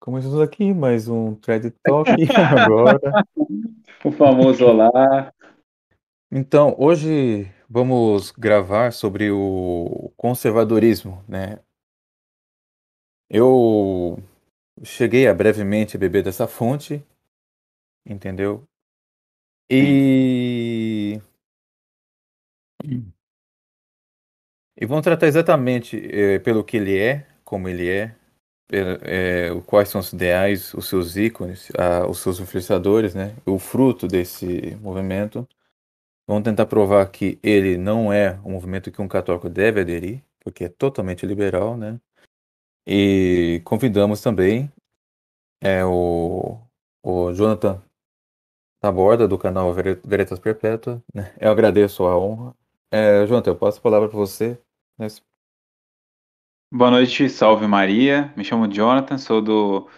Começamos aqui mais um Thread Talk agora. O famoso olá. Então, hoje vamos gravar sobre o conservadorismo, né? Eu cheguei a brevemente beber dessa fonte, entendeu? E e vamos tratar exatamente eh, pelo que ele é, como ele é, é, quais são os ideais, os seus ícones, a, os seus influenciadores, né? O fruto desse movimento. Vamos tentar provar que ele não é um movimento que um católico deve aderir, porque é totalmente liberal, né? E convidamos também é, o, o Jonathan Taborda, do canal Veretas Perpétua. Né? Eu agradeço a honra. É, Jonathan, eu passo a palavra para você nesse Boa noite, salve Maria. Me chamo Jonathan, sou do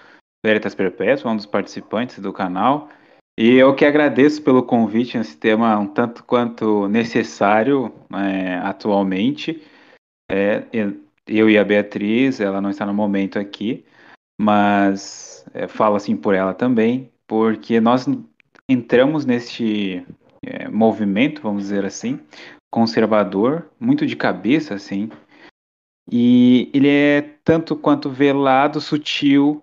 Veritas Perpétua, um dos participantes do canal. E eu que agradeço pelo convite nesse tema um tanto quanto necessário é, atualmente. É, eu e a Beatriz, ela não está no momento aqui, mas é, falo assim por ela também, porque nós entramos neste é, movimento, vamos dizer assim, conservador, muito de cabeça, assim, e ele é tanto quanto velado, sutil,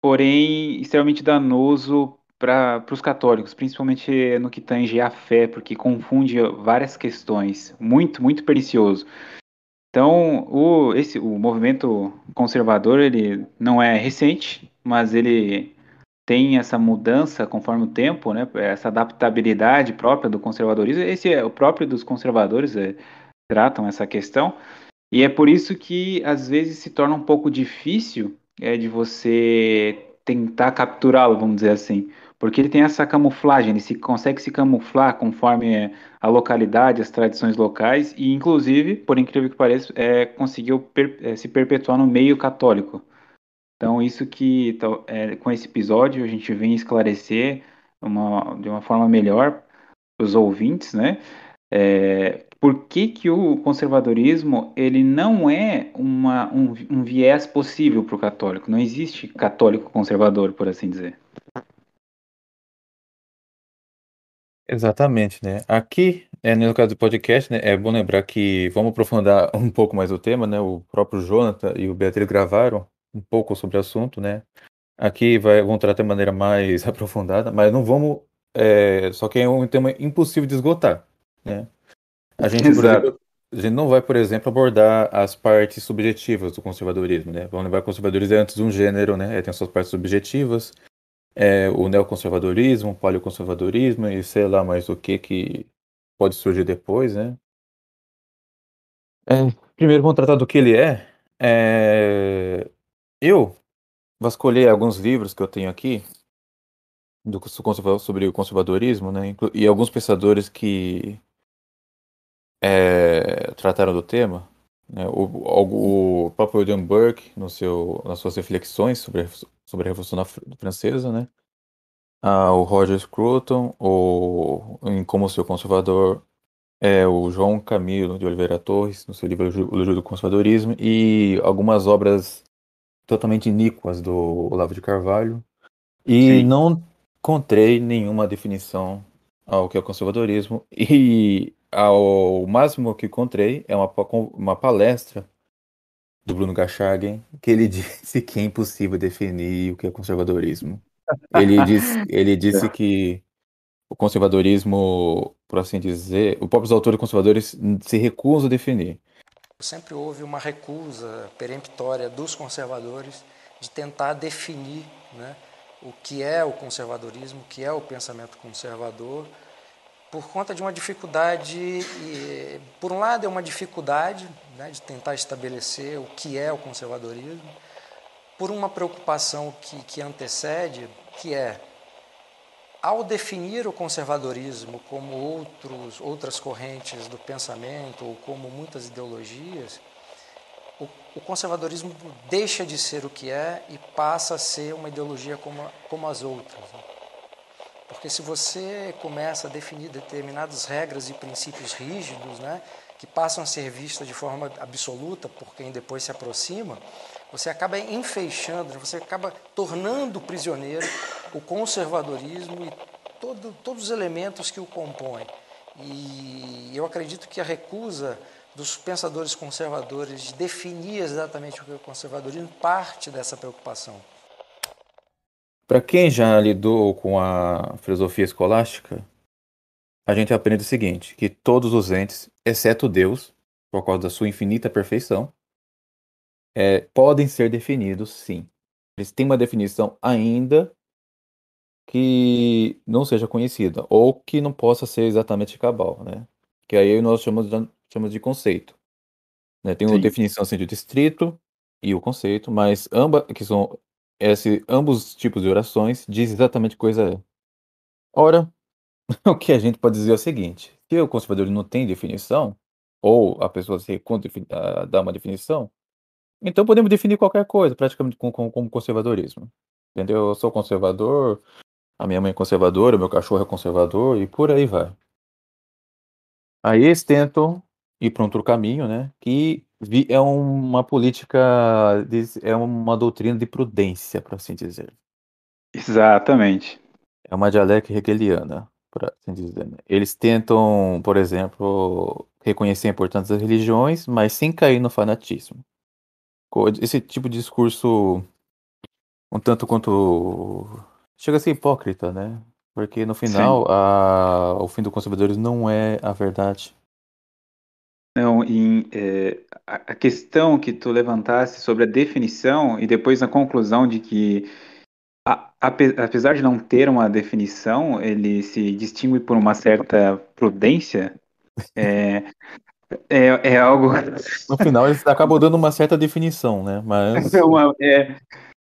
porém extremamente danoso para os católicos, principalmente no que tange à fé, porque confunde várias questões. Muito, muito pernicioso. Então, o, esse, o movimento conservador ele não é recente, mas ele tem essa mudança conforme o tempo, né? Essa adaptabilidade própria do conservadorismo. Esse é o próprio dos conservadores é, tratam essa questão. E é por isso que às vezes se torna um pouco difícil é, de você tentar capturá-lo, vamos dizer assim. Porque ele tem essa camuflagem, ele se, consegue se camuflar conforme a localidade, as tradições locais, e inclusive, por incrível que pareça, é, conseguiu per, é, se perpetuar no meio católico. Então, isso que é, com esse episódio a gente vem esclarecer uma, de uma forma melhor os ouvintes, né? É, por que, que o conservadorismo ele não é uma, um, um viés possível para o católico. Não existe católico conservador, por assim dizer. Exatamente, né? Aqui, é, no caso do podcast, né, é bom lembrar que vamos aprofundar um pouco mais o tema, né? O próprio Jonathan e o Beatriz gravaram um pouco sobre o assunto, né? Aqui vai, vão tratar de maneira mais aprofundada, mas não vamos. É, só que é um tema impossível de esgotar, né? A gente, exemplo, a gente não vai, por exemplo, abordar as partes subjetivas do conservadorismo, né? Vamos lembrar que o conservadorismo é antes de um gênero, né? Tem suas partes subjetivas, é, o neoconservadorismo, o paleoconservadorismo e sei lá mais o que que pode surgir depois, né? É, primeiro vamos tratar do que ele é. é. Eu vasculhei alguns livros que eu tenho aqui do, sobre o conservadorismo, né? E alguns pensadores que é, trataram do tema. Né? O, o, próprio William Burke, no seu, nas suas reflexões sobre, sobre a Revolução Francesa, né? Ah, o Roger Scruton, o, em Como Ser Conservador, é, o João Camilo de Oliveira Torres, no seu livro O Livro do Conservadorismo, e algumas obras totalmente iníquas do Olavo de Carvalho. E Sim. não encontrei nenhuma definição ao que é o conservadorismo. E ao máximo que encontrei é uma, uma palestra do Bruno Gachaguen que ele disse que é impossível definir o que é conservadorismo. Ele disse, ele disse que o conservadorismo, por assim dizer, os próprios autores conservadores se recusam a definir. Sempre houve uma recusa peremptória dos conservadores de tentar definir né, o que é o conservadorismo, o que é o pensamento conservador, por conta de uma dificuldade, e, por um lado é uma dificuldade né, de tentar estabelecer o que é o conservadorismo, por uma preocupação que, que antecede, que é, ao definir o conservadorismo como outros, outras correntes do pensamento, ou como muitas ideologias, o, o conservadorismo deixa de ser o que é e passa a ser uma ideologia como, como as outras. Né? Porque se você começa a definir determinadas regras e princípios rígidos, né, que passam a ser vistas de forma absoluta por quem depois se aproxima, você acaba enfeixando, você acaba tornando prisioneiro o conservadorismo e todo, todos os elementos que o compõem. E eu acredito que a recusa dos pensadores conservadores de definir exatamente o que é o conservadorismo parte dessa preocupação. Para quem já lidou com a filosofia escolástica, a gente aprende o seguinte, que todos os entes, exceto Deus, por causa da sua infinita perfeição, é, podem ser definidos, sim. Eles têm uma definição ainda que não seja conhecida, ou que não possa ser exatamente cabal, né? Que aí nós chamamos de, chamamos de conceito. Né? Tem uma sim. definição assim, de distrito e o conceito, mas ambas, que são esse, ambos tipos de orações, diz exatamente coisa é. Ora, o que a gente pode dizer é o seguinte: se o conservador não tem definição, ou a pessoa se recusa a dar uma definição, então podemos definir qualquer coisa, praticamente como, como conservadorismo. Entendeu? Eu sou conservador, a minha mãe é conservadora, meu cachorro é conservador e por aí vai. Aí eles tentam ir para outro caminho, né? Que é uma política, é uma doutrina de prudência, por assim dizer. Exatamente. É uma dialética hegeliana, por assim dizer. Né? Eles tentam, por exemplo, reconhecer a importância das religiões, mas sem cair no fanatismo esse tipo de discurso um tanto quanto chega a ser hipócrita, né? Porque no final a, o fim do conservadores não é a verdade. Não, em, é, a questão que tu levantasse sobre a definição e depois a conclusão de que a, apesar de não ter uma definição, ele se distingue por uma certa prudência. É, é, é algo. No final eles acabam dando uma certa definição, né? Mas. É uma, é,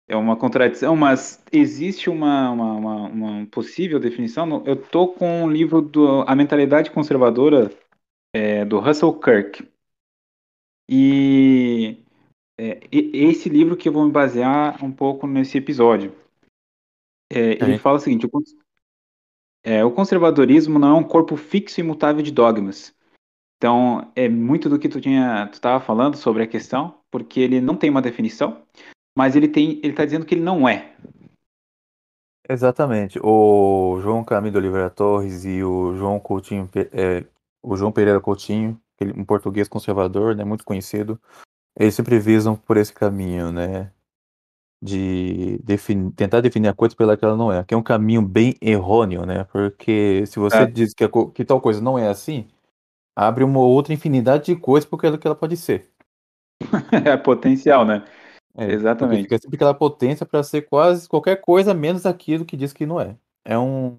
é uma contradição, mas existe uma, uma, uma, uma possível definição. Eu tô com um livro do A Mentalidade Conservadora é, do Russell Kirk. E é esse livro que eu vou me basear um pouco nesse episódio. É, ele fala o seguinte: o, é, o conservadorismo não é um corpo fixo e imutável de dogmas então, é muito do que tu tinha, tu estava falando sobre a questão, porque ele não tem uma definição, mas ele tem, ele está dizendo que ele não é. Exatamente. O João Camilo Oliveira Torres e o João Coutinho, é, o João Pereira Coutinho, um português conservador, né, muito conhecido, eles sempre visam por esse caminho, né, de definir, tentar definir a coisa pela que ela não é, que é um caminho bem errôneo, né, porque se você é. diz que, que tal coisa não é assim, abre uma outra infinidade de coisas porque é que ela pode ser. é potencial, né? É, Exatamente. Fica sempre aquela potência para ser quase qualquer coisa menos aquilo que diz que não é. É um.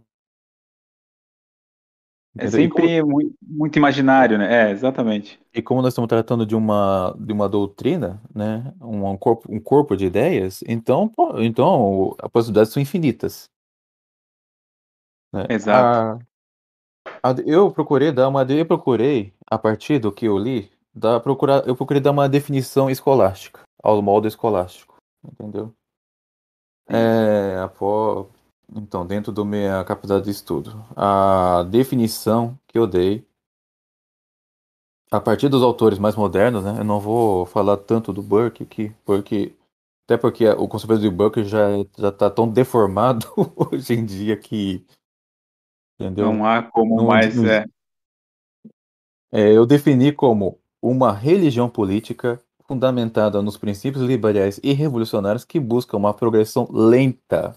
É sempre como... muito, muito, imaginário, né? É, exatamente. E como nós estamos tratando de uma, de uma doutrina, né? Um, um corpo, um corpo de ideias, então, então as possibilidades são infinitas. Né? Exato. A, eu procurei dar uma. Eu procurei, a partir do que eu li, dar, procurar, eu procurei dar uma definição escolástica, ao modo escolástico, entendeu? É, após, então, dentro da minha capacidade de estudo, a definição que eu dei, a partir dos autores mais modernos, né? Eu não vou falar tanto do Burke aqui, porque até porque o conceito de Burke já já está tão deformado hoje em dia que Entendeu? Não há como não, mais. Não, é... É, eu defini como uma religião política fundamentada nos princípios liberais e revolucionários que busca uma progressão lenta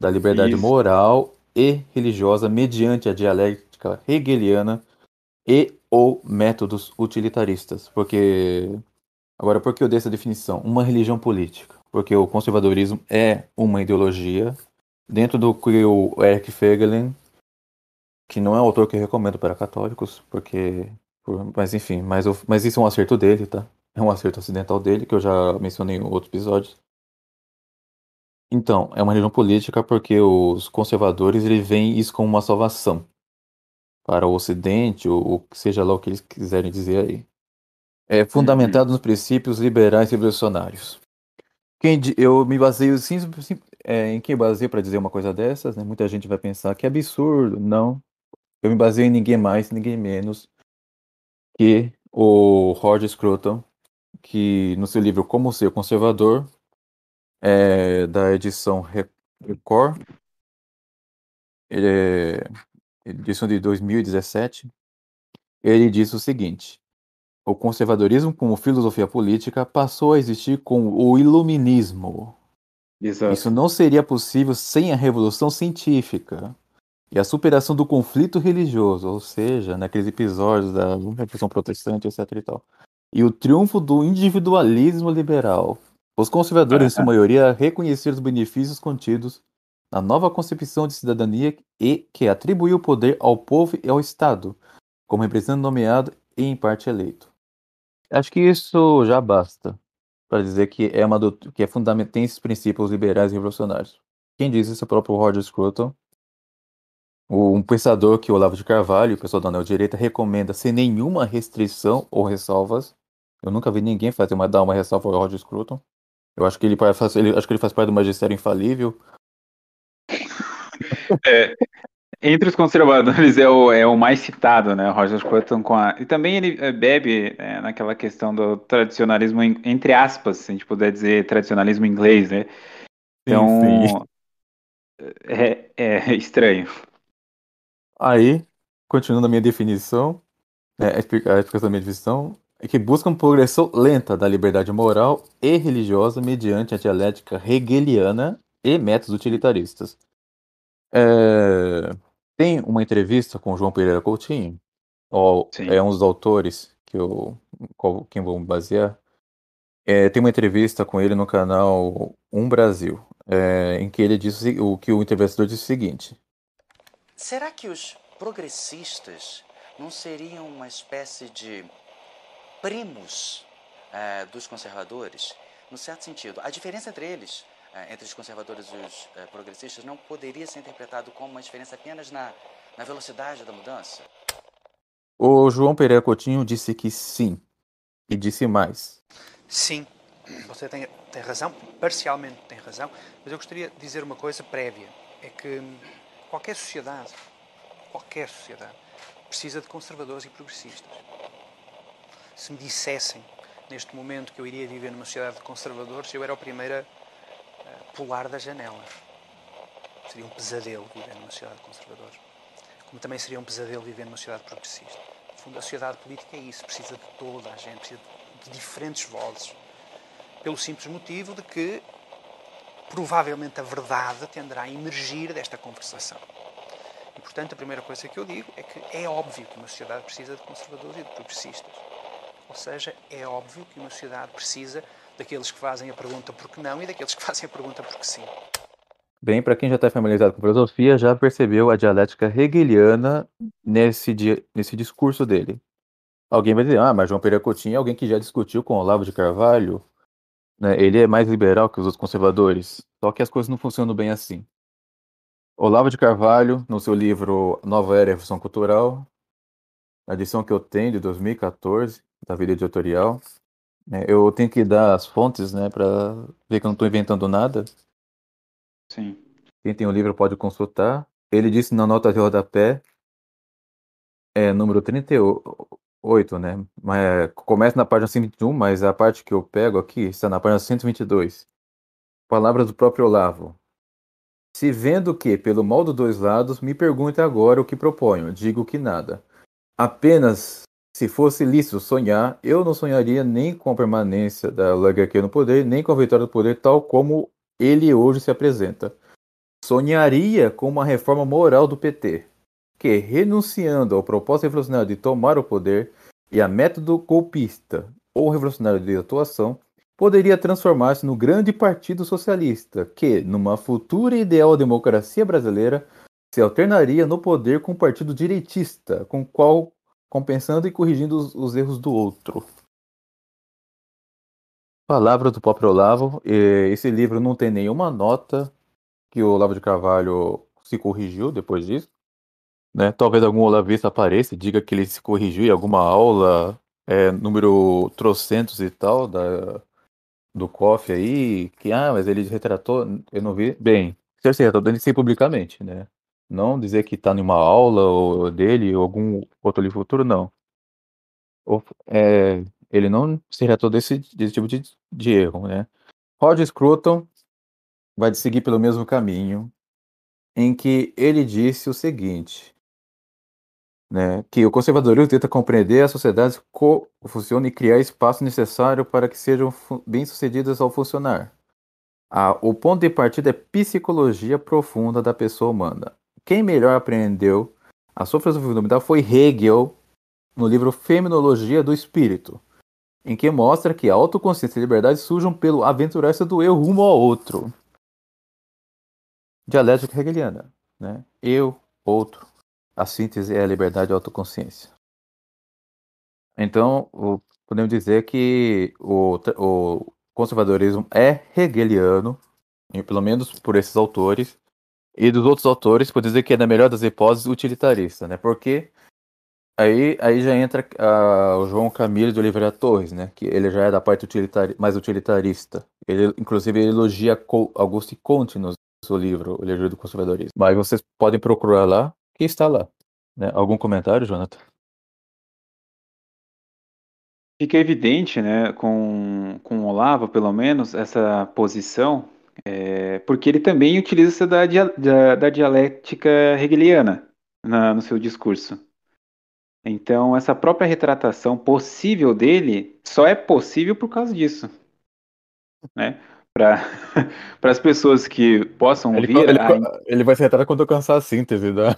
da liberdade Isso. moral e religiosa mediante a dialética hegeliana e ou métodos utilitaristas. Porque agora por que eu dei essa definição? Uma religião política, porque o conservadorismo é uma ideologia dentro do que o Eric Feigelin que não é um autor que eu recomendo para católicos, porque. Por, mas enfim, mas, eu, mas isso é um acerto dele, tá? É um acerto acidental dele, que eu já mencionei em outros episódios. Então, é uma religião política porque os conservadores eles veem isso como uma salvação para o Ocidente, ou, seja lá o que eles quiserem dizer aí. É fundamentado uhum. nos princípios liberais revolucionários. Quem, eu me baseio sim, sim, é, em quem baseio para dizer uma coisa dessas, né? Muita gente vai pensar que é absurdo. Não, eu me baseio em ninguém mais, ninguém menos que o Roger Scruton, que no seu livro Como Ser Conservador, é, da edição Record, é, edição de 2017, ele diz o seguinte: o conservadorismo como filosofia política passou a existir com o iluminismo. Exato. Isso não seria possível sem a revolução científica e a superação do conflito religioso, ou seja, naqueles episódios da Revolução Protestante, etc. E, tal. e o triunfo do individualismo liberal. Os conservadores, em sua maioria, reconheceram os benefícios contidos na nova concepção de cidadania e que atribuiu o poder ao povo e ao Estado, como representante nomeado e em parte eleito. Acho que isso já basta para dizer que é uma que é fundamental tem esses princípios liberais e revolucionários. Quem diz isso é o próprio Roger Scruton, um pensador que o Olavo de Carvalho, o pessoal da Neo-Direita, recomenda sem nenhuma restrição ou ressalvas. Eu nunca vi ninguém fazer uma, dar uma ressalva ao Roger Scruton. Eu acho que ele faz, ele, acho que ele faz parte do magistério infalível. É, entre os conservadores é o, é o mais citado, né? Roger Scruton com a... E também ele é, bebe é, naquela questão do tradicionalismo, entre aspas, se a gente puder dizer tradicionalismo inglês, né? Então, sim, sim. É, é estranho. Aí, continuando a minha definição, né, a explicação da minha definição, é que buscam progressão lenta da liberdade moral e religiosa mediante a dialética hegeliana e métodos utilitaristas. É... Tem uma entrevista com João Pereira Coutinho, ó, é um dos autores que eu, quem vou me basear. É, tem uma entrevista com ele no canal Um Brasil, é, em que ele diz o que o entrevistador disse o seguinte: Será que os progressistas não seriam uma espécie de primos é, dos conservadores? No certo sentido, a diferença entre eles, é, entre os conservadores e os é, progressistas, não poderia ser interpretado como uma diferença apenas na, na velocidade da mudança? O João Pereira Coutinho disse que sim, e disse mais. Sim, você tem, tem razão, parcialmente tem razão, mas eu gostaria de dizer uma coisa prévia: é que Qualquer sociedade, qualquer sociedade, precisa de conservadores e progressistas. Se me dissessem neste momento que eu iria viver numa sociedade de conservadores, eu era o primeiro a pular da janela. Seria um pesadelo viver numa sociedade de conservadores. Como também seria um pesadelo viver numa sociedade progressista. No fundo, a sociedade política é isso, precisa de toda a gente, precisa de diferentes vozes. Pelo simples motivo de que provavelmente a verdade tenderá a emergir desta conversação. E, portanto, a primeira coisa que eu digo é que é óbvio que uma sociedade precisa de conservadores e de progressistas. Ou seja, é óbvio que uma sociedade precisa daqueles que fazem a pergunta por que não e daqueles que fazem a pergunta por que sim. Bem, para quem já está familiarizado com filosofia, já percebeu a dialética hegeliana nesse, nesse discurso dele. Alguém vai dizer, ah, mas João Pereira Coutinho é alguém que já discutiu com Olavo de Carvalho, né, ele é mais liberal que os outros conservadores, só que as coisas não funcionam bem assim. Olavo de Carvalho, no seu livro Nova Era e Revolução Cultural, a edição que eu tenho de 2014, da vida editorial, né, eu tenho que dar as fontes, né, para ver que eu não estou inventando nada. Sim. Quem tem o livro pode consultar. Ele disse na nota de rodapé, é, número 38, 8, né? Mas começa na página 121, mas a parte que eu pego aqui está na página 122. Palavras do próprio Olavo. Se vendo que, pelo mal dos dois lados, me pergunte agora o que proponho. Digo que nada. Apenas se fosse lícito sonhar, eu não sonharia nem com a permanência da oligarquia no poder, nem com a vitória do poder, tal como ele hoje se apresenta. Sonharia com uma reforma moral do PT que, renunciando ao propósito revolucionário de tomar o poder e a método golpista ou revolucionário de atuação, poderia transformar-se no grande partido socialista, que, numa futura ideal democracia brasileira, se alternaria no poder com o partido direitista, com qual compensando e corrigindo os, os erros do outro. Palavra do próprio Olavo. Esse livro não tem nenhuma nota que o Olavo de Carvalho se corrigiu depois disso. Né? Talvez algum olavista apareça e diga que ele se corrigiu em alguma aula é, número trocentos e tal da, do COF aí, que, ah, mas ele retratou, eu não vi. Bem, se ele retratou, ele publicamente, né? Não dizer que está em uma aula ou dele ou algum outro livro futuro, não. Ou, é, ele não se retratou desse, desse tipo de, de erro, né? Roger Scruton vai seguir pelo mesmo caminho, em que ele disse o seguinte, né, que o conservadorismo tenta compreender as sociedades como funcionam e criar espaço necessário para que sejam bem-sucedidas ao funcionar. Ah, o ponto de partida é psicologia profunda da pessoa humana. Quem melhor aprendeu a sua filosofia fundamental foi Hegel, no livro Fenomenologia do Espírito, em que mostra que a autoconsciência e a liberdade surgem pelo aventurar-se do eu rumo ao outro. Dialética hegeliana. Né? Eu, outro. A síntese é a liberdade e a autoconsciência. Então, o, podemos dizer que o, o conservadorismo é hegeliano, pelo menos por esses autores, e dos outros autores, podemos dizer que é, na melhor das hipóteses, utilitarista, né? Porque aí, aí já entra uh, o João Camilo de Oliveira Torres, né? Que ele já é da parte utilitari mais utilitarista. Ele, inclusive, ele elogia Auguste Comte no seu livro, O Livro do Conservadorismo. Mas vocês podem procurar lá, que está lá. Né? Algum comentário, Jonathan? Fica evidente, né, com, com o Olavo, pelo menos, essa posição, é, porque ele também utiliza da, da, da dialética hegeliana na, no seu discurso. Então, essa própria retratação possível dele só é possível por causa disso. Né? Para as pessoas que possam ele, vir. Ele, a... ele vai se retratar quando alcançar a síntese da.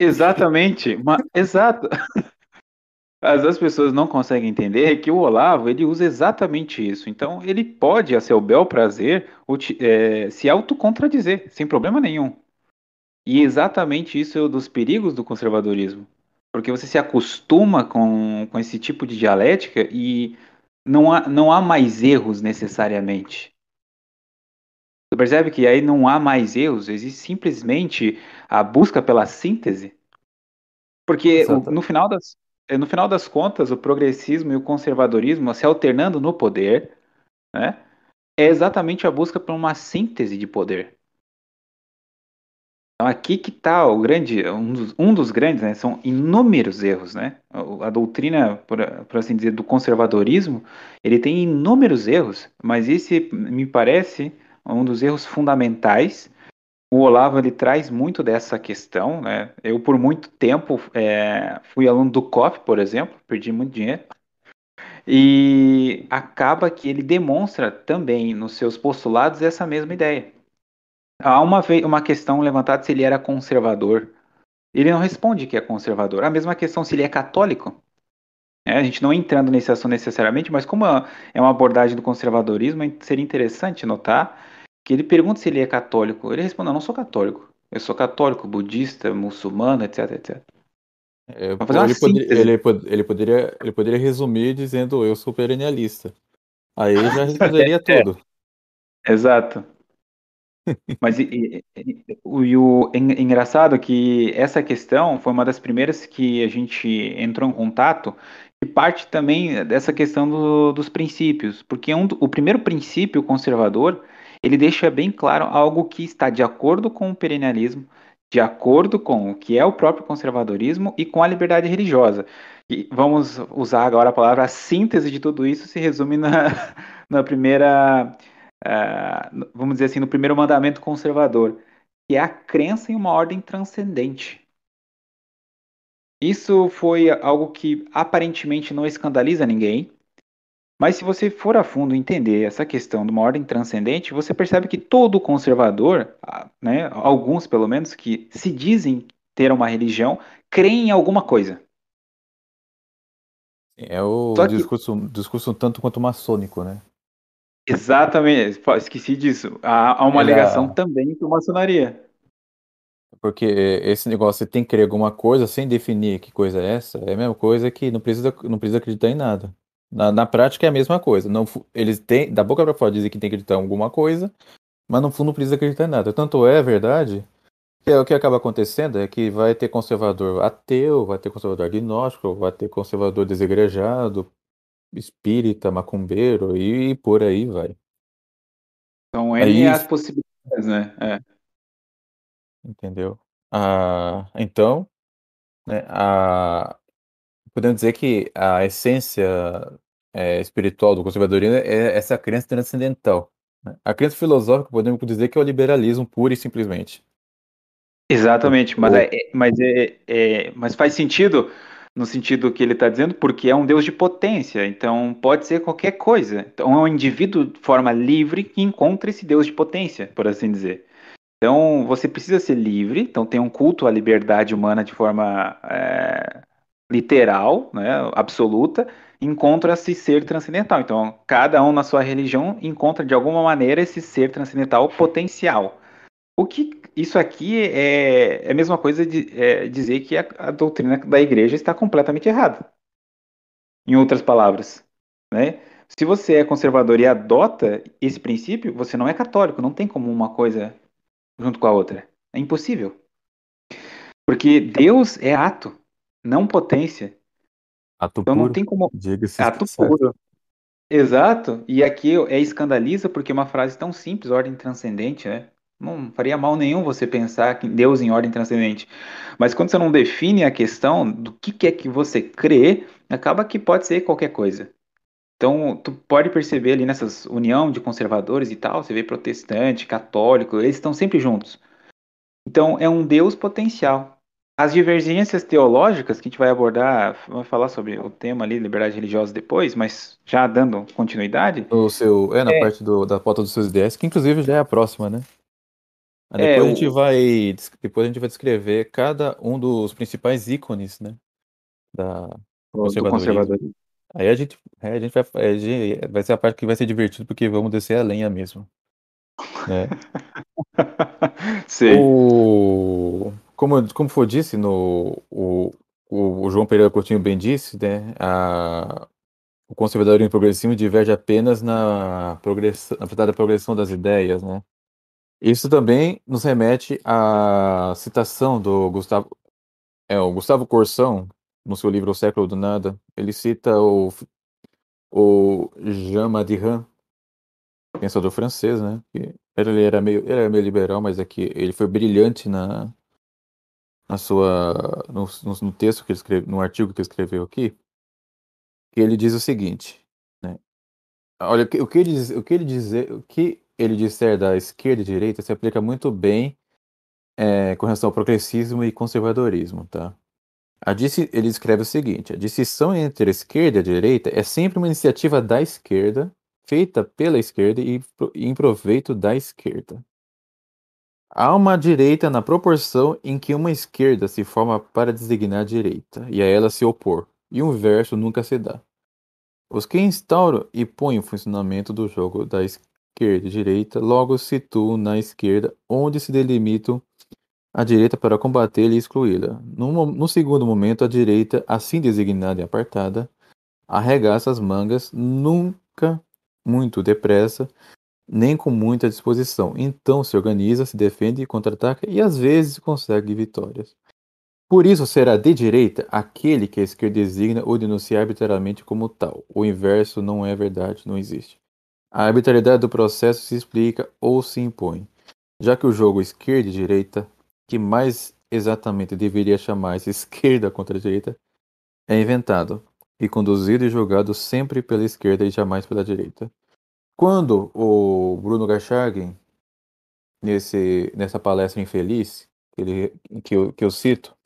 Exatamente, uma, exato. As, as pessoas não conseguem entender que o Olavo ele usa exatamente isso. Então ele pode, a seu bel prazer, é, se autocontradizer, sem problema nenhum. E exatamente isso é um dos perigos do conservadorismo. Porque você se acostuma com, com esse tipo de dialética e não há, não há mais erros necessariamente. Você percebe que aí não há mais erros, existe simplesmente a busca pela síntese. Porque o, no, final das, no final das contas, o progressismo e o conservadorismo se alternando no poder, né, é exatamente a busca por uma síntese de poder. Então, aqui que está o grande, um dos, um dos, grandes, né, são inúmeros erros, né? A doutrina, por, por, assim dizer, do conservadorismo, ele tem inúmeros erros, mas esse me parece um dos erros fundamentais. O Olavo ele traz muito dessa questão, né? Eu por muito tempo é, fui aluno do COF, por exemplo, perdi muito dinheiro. E acaba que ele demonstra também nos seus postulados essa mesma ideia. Há uma, uma questão levantada se ele era conservador. Ele não responde que é conservador. A mesma questão se ele é católico. É, a gente não entrando nesse assunto necessariamente, mas como é uma abordagem do conservadorismo, seria interessante notar que ele pergunta se ele é católico. Ele responde: não, não sou católico. Eu sou católico, budista, muçulmano, etc, etc. É, ele, poderia, ele, ele, poderia, ele poderia resumir dizendo eu sou perennialista. Aí já responderia é, tudo. Exato. Mas e, e, o, e o engraçado que essa questão foi uma das primeiras que a gente entrou em contato e parte também dessa questão do, dos princípios, porque um, o primeiro princípio conservador ele deixa bem claro algo que está de acordo com o perennialismo, de acordo com o que é o próprio conservadorismo e com a liberdade religiosa. E vamos usar agora a palavra a síntese de tudo isso se resume na, na primeira uh, vamos dizer assim, no primeiro mandamento conservador, que é a crença em uma ordem transcendente. Isso foi algo que aparentemente não escandaliza ninguém, mas se você for a fundo entender essa questão de uma ordem transcendente, você percebe que todo conservador, ah, né, alguns pelo menos que se dizem ter uma religião, creem em alguma coisa. É o discurso, discurso tanto quanto maçônico, né? Exatamente, esqueci disso. Há, há uma alegação é... também com maçonaria. Porque esse negócio, você tem que crer alguma coisa sem definir que coisa é essa, é a mesma coisa que não precisa, não precisa acreditar em nada. Na, na prática é a mesma coisa. Não, eles têm, da boca para fora dizem que tem que acreditar em alguma coisa, mas no fundo não precisa acreditar em nada. Tanto é verdade que é, o que acaba acontecendo é que vai ter conservador ateu, vai ter conservador agnóstico, vai ter conservador desegrejado, espírita, macumbeiro e por aí vai. Então, ele é as possibilidades, né? É. Entendeu? Ah, então, né, a, podemos dizer que a essência é, espiritual do conservadorismo é essa crença transcendental. né? A crença filosófica, podemos dizer que é o liberalismo puro e simplesmente. Exatamente, mas, é, é- mas, é, é- mas faz sentido no sentido que ele está dizendo, porque é um Deus de potência, então pode ser qualquer coisa. Então é um indivíduo de forma livre que encontra esse Deus de potência, por assim dizer. Então você precisa ser livre, então tem um culto à liberdade humana de forma é, literal, né, absoluta, encontra esse ser transcendental. Então cada um na sua religião encontra de alguma maneira esse ser transcendental potencial. O que isso aqui é, é a mesma coisa de é, dizer que a, a doutrina da igreja está completamente errada. Em outras palavras, né? Se você é conservador e adota esse princípio, você não é católico. Não tem como uma coisa junto com a outra. É impossível. Porque Deus é ato, não potência. Ato Então não puro, tem como. diga-se Ato puro. Exato. E aqui é escandaliza porque é uma frase tão simples, ordem transcendente, né? Não faria mal nenhum você pensar que Deus em ordem transcendente. Mas quando você não define a questão do que que é que você crê, acaba que pode ser qualquer coisa. Então, tu pode perceber ali nessas união de conservadores e tal, você vê protestante, católico, eles estão sempre juntos. Então, é um Deus potencial. As divergências teológicas, que a gente vai abordar, vai falar sobre o tema ali, liberdade religiosa depois, mas já dando continuidade, No seu, é, na É. parte do, da pauta dos seus ideias, que inclusive já é a próxima, né? Aí É, depois a gente o- vai, depois a gente vai descrever cada um dos principais ícones, né? Da do conservadorismo. conservadorismo. Aí a gente, aí a gente vai, a gente- vai ser a parte que vai ser divertido, porque vamos descer a lenha mesmo, né? Sei. O, como, como foi disse no o, o, o João Pereira Coutinho bem disse, né? A, o conservadorismo progressivo diverge apenas na progressão, na progressão das ideias, né? Isso também nos remete à citação do Gustavo, é, o Gustavo Corsão, no seu livro O Século do Nada, ele cita o, o Jean Madiran, pensador francês, né? Ele era meio, ele era meio liberal, mas é que ele foi brilhante na, na sua, no, no- texto que ele no artigo que ele escreveu aqui, que ele diz o seguinte, né? Olha, o que, ele diz, o que ele dizer, o que ele disser da esquerda e direita se aplica muito bem é, com relação ao progressismo e conservadorismo, tá? A dissi- ele escreve o seguinte: a distinção entre a esquerda e a direita é sempre uma iniciativa da esquerda, feita pela esquerda e em proveito da esquerda. Há uma direita na proporção em que uma esquerda se forma para designar a direita e a ela se opor, e o inverso nunca se dá. Os que instauram e põem o funcionamento do jogo da esquerda e direita logo se situam na esquerda, onde se delimitam a direita para combatê-la e excluí-la. No, no segundo momento, a direita, assim designada e apartada, arregaça as mangas, nunca muito depressa, nem com muita disposição. Então se organiza, se defende, contra-ataca e às vezes consegue vitórias. Por isso será de direita aquele que a esquerda designa ou denuncia arbitrariamente como tal. O inverso não é verdade, não existe. A arbitrariedade do processo se explica ou se impõe, já que o jogo esquerda e direita, que mais exatamente deveria chamar-se esquerda contra direita, é inventado e conduzido e julgado sempre pela esquerda e jamais pela direita. Quando o Bruno Garchargen, nesse, nessa palestra infeliz, que, ele, que, eu, que eu cito,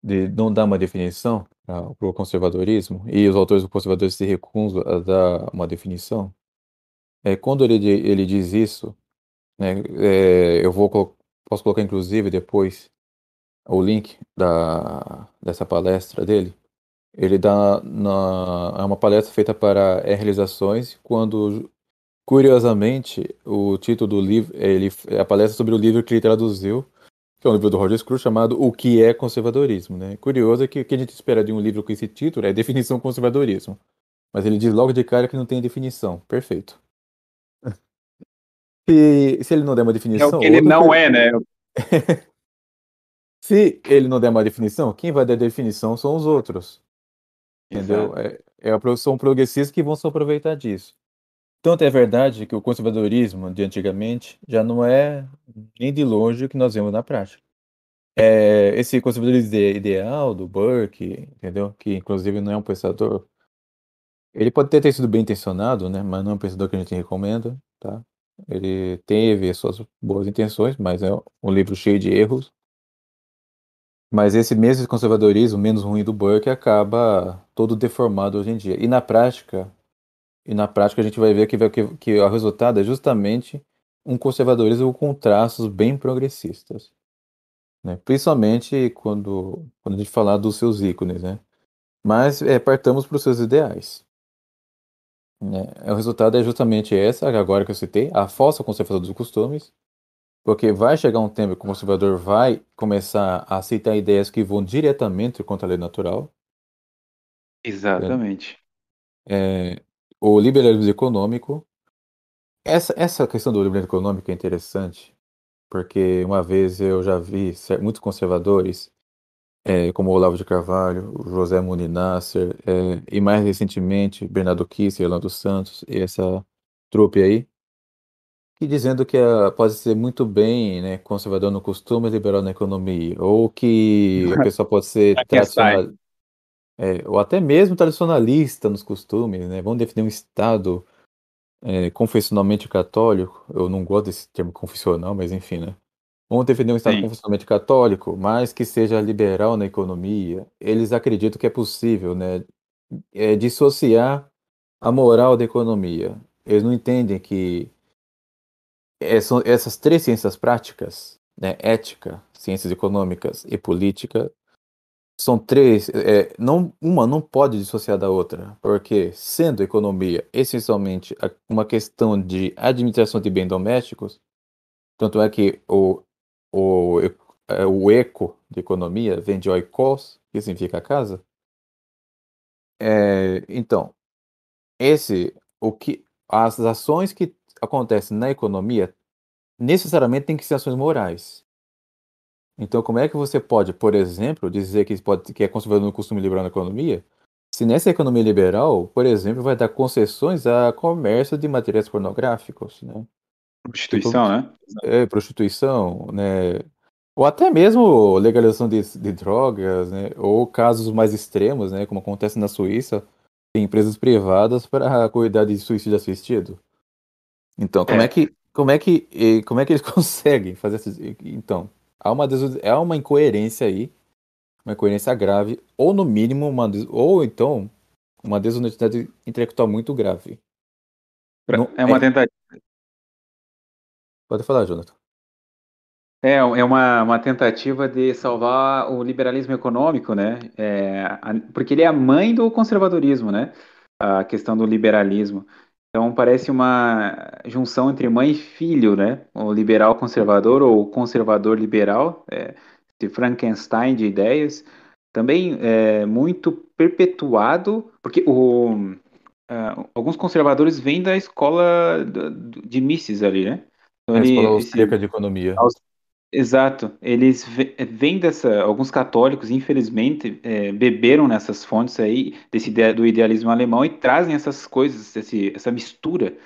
de não dar uma definição para o conservadorismo, e os autores do conservadorismo se recusam a dar uma definição, é, quando ele, ele diz isso, né, é, eu vou, posso colocar inclusive depois o link da, dessa palestra dele, ele dá na, é uma palestra feita para é, realizações, quando, curiosamente, o título do livro, ele, é a palestra sobre o livro que ele traduziu, que é um livro do Roger Scruton chamado O que é conservadorismo, né? Curioso é que o que a gente espera de um livro com esse título é definição conservadorismo. Mas ele diz logo de cara que não tem definição. Perfeito. E se ele não der uma É definição, o que ele não per- é, né? Se ele não der uma definição, quem vai dar definição são os outros. Entendeu? É, é são progressistas que vão se aproveitar disso. Tanto é verdade que o conservadorismo de antigamente já não é nem de longe o que nós vemos na prática. é, esse conservadorismo ideal do Burke, entendeu? Que inclusive não é um pensador. Ele pode ter, ter sido bem intencionado, né? Mas não é um pensador que a gente recomenda, tá? Ele teve suas boas intenções, mas é um livro cheio de erros. Mas esse mesmo conservadorismo menos ruim do Burke acaba todo deformado hoje em dia. E na prática, e na prática a gente vai ver que, que, que o resultado é justamente um conservadorismo com traços bem progressistas. Né? Principalmente quando, quando a gente falar dos seus ícones, né? Mas é, partamos para os seus ideais. Né? O resultado é justamente essa, agora que eu citei, a falsa conservação dos costumes, porque vai chegar um tempo que o conservador vai começar a aceitar ideias que vão diretamente contra a lei natural. Exatamente. É, o liberalismo econômico. Essa, essa questão do liberalismo econômico é interessante, porque uma vez eu já vi muitos conservadores, é, como Olavo de Carvalho, José Muni Nasser, é, e mais recentemente Bernardo Kister, Orlando Santos, e essa trupe aí, que dizendo que a, pode ser muito bem né, conservador no costume e liberal na economia, ou que a pessoa pode ser tradicional, é, ou até mesmo tradicionalista nos costumes, né? Vamos definir um Estado é, confessionalmente católico. Eu não gosto desse termo confessional, mas enfim, né? Vamos definir um Estado Sim. confessionalmente católico, mas que seja liberal na economia. Eles acreditam que é possível, né? É, dissociar a moral da economia. Eles não entendem que essas três ciências práticas, né, ética, ciências econômicas e política, são três, é, não, uma não pode dissociar da outra, porque sendo economia essencialmente uma questão de administração de bens domésticos, tanto é que o, o, é, o eco de economia vem de oikos, que significa casa. É, então, esse, o que, as ações que acontecem na economia necessariamente têm que ser ações morais. Então, como é que você pode, por exemplo, dizer que, pode, que é conservador no costume liberal na economia, se nessa economia liberal, por exemplo, vai dar concessões a comércio de materiais pornográficos, né? Prostituição, tipo, né? É, prostituição, né? Ou até mesmo legalização de, de drogas, né? Ou casos mais extremos, né? Como acontece na Suíça, tem empresas privadas para cuidar de suicídio assistido. Então, como é, é que como é que como é que eles conseguem fazer isso? Então, há uma, há uma incoerência aí, uma incoerência grave, ou no mínimo, uma, ou então, uma desonestidade intelectual muito grave. é uma é... tentativa. Pode falar, Jonathan. É, é uma, uma tentativa de salvar o liberalismo econômico, né? É, porque ele é a mãe do conservadorismo, né? A questão do liberalismo. Então parece uma junção entre mãe e filho, né? O liberal conservador ou conservador liberal, é, esse Frankenstein de ideias, também é muito perpetuado, porque o, uh, alguns conservadores vêm da escola de Mises ali, né? Então, a ele, escola austríaca de economia. Exato. Eles vêm dessa. Alguns católicos, infelizmente, é, beberam nessas fontes aí desse do idealismo alemão e trazem essas coisas, esse, essa mistura.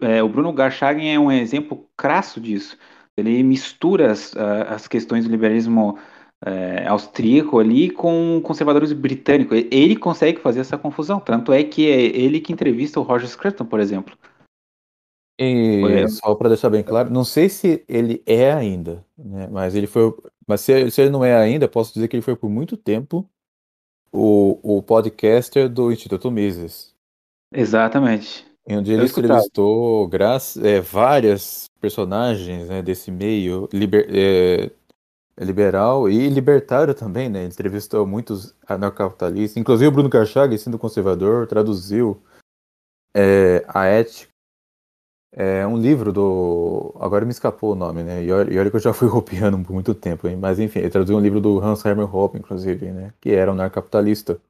É, o Bruno Garchagen é um exemplo crasso disso. Ele mistura as, as questões do liberalismo é, austríaco ali com o conservadorismo britânico. Ele consegue fazer essa confusão. Tanto é que é ele que entrevista o Roger Scruton, por exemplo. E só para deixar bem claro, não sei se ele é ainda, né? Mas ele foi. Mas se, se ele não é ainda, posso dizer que ele foi por muito tempo o, o podcaster do Instituto Mises. Exatamente. Em onde ele entrevistou graças, é, várias personagens né, desse meio liber, é, liberal e libertário também, né? Ele entrevistou muitos anarcapitalistas, inclusive o Bruno Karchag, sendo conservador, traduziu é, a ética é um livro do. Agora me escapou o nome, né? E olha, e olha que eu já fui copiando por muito tempo, hein? Mas enfim, ele traduziu um livro do Hans Hermann Hoppe, inclusive, né? Que era um narcapitalista.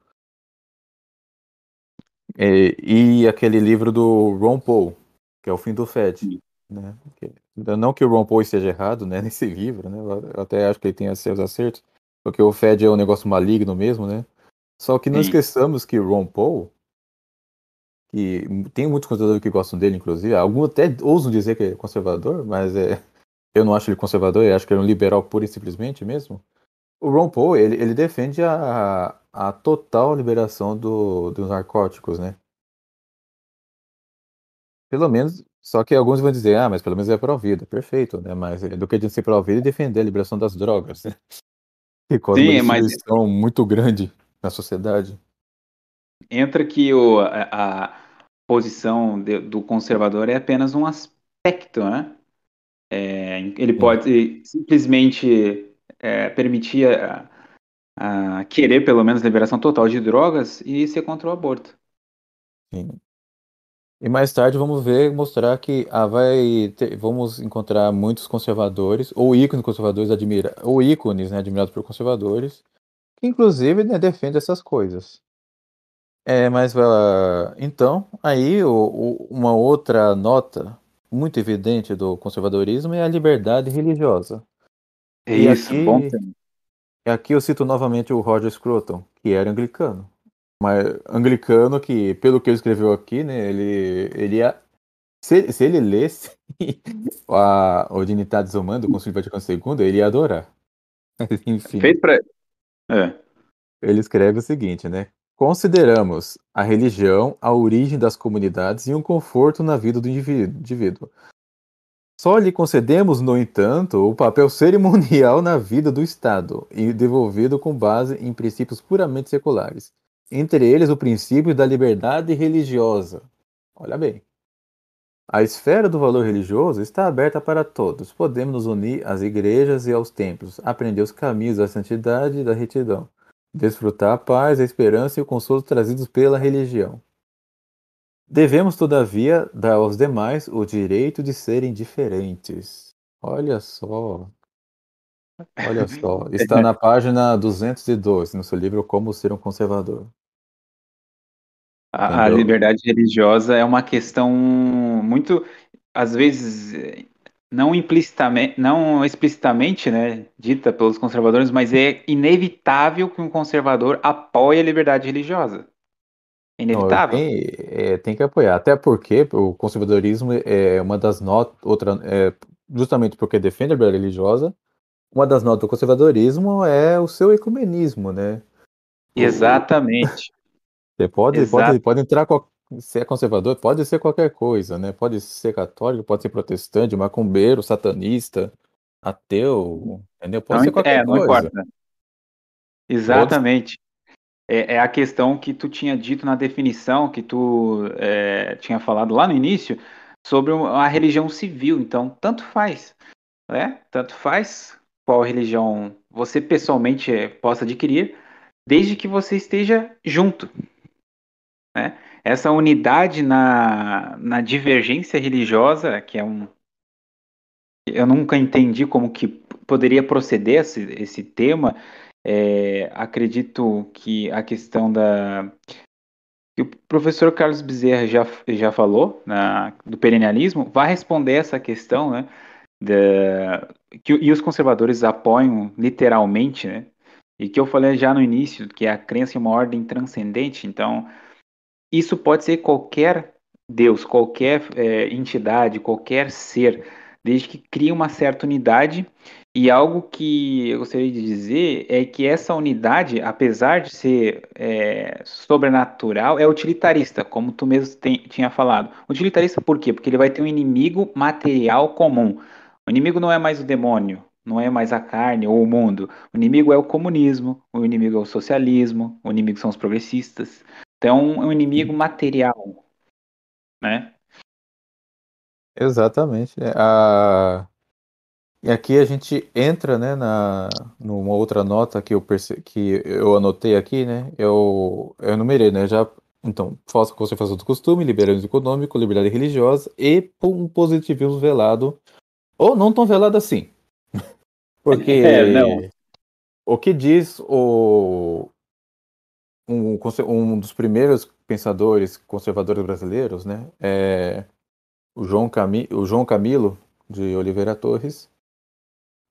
E, e aquele livro do Ron Paul, que é o fim do Fed. Né? Não que o Ron Paul esteja errado né, nesse livro, né? Eu até acho que ele tem seus acertos, porque o Fed é um negócio maligno mesmo, né? Só que não Sim. esqueçamos que o Ron Paul que tem muitos conservadores que gostam dele, inclusive. Alguns até ousam dizer que é conservador, mas é, eu não acho ele conservador, eu acho que ele é um liberal pura e simplesmente mesmo. o Ron Paul, ele, ele defende a, a total liberação do, dos narcóticos, né? Pelo menos, só que alguns vão dizer, ah, mas pelo menos é pró-vida, perfeito, né? Mas do que a gente ser pró-vida e defender a liberação das drogas, né? Que causa Sim, uma mas- muito grande na sociedade. Entra que o, a, a posição de- do conservador é apenas um aspecto, né? É, ele pode simplesmente é, permitir a, a querer pelo menos liberação total de drogas e ser contra o aborto. Sim. E mais tarde vamos ver, mostrar que ah, vai ter- vamos encontrar muitos conservadores, ou ícones conservadores admira, ou ícones, né, admirados por conservadores, que inclusive né, defendem essas coisas. É, mas ah, então, aí o- o- uma outra nota muito evidente do conservadorismo é a liberdade religiosa. É E isso, aqui- bom tema. E aqui eu cito novamente o Roger Scruton, que era anglicano. Mas anglicano que, pelo que ele escreveu aqui, né, ele, ele ia, se, se ele lesse a, o Dignitatis Humana do Concílio Vaticano II, ele ia adorar. Enfim, Feito pra. É. ele escreve o seguinte, né? Consideramos a religião a origem das comunidades e um conforto na vida do indiví- indivíduo. Só lhe concedemos, no entanto, o papel cerimonial na vida do Estado, e devolvido com base em princípios puramente seculares, entre eles o princípio da liberdade religiosa. Olha bem. A esfera do valor religioso está aberta para todos. Podemos nos unir às igrejas e aos templos, aprender os caminhos da santidade e da retidão, desfrutar a paz, a esperança e o consolo trazidos pela religião. Devemos, todavia, dar aos demais o direito de serem diferentes. Olha só. Olha só. Está na página 212, no seu livro Como Ser um Conservador. A, a liberdade religiosa é uma questão muito, às vezes, não implicitamente, não explicitamente, né, dita pelos conservadores, mas é inevitável que um conservador apoie a liberdade religiosa. É Não, inevitável. tem, é, tem que apoiar. Até porque o conservadorismo é uma das notas, outra, é, justamente porque defende a liberdade religiosa, uma das notas do conservadorismo é o seu ecumenismo, né? Exatamente. Você pode, Exato. pode, pode entrar, qual- se é conservador, pode ser qualquer coisa, né? Pode ser católico, pode ser protestante, macumbeiro, satanista, ateu, entendeu? Pode Não, ser qualquer é, não coisa. importa. Exatamente. É, é a questão que tu tinha dito na definição, que tu é, tinha falado lá no início, sobre a religião civil. Então, tanto faz, né? Tanto faz qual religião você pessoalmente é, possa adquirir, desde que você esteja junto, né? Essa unidade na, na divergência religiosa, que é um eu nunca entendi como que poderia proceder esse, esse tema. É, acredito que a questão da. que o professor Carlos Bezerra já, já falou na, do perennialismo vai responder essa questão, né? Da, que, e os conservadores apoiam literalmente, né? E que eu falei já no início, que é a crença em uma ordem transcendente. Então, isso pode ser qualquer Deus, qualquer é, entidade, qualquer ser, desde que crie uma certa unidade. E algo que eu gostaria de dizer é que essa unidade, apesar de ser é, sobrenatural, é utilitarista, como tu mesmo tem, tinha falado. Utilitarista por quê? Porque ele vai ter um inimigo material comum. O inimigo não é mais o demônio, não é mais a carne ou o mundo. O inimigo é o comunismo, o inimigo é o socialismo, o inimigo são os progressistas. Então, é um inimigo material, né? Exatamente. É, a- E aqui a gente entra, né, na... numa outra nota que eu, perce... que eu anotei aqui, né? Eu, eu enumerei, né? Já... Então, falsa conservação do costume, liberalismo econômico, liberdade religiosa e um positivismo velado. Ou não tão velado assim. Porque É, não. o que diz o... um, um dos primeiros pensadores conservadores brasileiros, né? É o João, Cami... o João Camilo de Oliveira Torres,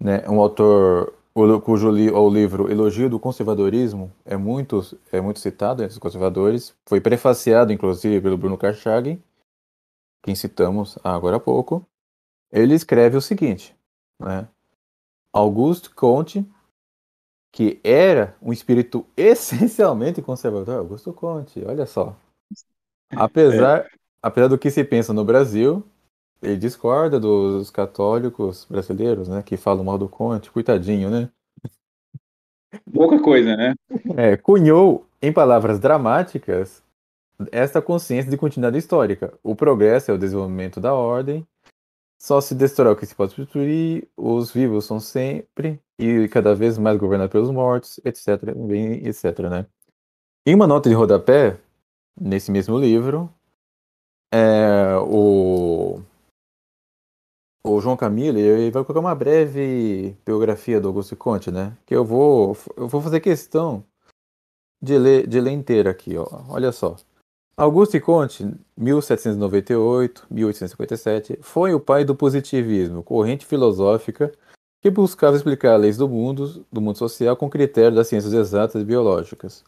né? Um autor cujo li... o livro Elogio do Conservadorismo é muito, é muito citado entre os conservadores. Foi prefaciado, inclusive, pelo Bruno Karchagin, quem citamos agora há pouco. Ele escreve o seguinte, né? Auguste Comte, que era um espírito essencialmente conservador, Augusto Conte, olha só. Apesar, é. apesar do que se pensa no Brasil, ele discorda dos católicos brasileiros, né, que falam mal do Conte, coitadinho, né? Pouca coisa, né? É, cunhou, em palavras dramáticas, esta consciência de continuidade histórica. O progresso é o desenvolvimento da ordem, só se destrói o que se pode destruir, os vivos são sempre e cada vez mais governados pelos mortos, etc, etc, né? Em uma nota de rodapé, nesse mesmo livro, é, o, o João Camilo ele vai colocar uma breve biografia do Augusto Conte, né? Que eu vou, eu vou fazer questão de ler, de ler inteira aqui, ó. Olha só. Auguste Comte, 1798-1857, foi o pai do positivismo, corrente filosófica que buscava explicar leis do mundo, do mundo social com critério das ciências exatas e biológicas.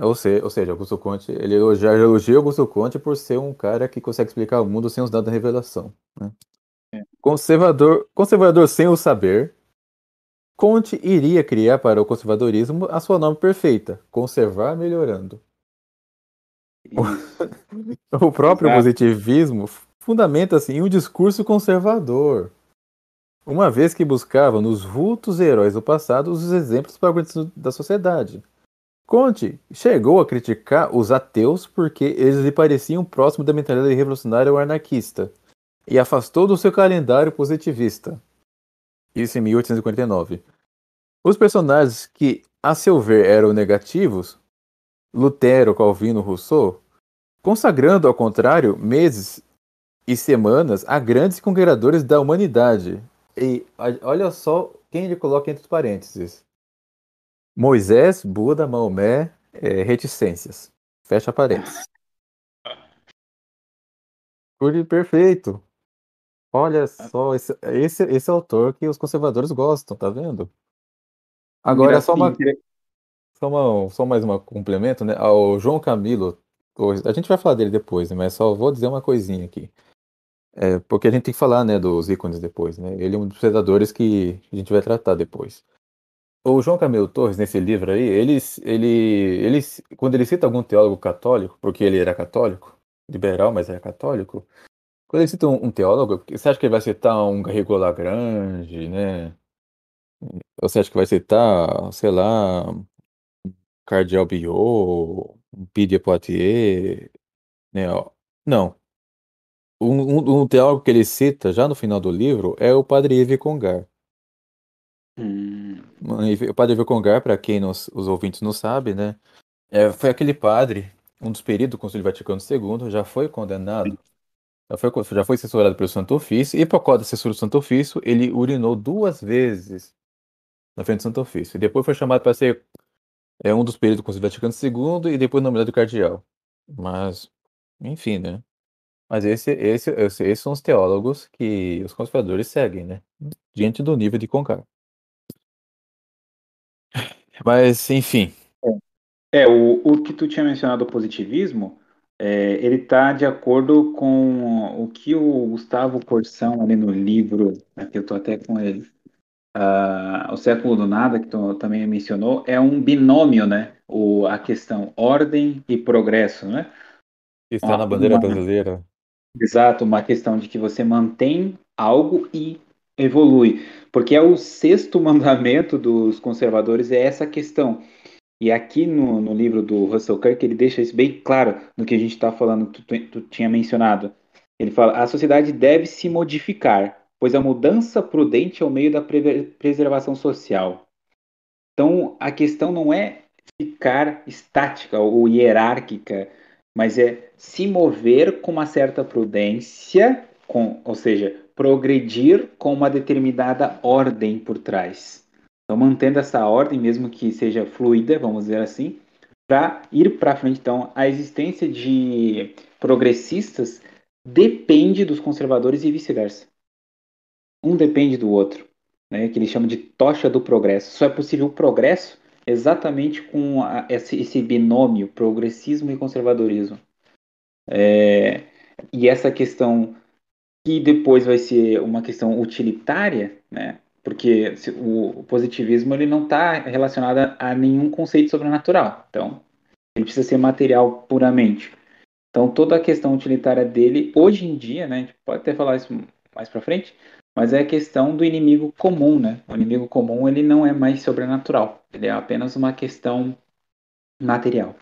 Ou, se, ou seja, Augusto Conte, ele elogia, elogia Augusto Conte por ser um cara que consegue explicar o mundo sem os dados da revelação. Né? É. Conservador, conservador sem o saber, Conte iria criar para o conservadorismo a sua norma perfeita, conservar melhorando. o próprio Exato. positivismo fundamenta assim um discurso conservador, uma vez que buscava nos vultos heróis do passado os exemplos para da sociedade. Conte chegou a criticar os ateus porque eles lhe pareciam próximos da mentalidade revolucionária ou anarquista e afastou do seu calendário positivista. Isso em 1849. Os personagens que, a seu ver, eram negativos Lutero, Calvino, Rousseau, consagrando, ao contrário, meses e semanas a grandes conquistadores da humanidade. E olha só quem ele coloca entre os parênteses: Moisés, Buda, Maomé, é, reticências. Fecha parênteses. Perfeito. Olha só, esse, esse, esse autor que os conservadores gostam, tá vendo? Agora, é só uma, só, uma, só mais um complemento, né? O João Camilo, a gente vai falar dele depois, né? mas só vou dizer uma coisinha aqui. É, porque a gente tem que falar, né, dos ícones depois, né? Ele é um dos predadores que a gente vai tratar depois. O João Camilo Torres, nesse livro aí, ele, ele, ele, quando ele cita algum teólogo católico, porque ele era católico, liberal, mas era católico, quando ele cita um, um teólogo, você acha que ele vai citar um Garrigou Lagrange, né? Ou você acha que vai citar, sei lá, Cardial Biot, Pidia Poitiers, né? Não. Um, um, um, teólogo que ele cita já no final do livro é o Padre Yves Congar. Hum. O Padre Yves Congar, para quem nos, os ouvintes não sabem, né? É, foi aquele padre, um dos períodos do Conselho Vaticano II, já foi condenado, já foi, já foi censurado pelo Santo Ofício, e por causa da censura do Santo Ofício, ele urinou duas vezes na frente do Santo Ofício. E depois foi chamado para ser é um dos períodos do Concílio Vaticano II e depois nomeado cardeal. Mas, enfim, né? Mas esse, esse, esse, esses são os teólogos que os conservadores seguem, né? Diante do nível de Concar. Mas, enfim. É, o, o que tu tinha mencionado, o positivismo, é, ele está de acordo com o que o Gustavo Corsão, ali no livro, aqui eu estou até com ele, uh, o século do nada, que tu também mencionou, é um binômio, né? O, a questão ordem e progresso, né? Está na bandeira uma, brasileira. Exato, uma questão de que você mantém algo e evolui. Porque é o sexto mandamento dos conservadores, é essa questão. E aqui no, no livro do Russell Kirk, ele deixa isso bem claro no que a gente está falando, que tu, tu tinha mencionado. Ele fala: a sociedade deve se modificar, pois a mudança prudente é o meio da preservação social. Então, a questão não é ficar estática ou hierárquica, mas é se mover com uma certa prudência, com, ou seja, progredir com uma determinada ordem por trás. Então, mantendo essa ordem, mesmo que seja fluida, vamos dizer assim, para ir para frente. Então, a existência de progressistas depende dos conservadores e vice-versa um depende do outro, né, que eles chamam de tocha do progresso. Só é possível o progresso exatamente com a, esse, esse, binômio progressismo e conservadorismo. É, e essa questão que depois vai ser uma questão utilitária, né, porque o positivismo ele não está relacionado a nenhum conceito sobrenatural. Então, ele precisa ser material puramente. Então, toda a questão utilitária dele, hoje em dia, né, a gente pode até falar isso mais para frente, mas é a questão do inimigo comum, né? O inimigo comum ele não é mais sobrenatural, ele é apenas uma questão material.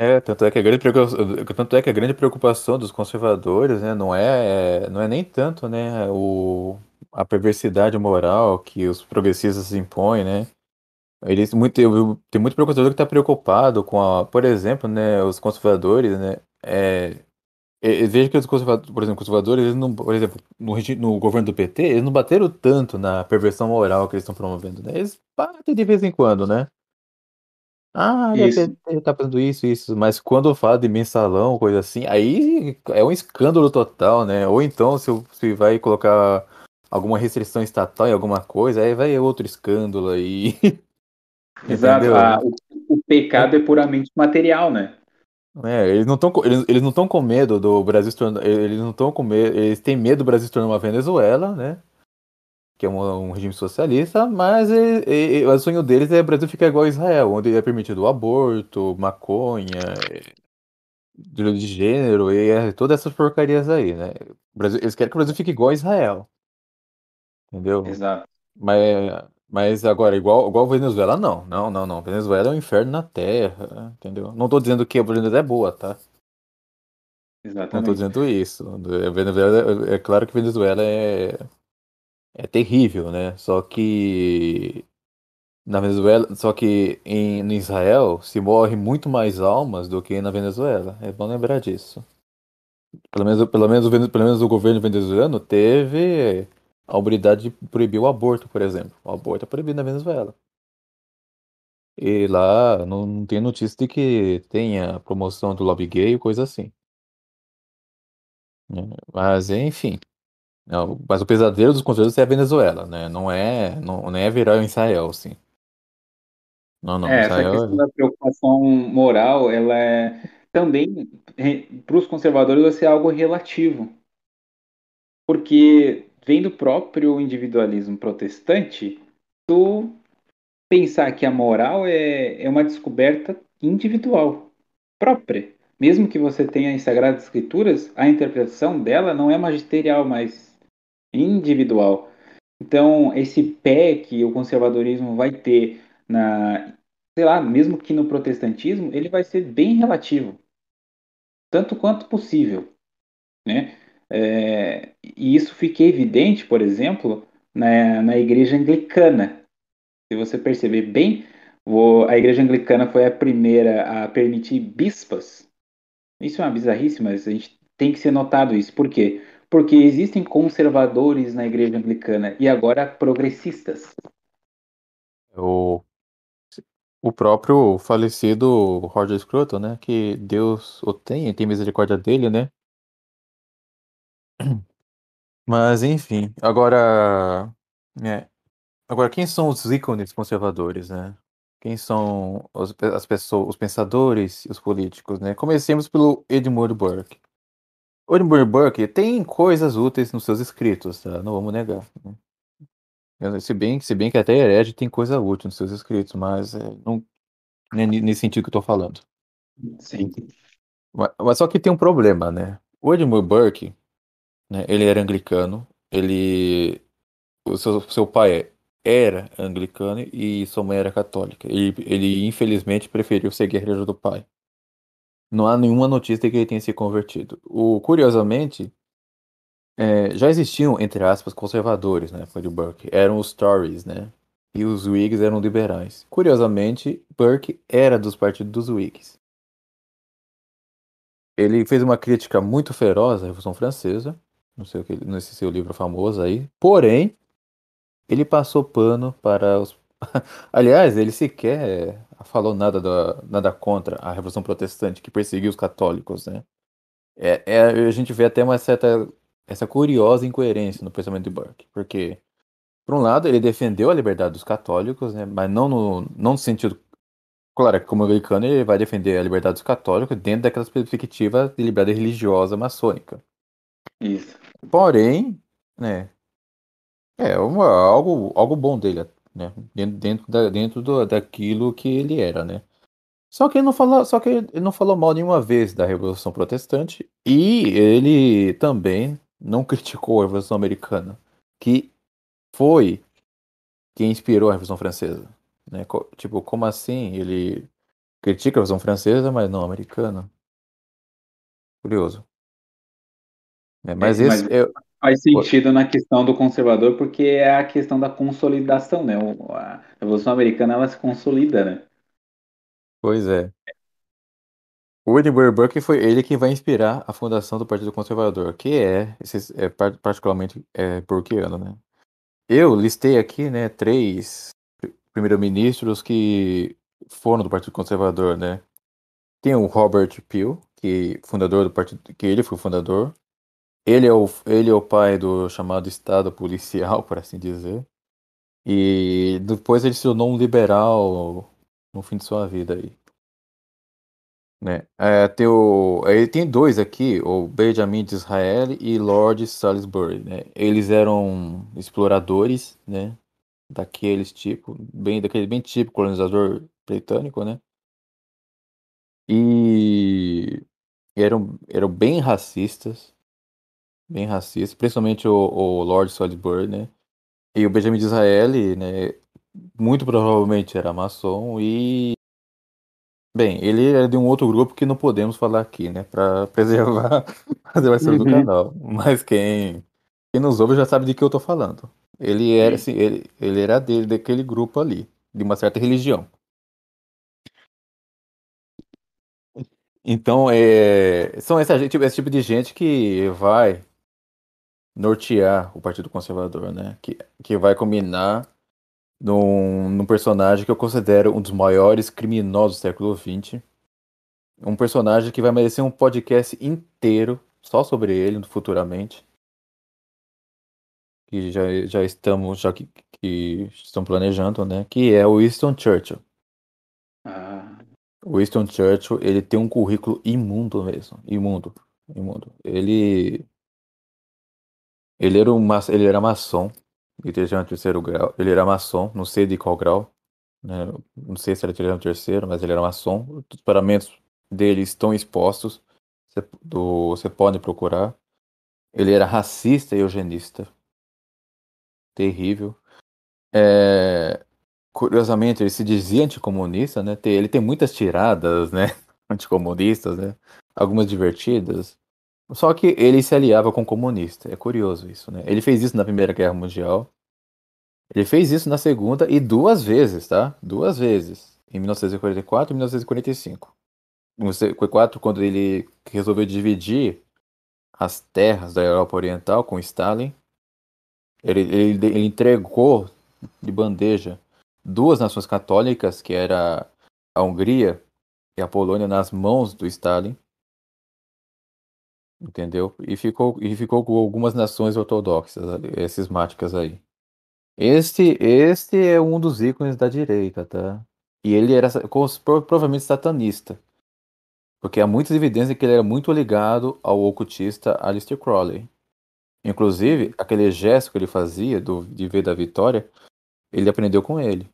É, tanto é que a grande preocupação, tanto é que a grande preocupação dos conservadores, né, não é, não é nem tanto, né, o, a perversidade moral que os progressistas impõem, né? Eles muito tem muito preocupado que está preocupado com a, por exemplo, né, os conservadores, né, é, veja que os conservadores, por exemplo, conservadores, eles não, por exemplo, no, no governo do PT, eles não bateram tanto na perversão moral que eles estão promovendo, né? Eles batem de vez em quando, né? Ah, Isso. ele tá fazendo isso, isso. Mas quando fala de mensalão, coisa assim, aí é um escândalo total, né? Ou então, se, se vai colocar alguma restrição estatal em alguma coisa, aí vai outro escândalo aí. Exato. Ah, o, o pecado é puramente material, né? É, eles não estão eles, eles não estão com medo do Brasil se tornar, eles não estão com medo, eles têm medo do Brasil se tornar uma Venezuela, né? Que é um, um regime socialista, mas e, e, o sonho deles é o Brasil ficar igual a Israel, onde é permitido o aborto, maconha, de gênero e é, todas essas porcarias aí, né? Brasil, eles querem que o Brasil fique igual a Israel. Entendeu? Exato. Mas, mas agora, igual, igual a Venezuela, não. Não, não, não. Venezuela é um inferno na terra, entendeu? Não tô dizendo que a Venezuela é boa, tá? Não tô Exatamente. dizendo isso. Venezuela, é claro que Venezuela é, é terrível, né? Só que na Venezuela, só que em, em Israel se morre muito mais almas do que na Venezuela. É bom lembrar disso. Pelo menos, pelo menos, pelo menos o governo venezuelano teve a habilidade de proibir o aborto, por exemplo. O aborto é proibido na Venezuela. E lá não, não tem notícia de que tenha promoção do lobby gay ou coisa assim. né? Mas enfim. Não, mas o pesadelo dos conservadores é a Venezuela, né? Não é, não, não é virar Israel, assim. Não, não, É, essa Israel. questão da preocupação moral, ela é também, para os conservadores, vai ser algo relativo. Porque vem do próprio individualismo protestante, tu pensar que a moral é, é uma descoberta individual, própria. Mesmo que você tenha as Sagradas Escrituras, a interpretação dela não é magisterial, mas individual. Então, esse pé que o conservadorismo vai ter na, sei lá, mesmo que no protestantismo, ele vai ser bem relativo, tanto quanto possível, né? É, e isso fica evidente, por exemplo, na, na igreja anglicana. Se você perceber bem, a igreja anglicana foi a primeira a permitir bispas. Isso é uma bizarrice, mas a gente tem que ser notado isso. Por quê? Porque existem conservadores na igreja anglicana e agora progressistas. O, o próprio falecido Roger Scruton, né? Que Deus o tenha, tem misericórdia dele, né? Mas enfim, agora. é, agora, quem são os ícones conservadores, né? Quem são os, as pessoas, os pensadores e os políticos, né? Comecemos pelo Edmund Burke. O Edmund Burke tem coisas úteis nos seus escritos, tá? Não vamos negar. né? Se bem, se bem que até herege tem coisa útil nos seus escritos, mas é, não, é nesse sentido que eu tô falando. Sim. Mas, mas só que tem um problema, né? O Edmund Burke, né, ele era anglicano, ele... O seu, seu pai era anglicano e sua mãe era católica. Ele, ele infelizmente preferiu seguir a do pai. Não há nenhuma notícia de que ele tenha se convertido. O, curiosamente, é, já existiam, entre aspas, conservadores na época de Burke. Eram os Tories, né? E os Whigs eram liberais. Curiosamente, Burke era dos partidos dos Whigs. Ele fez uma crítica muito feroz à Revolução Francesa, não sei o que, nesse seu livro famoso aí. Porém, ele passou pano para os. Aliás, ele sequer falou nada, da, nada contra a Revolução Protestante, que perseguiu os católicos, né? É, é, a gente vê até uma certa essa curiosa incoerência no pensamento de Burke, porque por um lado ele defendeu a liberdade dos católicos, né, mas não no, não no sentido claro que como anglicano ele vai defender a liberdade dos católicos dentro daquela perspectiva de liberdade religiosa maçônica. Isso. Porém, né, É, uma, algo, algo bom dele, né? Dentro, dentro, da, dentro do, daquilo que ele era, né? Só que ele não falou, só que ele não falou mal nenhuma vez da Revolução Protestante e ele também não criticou a Revolução Americana, que foi quem inspirou a Revolução Francesa, né? Tipo, como assim ele critica a Revolução Francesa, mas não a americana? Curioso. Mas É, esse mas- é, Faz sentido na questão do conservador, porque é a questão da consolidação, né? A Revolução Americana, ela se consolida, né? pois é. O Edinburgh Burke foi ele que vai inspirar a fundação do Partido Conservador, que é, é par- particularmente é, burkeano, né? Eu listei aqui, né, três pri- primeiros-ministros que foram do Partido Conservador, né? Tem o Robert Peel, que fundador do partido, que ele foi o fundador. Ele é o, ele é o pai do chamado Estado policial, por assim dizer. E depois ele se tornou um liberal no fim de sua vida aí. Né? É, tem o, aí tem dois aqui, o Benjamin Disraeli e Lord Salisbury, né? Eles eram exploradores, né? Daqueles tipo, bem daquele bem típico colonizador britânico, né? E eram, eram bem racistas, bem racistas, principalmente o, o Lord Salisbury, né? E o Benjamin Disraeli, né? Muito provavelmente era maçom e Bem, ele é de um outro grupo que não podemos falar aqui, né? Pra preservar a preservação do Uhum. canal. Mas quem, quem nos ouve já sabe de que eu tô falando. Ele era, assim, ele, ele era dele, daquele grupo ali, de uma certa religião. Então, é, são essa, gente- esse tipo de gente que vai nortear o Partido Conservador, né? Que, que vai combinar num, num personagem que eu considero um dos maiores criminosos do século XX. Um personagem que vai merecer um podcast inteiro só sobre ele futuramente. Que já, já estamos, já que, que estão planejando, né? Que é o Winston Churchill. Ah, O Winston Churchill, ele tem um currículo imundo mesmo. Imundo. Imundo. Ele. Ele era, um, ele era maçom. Tinha terceiro grau. Ele era maçom, não sei de qual grau. Né? Não sei se era tirando terceiro, mas ele era maçom. Os paramentos dele estão expostos. Você, pode procurar. Ele era racista e eugenista. Terrível. É, curiosamente, ele se dizia anticomunista, né? Ele tem muitas tiradas, né? Anticomunistas, né? Algumas divertidas. Só que ele se aliava com comunista. É curioso isso, né? Ele fez isso na Primeira Guerra Mundial. Ele fez isso na Segunda e duas vezes, tá? Duas vezes. Em 1944 e 1945. Em 1944, quando ele resolveu dividir as terras da Europa Oriental com Stalin, ele, ele, ele entregou de bandeja duas nações católicas, que era a Hungria e a Polônia, nas mãos do Stalin. Entendeu? E ficou, e ficou com algumas nações ortodoxas, cismáticas aí. Este, este é um dos ícones da direita, tá? E ele era provavelmente satanista. Porque há muitas evidências que ele era muito ligado ao ocultista Aleister Crowley. Inclusive, aquele gesto que ele fazia do, de ver da vitória, ele aprendeu com ele.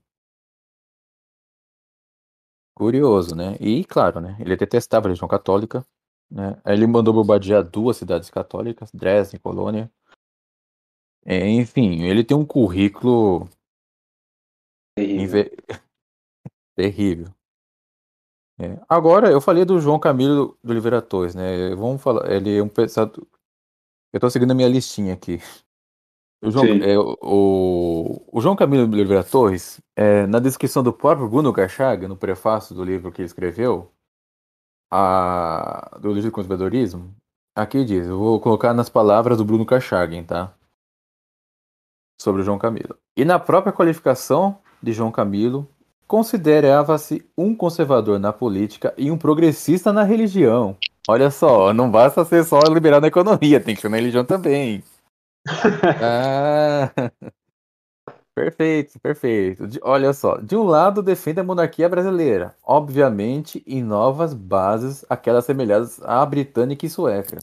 Curioso, né? E, claro, né? Ele detestava a religião católica. Né? Ele mandou bombardear duas cidades católicas, Dresden e Colônia. É, enfim, ele tem um currículo terrível. terrível. É. Agora, eu falei do João Camilo de Oliveira Torres, né? Vamos falar, ele é um pensador. Eu tô seguindo a minha listinha aqui. O João, é, o, o João Camilo de Oliveira Torres, é, na descrição do próprio Bruno Garchaga, no prefácio do livro que ele escreveu, a, do livro de conservadorismo, aqui diz, eu vou colocar nas palavras do Bruno Garchagen, tá? Sobre o João Camilo. E na própria qualificação de João Camilo, considerava-se um conservador na política e um progressista na religião. Olha só, não basta ser só liberal na economia, tem que ser na religião também. Ah, perfeito, perfeito. De- olha só, de um lado defende a monarquia brasileira, obviamente em novas bases, aquelas semelhantes à britânica e sueca.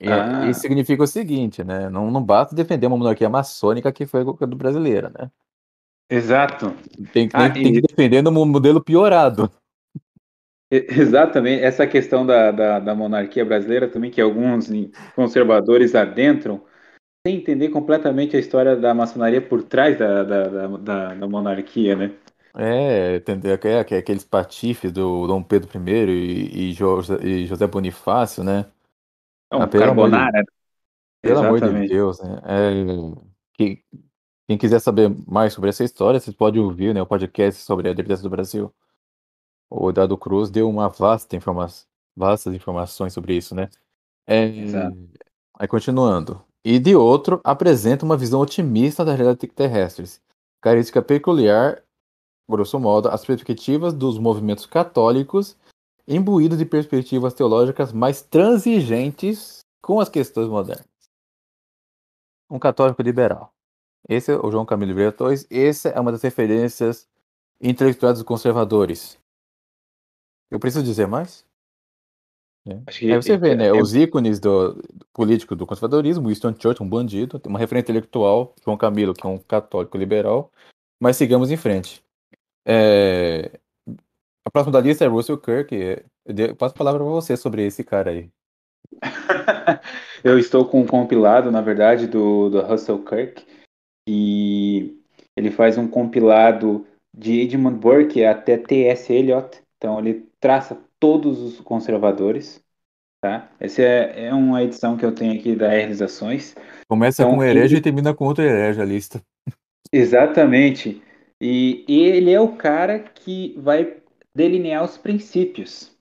E, Ah. isso significa o seguinte, né? Não, não basta defender uma monarquia maçônica que foi a do brasileira, né? Exato. Tem, que- Ah, tem, tem e- que defender no modelo piorado. E- Exatamente, essa questão da, da, da monarquia brasileira também, que alguns conservadores adentram, sem entender completamente a história da maçonaria por trás da, da, da, da- da monarquia, né? É, entendeu? É, é aqueles patifes do Dom Pedro I e, e, José, e José Bonifácio, né? É um Ah, pelo amor de- carbonara. Pelo amor de. Deus, né? É, que, quem quiser saber mais sobre essa história, vocês podem ouvir, né, o podcast sobre a independência do Brasil. O Dado Cruz deu uma vasta informação, vastas informações sobre isso, né? É, Exato. Aí continuando. E de outro, apresenta uma visão otimista da realidade terrestres, característica peculiar, grosso modo, as perspectivas dos movimentos católicos, imbuídos de perspectivas teológicas mais transigentes com as questões modernas. Um católico liberal. Esse é o João Camilo Breatões. Essa é uma das referências intelectuais dos conservadores. Eu preciso dizer mais? Acho que Aí você vê, né? é- Os ícones do, do político do conservadorismo, Winston Churchill, um bandido, tem uma referência intelectual, João Camilo, que é um católico liberal. Mas sigamos em frente. É, A próxima da lista é Russell Kirk. Eu de- passo a palavra para você sobre esse cara aí. Eu estou com um compilado, na verdade, do, do Russell Kirk, e ele faz um compilado de Edmund Burke até T.S. Eliot. Então ele traça todos os conservadores. Tá? Essa é, é uma edição que eu tenho aqui da Realizações. Começa Então, com um herege ele- e termina com outro herege a lista. Exatamente. E ele é o cara que vai delinear os princípios.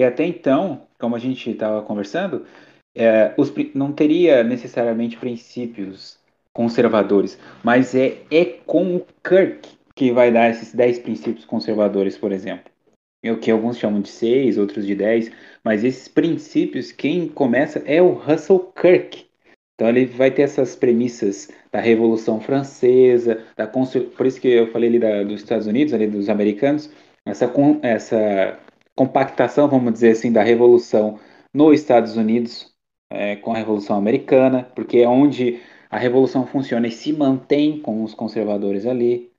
E até então, como a gente estava conversando, é, os não teria necessariamente princípios conservadores, mas é, é com o Kirk que vai dar esses 10 princípios conservadores, por exemplo. O que alguns chamam de 6, outros de 10, mas esses princípios, quem começa é o Russell Kirk. Então ele vai ter essas premissas da Revolução Francesa, da por isso que eu falei ali da- dos Estados Unidos, ali dos americanos, essa, essa compactação, vamos dizer assim, da Revolução nos Estados Unidos é, com a Revolução Americana, porque é onde a Revolução funciona e se mantém com os conservadores ali,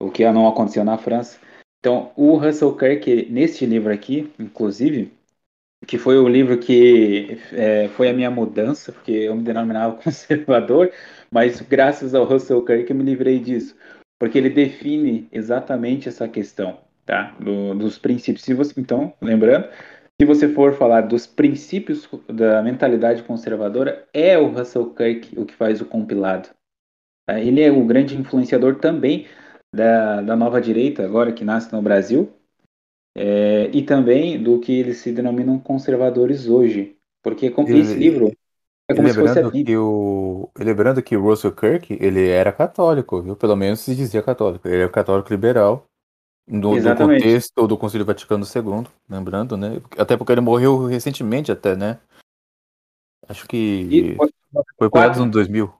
o que não aconteceu na França. Então, o Russell Kirk, neste livro aqui, inclusive, que foi o livro que é, foi a minha mudança, porque eu me denominava conservador, mas graças ao Russell Kirk eu me livrei disso, porque ele define exatamente essa questão, tá? Do- dos princípios. Se você, então, lembrando, se você for falar dos princípios da mentalidade conservadora, é o Russell Kirk o que faz o compilado. tá? Ele é o grande influenciador também da, da nova direita, agora que nasce no Brasil, é, e também do que eles se denominam conservadores hoje. Porque com Ele- esse livro é E como se fosse a lembrando Bíblia. que o e lembrando que o Russell Kirk ele era católico, viu? Pelo menos se dizia católico. Ele é católico liberal no, Exatamente. contexto do Concílio Vaticano II, lembrando, né? Até porque ele morreu recentemente, até, né? Acho que E foi- por no 2000,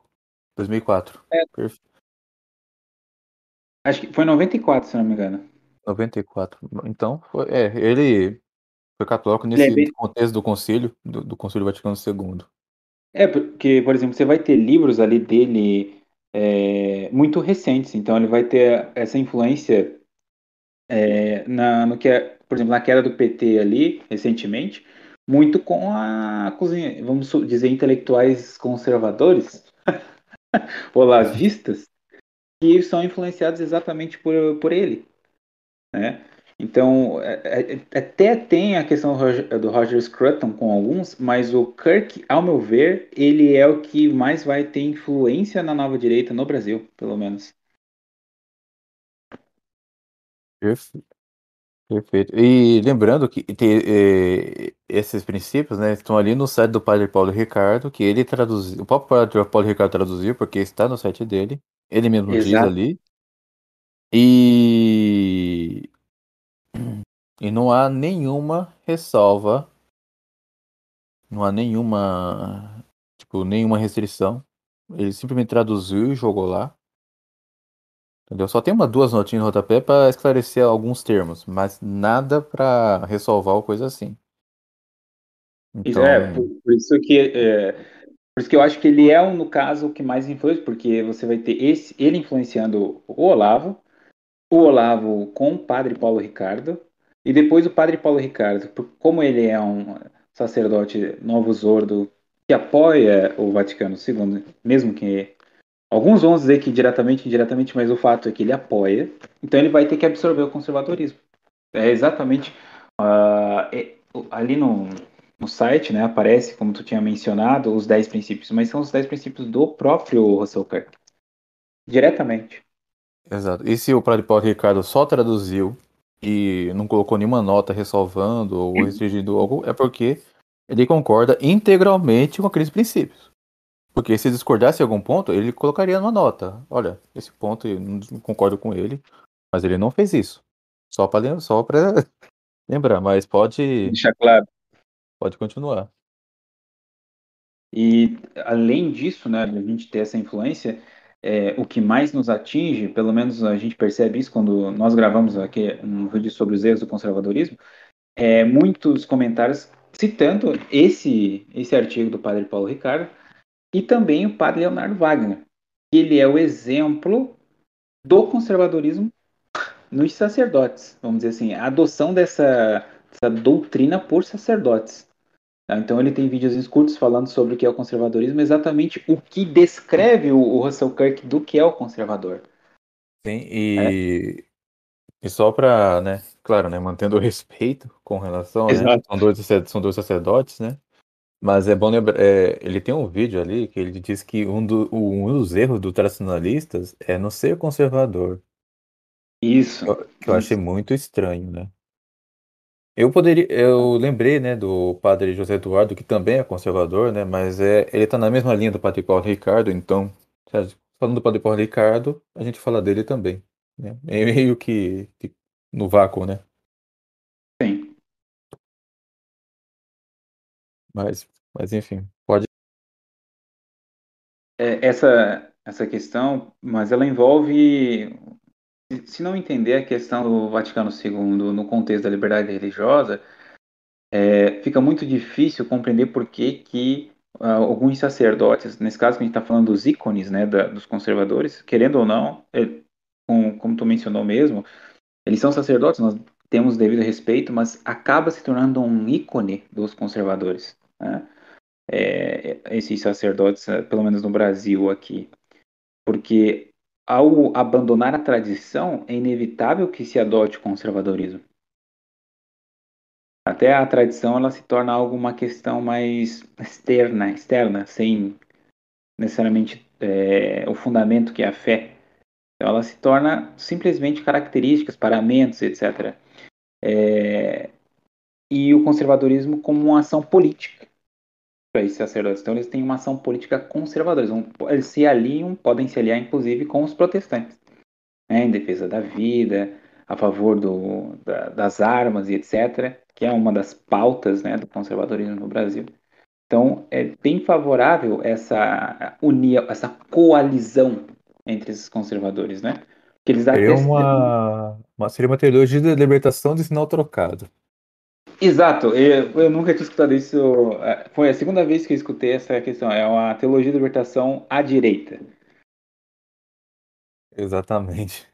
2004. É. Perfe- acho que foi em 94, se não me engano. 94. Então, foi, é, ele foi católico é nesse bem- contexto do concílio, do, do Concílio Vaticano II. É, porque, por exemplo, você vai ter livros ali dele é, muito recentes, então ele vai ter essa influência é, na, no que é, por exemplo, na queda do PT ali, recentemente, muito com a cozinha, vamos dizer, intelectuais conservadores, olavistas, que são influenciados exatamente por, por ele, né? Então, é- é- até tem a questão do Roger Scruton com alguns, mas o Kirk, ao meu ver, ele é o que mais vai ter influência na nova direita no Brasil, pelo menos. Perfeito. E lembrando que tem, eh, esses princípios, né, estão ali no site do Padre Paulo Ricardo, que ele traduziu, o próprio Padre Paulo Ricardo traduziu, porque está no site dele, ele mesmo diz Exato. ali. E e não há nenhuma ressalva, não há nenhuma, tipo, nenhuma restrição. Ele simplesmente traduziu e jogou lá. Entendeu? Só tem uma duas notinhas no rodapé para esclarecer alguns termos, mas nada para ressalvar ou coisa assim. É, Então, por, por isso que é, por isso que eu acho que ele é, um, no caso, o que mais influencia, porque você vai ter esse, ele influenciando o Olavo, o Olavo com o padre Paulo Ricardo, e depois o padre Paulo Ricardo, como ele é um sacerdote novo sordo que apoia o Vaticano II, mesmo que alguns vão dizer que diretamente, indiretamente, mas o fato é que ele apoia, então ele vai ter que absorver o conservadorismo. É exatamente ah, é- ali no, no site, né, aparece, como tu tinha mencionado, os 10 princípios, mas são os 10 princípios do próprio Russell Kirk, diretamente. exato. E se o padre Paulo Ricardo só traduziu e não colocou nenhuma nota ressalvando ou restringindo algo, é porque ele concorda integralmente com aqueles princípios. Porque se discordasse em algum ponto, ele colocaria numa nota. Olha, esse ponto eu não concordo com ele, mas ele não fez isso. Só para só lembrar, mas pode Deixar claro. pode continuar. E além disso, né, a gente ter essa influência, é, o que mais nos atinge, pelo menos a gente percebe isso quando nós gravamos aqui um vídeo sobre os erros do conservadorismo, é muitos comentários citando esse esse artigo do padre Paulo Ricardo e também o padre Leonardo Wagner, que ele é o exemplo do conservadorismo nos sacerdotes, vamos dizer assim, a adoção dessa, dessa doutrina por sacerdotes. Tá? Então ele tem vídeos curtos falando sobre o que é o conservadorismo, exatamente o que descreve o, o Russell Kirk do que é o conservador. Sim, e, e só para, né, claro, né, mantendo o respeito com relação, né, são dois, são dois sacerdotes, né, mas é bom lembrar, é, ele tem um vídeo ali que ele diz que um, do, um dos erros dos tradicionalistas é não ser conservador, Isso. eu- que eu achei muito estranho, né. Eu poderia, eu lembrei, né, do padre José Eduardo, que também é conservador, né, mas é, ele tá na mesma linha do padre Paulo Ricardo, então, falando do padre Paulo Ricardo, a gente fala dele também, né, é meio que, que no vácuo, né, Sim. Mas, mas enfim, pode, É, essa, essa questão, mas ela envolve, se- não entender a questão do Vaticano II no contexto da liberdade religiosa, é, fica muito difícil compreender por que que ah, alguns sacerdotes, nesse caso que a gente está falando dos ícones, né, da- dos conservadores, querendo ou não, é, com- como tu mencionou mesmo, eles são sacerdotes, nós temos devido respeito, mas acaba se tornando um ícone dos conservadores, né? É, esses sacerdotes, eh, pelo menos no Brasil aqui, porque ao abandonar a tradição, é inevitável que se adote o conservadorismo. Até a tradição ela se torna algo uma questão mais externa, externa, sem necessariamente é, o fundamento que é a fé. Então ela se torna simplesmente características, paramentos, etc. É, e o conservadorismo como uma ação política para esses sacerdotes. Então eles têm uma ação política conservadora. Eles, se alinham, podem se aliar inclusive com os protestantes, né, em defesa da vida, a favor do, da- das armas e etc., que é uma das pautas né, do conservadorismo no Brasil. Então é bem favorável essa união, essa coalizão entre esses conservadores, né? Que eles seria até uma, uma, seria uma teologia da libertação de sinal trocado. Exato, eu, eu nunca tinha escutado isso. é, Foi a segunda vez que eu escutei essa questão. É uma teologia da libertação à direita. Exatamente.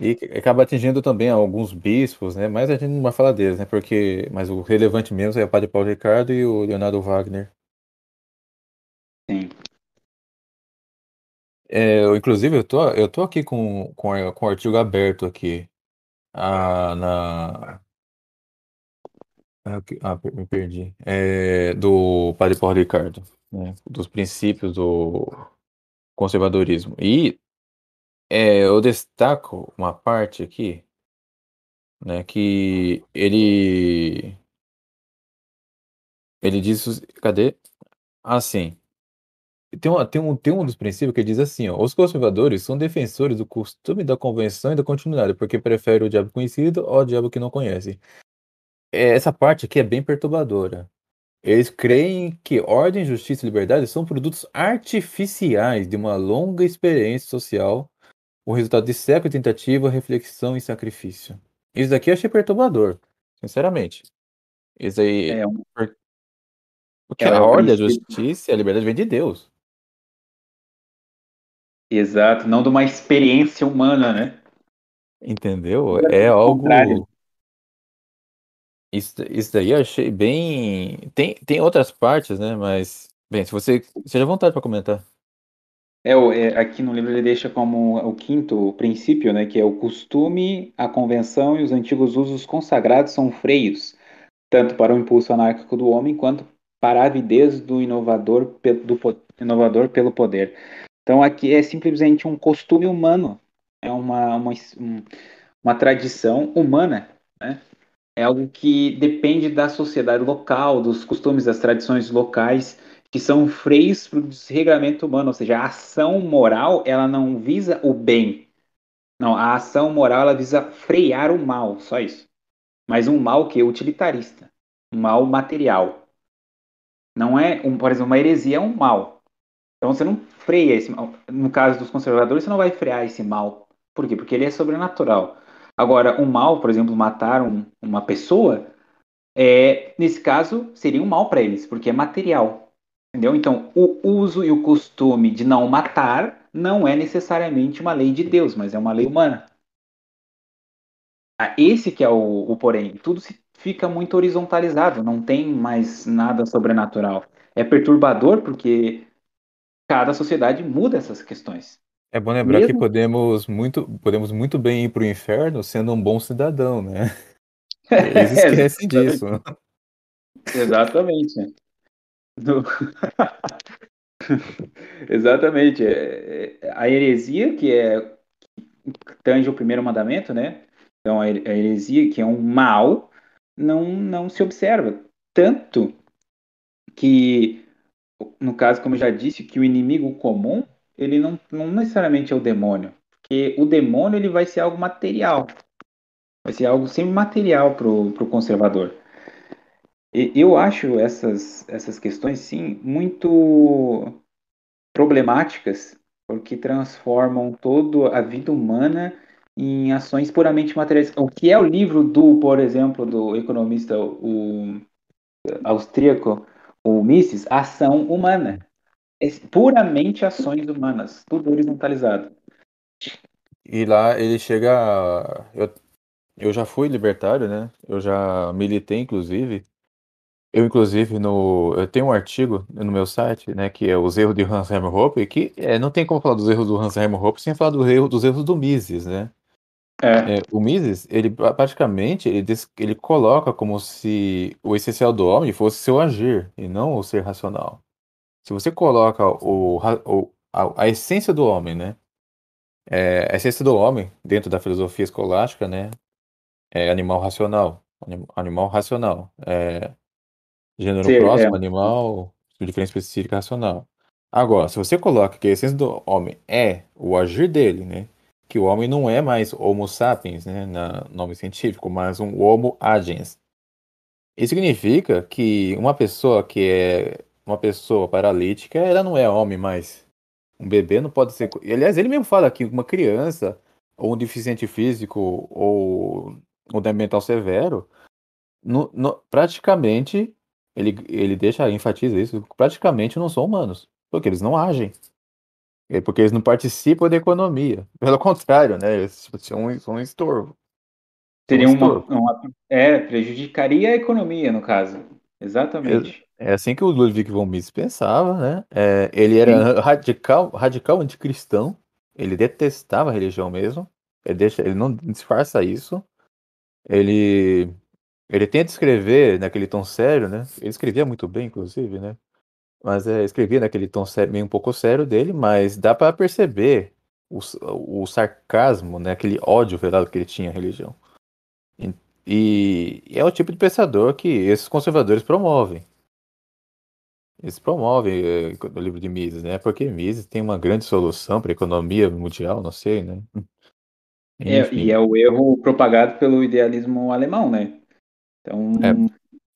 E acaba atingindo também alguns bispos, né? Mas a gente não vai falar deles, né? Porque, mas o relevante mesmo é o padre Paulo Ricardo e o Leonardo Wagner. Sim. É, eu, inclusive, eu tô, eu tô aqui com, com, a- com o artigo aberto aqui. Ah, na. Ah, ah, me perdi. É, do padre Paulo Ricardo, né? Dos princípios do conservadorismo. E é, eu destaco uma parte aqui, né? Que ele. Ele diz. Cadê? Ah, sim. Tem, uma, tem, um, tem um dos princípios que diz assim, ó, os conservadores são defensores do costume da convenção e da continuidade, porque preferem o diabo conhecido ao diabo que não conhecem. É, Essa parte aqui é bem perturbadora. Eles creem que ordem, justiça e liberdade são produtos artificiais de uma longa experiência social, o resultado de séculos de tentativa, reflexão e sacrifício. Isso daqui eu achei perturbador, sinceramente. Isso aí, É um, por- Porque É a o ordem, a justiça e a liberdade vem de Deus. Exato, não de uma experiência humana, né? Entendeu? É Ao contrário. Isso, isso daí eu achei bem. Tem, tem outras partes, né? Mas. Bem, se você. Seja à vontade para comentar. É, é, aqui no livro ele deixa como o quinto princípio, né, que é o costume, a convenção e os antigos usos consagrados são freios, tanto para o impulso anárquico do homem quanto para a avidez do inovador, do inovador pelo poder. Então aqui é simplesmente um costume humano, é uma, uma, um- uma tradição humana, né? É algo que depende da sociedade local, dos costumes, das tradições locais, que são freios para o desregramento humano, ou seja, a ação moral, ela não visa o bem. Não, a ação moral, ela visa frear o mal, só isso. Mas um mal que é utilitarista, um mal material. Não é, um, por exemplo, uma heresia é um mal. Então você não freia esse mal. No caso dos conservadores, você não vai frear esse mal. Por quê? Porque ele é sobrenatural. Agora, um mal, por exemplo, matar um, uma pessoa, é, nesse caso, seria um mal para eles, porque é material. Entendeu? Então, o uso e o costume de não matar não é necessariamente uma lei de Deus, mas é uma lei humana. Ah, Esse que é o, o porém. Tudo se fica muito horizontalizado, não tem mais nada sobrenatural. É perturbador porque cada sociedade muda essas questões. É bom lembrar que Mesmo podemos muito, podemos muito bem ir para o inferno sendo um bom cidadão, né? Eles esquecem disso. Exatamente. Do- Exatamente. É- é- A heresia, que é que tange o primeiro mandamento, né? Então, a heresia, que é um mal, não, não se observa. Tanto que, no caso, como eu já disse, que o inimigo comum, ele não, não necessariamente é o demônio. Porque o demônio, ele vai ser algo material. Vai ser algo sempre material para o conservador. E eu acho essas, essas questões, sim, muito problemáticas, porque transformam toda a vida humana em ações puramente materiais. O que é o livro do, por exemplo, do economista o austríaco, o Mises, Ação Humana. É puramente ações humanas, tudo horizontalizado. E lá ele chega. Eu, eu já fui libertário, né? Eu já militei, inclusive. Eu, inclusive, no, eu tenho um artigo no meu site, né, que é os erros de Hans Hermann Hoppe, que é, não tem como falar dos erros do Hans Hermann Hoppe sem falar do erro, dos erros do Mises, né? É, É, o Mises, ele pra- praticamente, ele, des- ele coloca como se o essencial do homem fosse seu agir, e não o ser racional. Se você coloca o, o- a, a essência do homem, né? É, a essência do homem, dentro da filosofia escolástica, né? É animal racional. anim- Animal racional. É, Gênero ser, é, próximo, animal, diferença específica racional. Agora, se você coloca que a essência do homem é o agir dele, né? Que o homem não é mais Homo sapiens, né? Na nome científico, mas um Homo agens. Isso significa que uma pessoa que é uma pessoa paralítica, ela não é homem mais. Um bebê não pode ser. Aliás, ele mesmo fala que uma criança, ou um deficiente físico, ou um mental severo, no- no- praticamente, ele, ele deixa, enfatiza isso, praticamente não são humanos, porque eles não agem, É porque eles não participam da economia. Pelo contrário, né? Eles são, um- são um estorvo. seria um uma, uma- é, prejudicaria a economia, no caso. Exatamente. É assim que o Ludwig von Mises pensava, né? É, ele era radical, radical anticristão, ele detestava a religião mesmo, ele, deixa, ele não disfarça isso. Ele, ele tenta escrever naquele tom sério, né? Ele escrevia muito bem, inclusive, né? Mas é, escrevia naquele tom sério, meio um pouco sério dele, mas dá para perceber o, o sarcasmo, né? Aquele ódio velado que ele tinha à religião. E, e é o tipo de pensador que esses conservadores promovem. Eles promovem eh, o livro de Mises, né? Porque Mises tem uma grande solução para a economia mundial, não sei, né? É, e é o erro propagado pelo idealismo alemão, né? Então,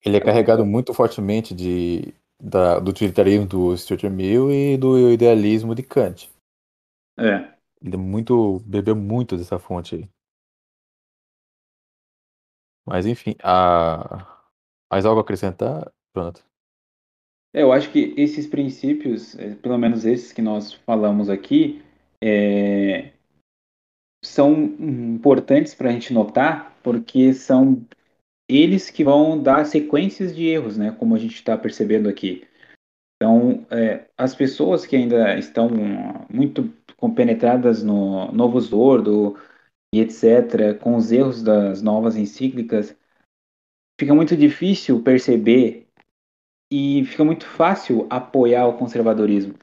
ele é carregado muito fortemente de, da- do utilitarismo do Stuart Mill e do idealismo de Kant. é. Ele é muito, bebeu muito dessa fonte aí. Mas enfim, a... mais algo a acrescentar, Jonathan? É, eu acho que esses princípios, é, pelo menos esses que nós falamos aqui, é, são importantes para a gente notar, porque são eles que vão dar sequências de erros, né? Como a gente está percebendo aqui. Então, é, as pessoas que ainda estão muito compenetradas no Novo Zordo e etc., com os erros das novas encíclicas, fica muito difícil perceber e fica muito fácil apoiar o conservadorismo.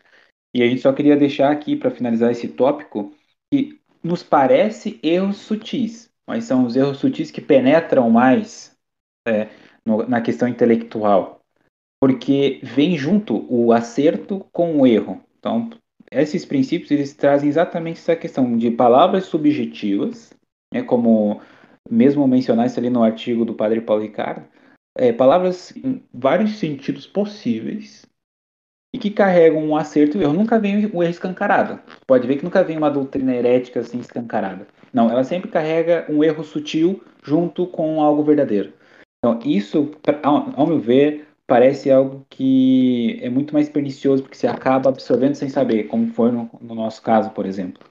E a gente só queria deixar aqui, para finalizar esse tópico, que nos parece erros sutis, mas são os erros sutis que penetram mais é, no, na questão intelectual, porque vem junto o acerto com o erro. Então, esses princípios eles trazem exatamente essa questão de palavras subjetivas, é como mesmo mencionar isso ali no artigo do Padre Paulo Ricardo, é, palavras em vários sentidos possíveis e que carregam um acerto e erro. Nunca vem o erro escancarado. Pode ver que nunca vem uma doutrina herética assim escancarada. Não, ela sempre carrega um erro sutil junto com algo verdadeiro. Então, isso, ao, meu ver, parece algo que é muito mais pernicioso, porque você acaba absorvendo sem saber, como foi no, no nosso caso, por exemplo.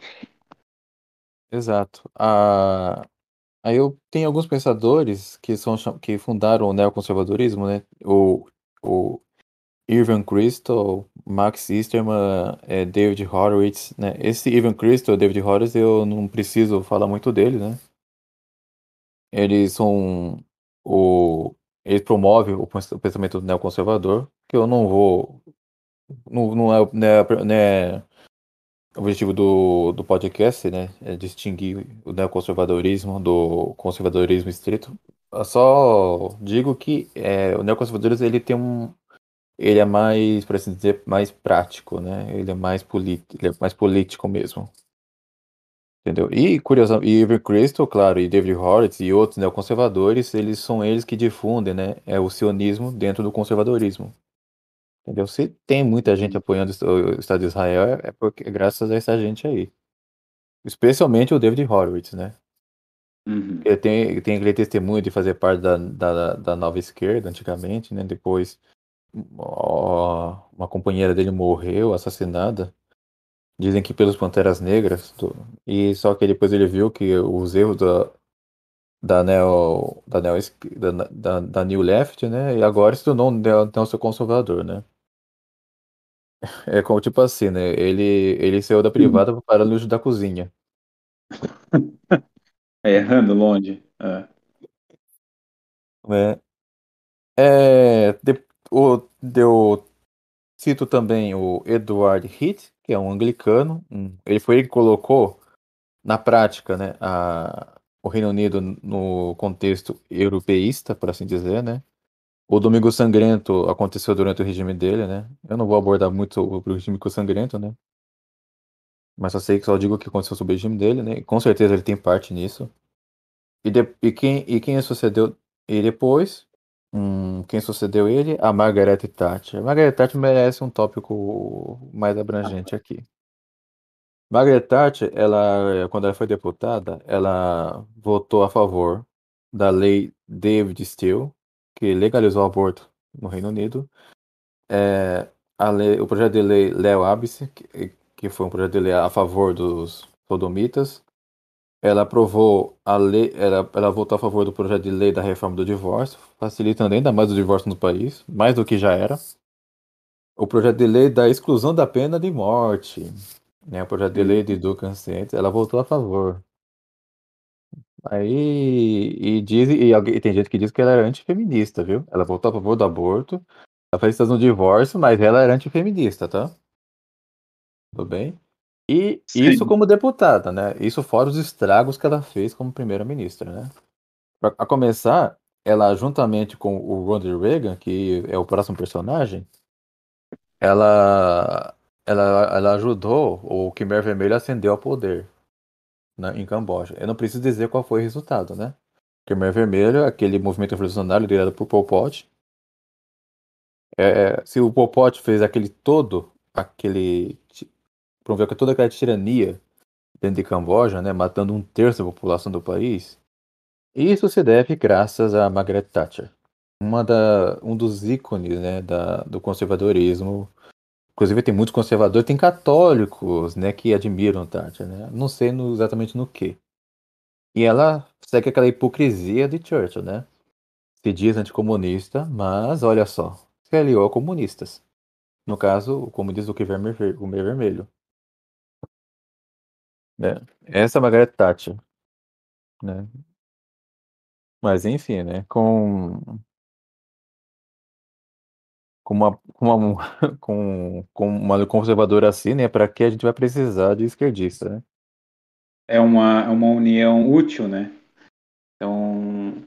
Exato. Ah, aí eu tenho alguns pensadores que são que fundaram o neoconservadorismo, né? O, o Irving Kristol, Max Easterman, é, David Horowitz, né? Esse Irving Kristol, David Horowitz, eu não preciso falar muito dele, né? Eles são o eles promovem o pensamento neoconservador, que eu não vou não, não é, não é, não é o objetivo do, do podcast, né, é distinguir o neoconservadorismo do conservadorismo estrito. Eu só digo que é, o neoconservadorismo ele tem um, ele é mais, por assim dizer, mais prático, né? Ele é mais ele é mais político mesmo. Entendeu? E curiosamente, e Irving Kristol, claro, e David Horowitz e outros neoconservadores, eles são eles que difundem, né, é o sionismo dentro do conservadorismo. Entendeu? Se tem muita gente apoiando o Estado de Israel, é porque é graças a essa gente aí. Especialmente o David Horowitz, né? Uhum. Ele tem, tem aquele testemunho de fazer parte da, da, da nova esquerda antigamente, né? Depois ó, uma companheira dele morreu, assassinada. Dizem que pelos Panteras Negras. E só que depois ele viu que os erros da, da Neo, da, Neo, da, da, da New Left, né? E agora se tornou um neo conservador, né? É como tipo assim, né? Ele, ele saiu da privada para o luxo da cozinha. É, errando longe. É. É, é, de, o, deu, cito também o Edward Heath, que é um anglicano. Ele foi ele que colocou na prática né, a, o Reino Unido no contexto europeísta, por assim dizer, né? O Domingo Sangrento aconteceu durante o regime dele, né? Eu não vou abordar muito o regime sangrento, né? Mas só sei que só digo que aconteceu sob o regime dele, né? E com certeza ele tem parte nisso. E, de, e, quem, e quem sucedeu ele depois? Hum, quem sucedeu ele? A Margaret Thatcher. Margaret Thatcher merece um tópico mais abrangente aqui. Margaret Thatcher, ela, quando ela foi deputada, ela votou a favor da lei David Steele, que legalizou o aborto no Reino Unido. É, lei, o projeto de lei Leo Abyss, que, que foi um projeto de lei a favor dos sodomitas. Ela aprovou a lei, ela, ela votou a favor do projeto de lei da reforma do divórcio, facilitando ainda mais o divórcio no país, mais do que já era. O projeto de lei da exclusão da pena de morte, né, o projeto de lei de Duncan ela votou a favor. Aí, e, diz, e, alguém, tem gente que diz que ela era antifeminista, viu? Ela votou a favor do aborto, ela fez no divórcio, mas ela era antifeminista, tá? Tudo bem? E Sim. isso como deputada, né? Isso fora os estragos que ela fez como primeira-ministra, né? Pra, a começar, ela juntamente com o Ronald Reagan, que é o próximo personagem, ela, ela, ela ajudou o Khmer Vermelho a ascender ao poder né, em Camboja. Eu não preciso dizer qual foi o resultado, né? Khmer Vermelho, aquele movimento revolucionário liderado por Pol Pot. É, se o Pol Pot fez aquele todo, aquele promoveu toda aquela tirania dentro de Camboja, né, matando um terço da população do país, isso se deve graças a Margaret Thatcher. uma da, um dos ícones né, da, do conservadorismo. Inclusive tem muitos conservadores, tem católicos né, que admiram Thatcher, né? não sei no, exatamente no que. E ela segue aquela hipocrisia de Churchill, né? Se diz anticomunista, mas olha só, se aliou a comunistas. No caso, como diz o que vermelho, vermelho. É, essa é a Margaret Thatcher. Né? Mas enfim, né? Com com uma, com uma, com, com uma conservadora assim, né? Para que a gente vai precisar de esquerdista, né? É uma, é uma união útil, né? Então,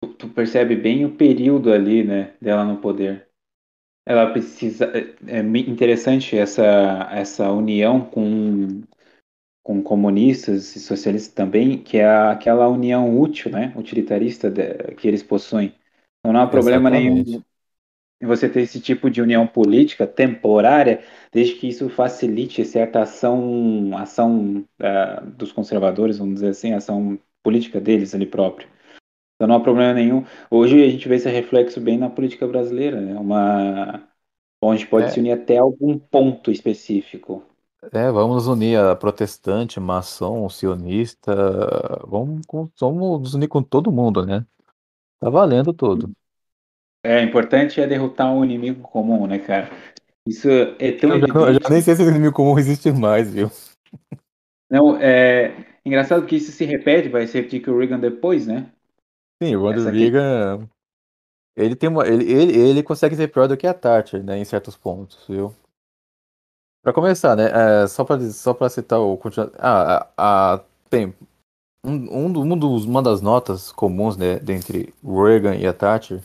tu, tu percebe bem o período ali, né? Dela no poder. Ela precisa. É, é interessante essa, essa união com, com comunistas e socialistas também, que é aquela união útil, né? Utilitarista de, que eles possuem. Então não há problema Exatamente. nenhum você ter esse tipo de união política temporária, desde que isso facilite certa ação, ação uh, dos conservadores, vamos dizer assim, ação política deles ali próprio. Então não há problema nenhum. Hoje a gente vê esse reflexo bem na política brasileira, né? Uma onde pode É, se unir até algum ponto específico. é, vamos unir a protestante, maçom, sionista, vamos, vamos nos unir com todo mundo, né? Tá valendo tudo. É importante é derrotar um inimigo comum, né, cara? Isso é tão Eu já, eu já nem sei se esse inimigo comum existe mais, viu? Não, é engraçado que isso se repete, vai se repetir com o Reagan depois, né? Sim, o Ronald. Reagan, ele tem uma, ele, ele, ele consegue ser pior do que a Thatcher, né, em certos pontos, viu? Pra começar, né, é, só pra, só pra citar o... Ah, a, a- tem um, um, um dos, uma das notas comuns, né, dentre Reagan e a Thatcher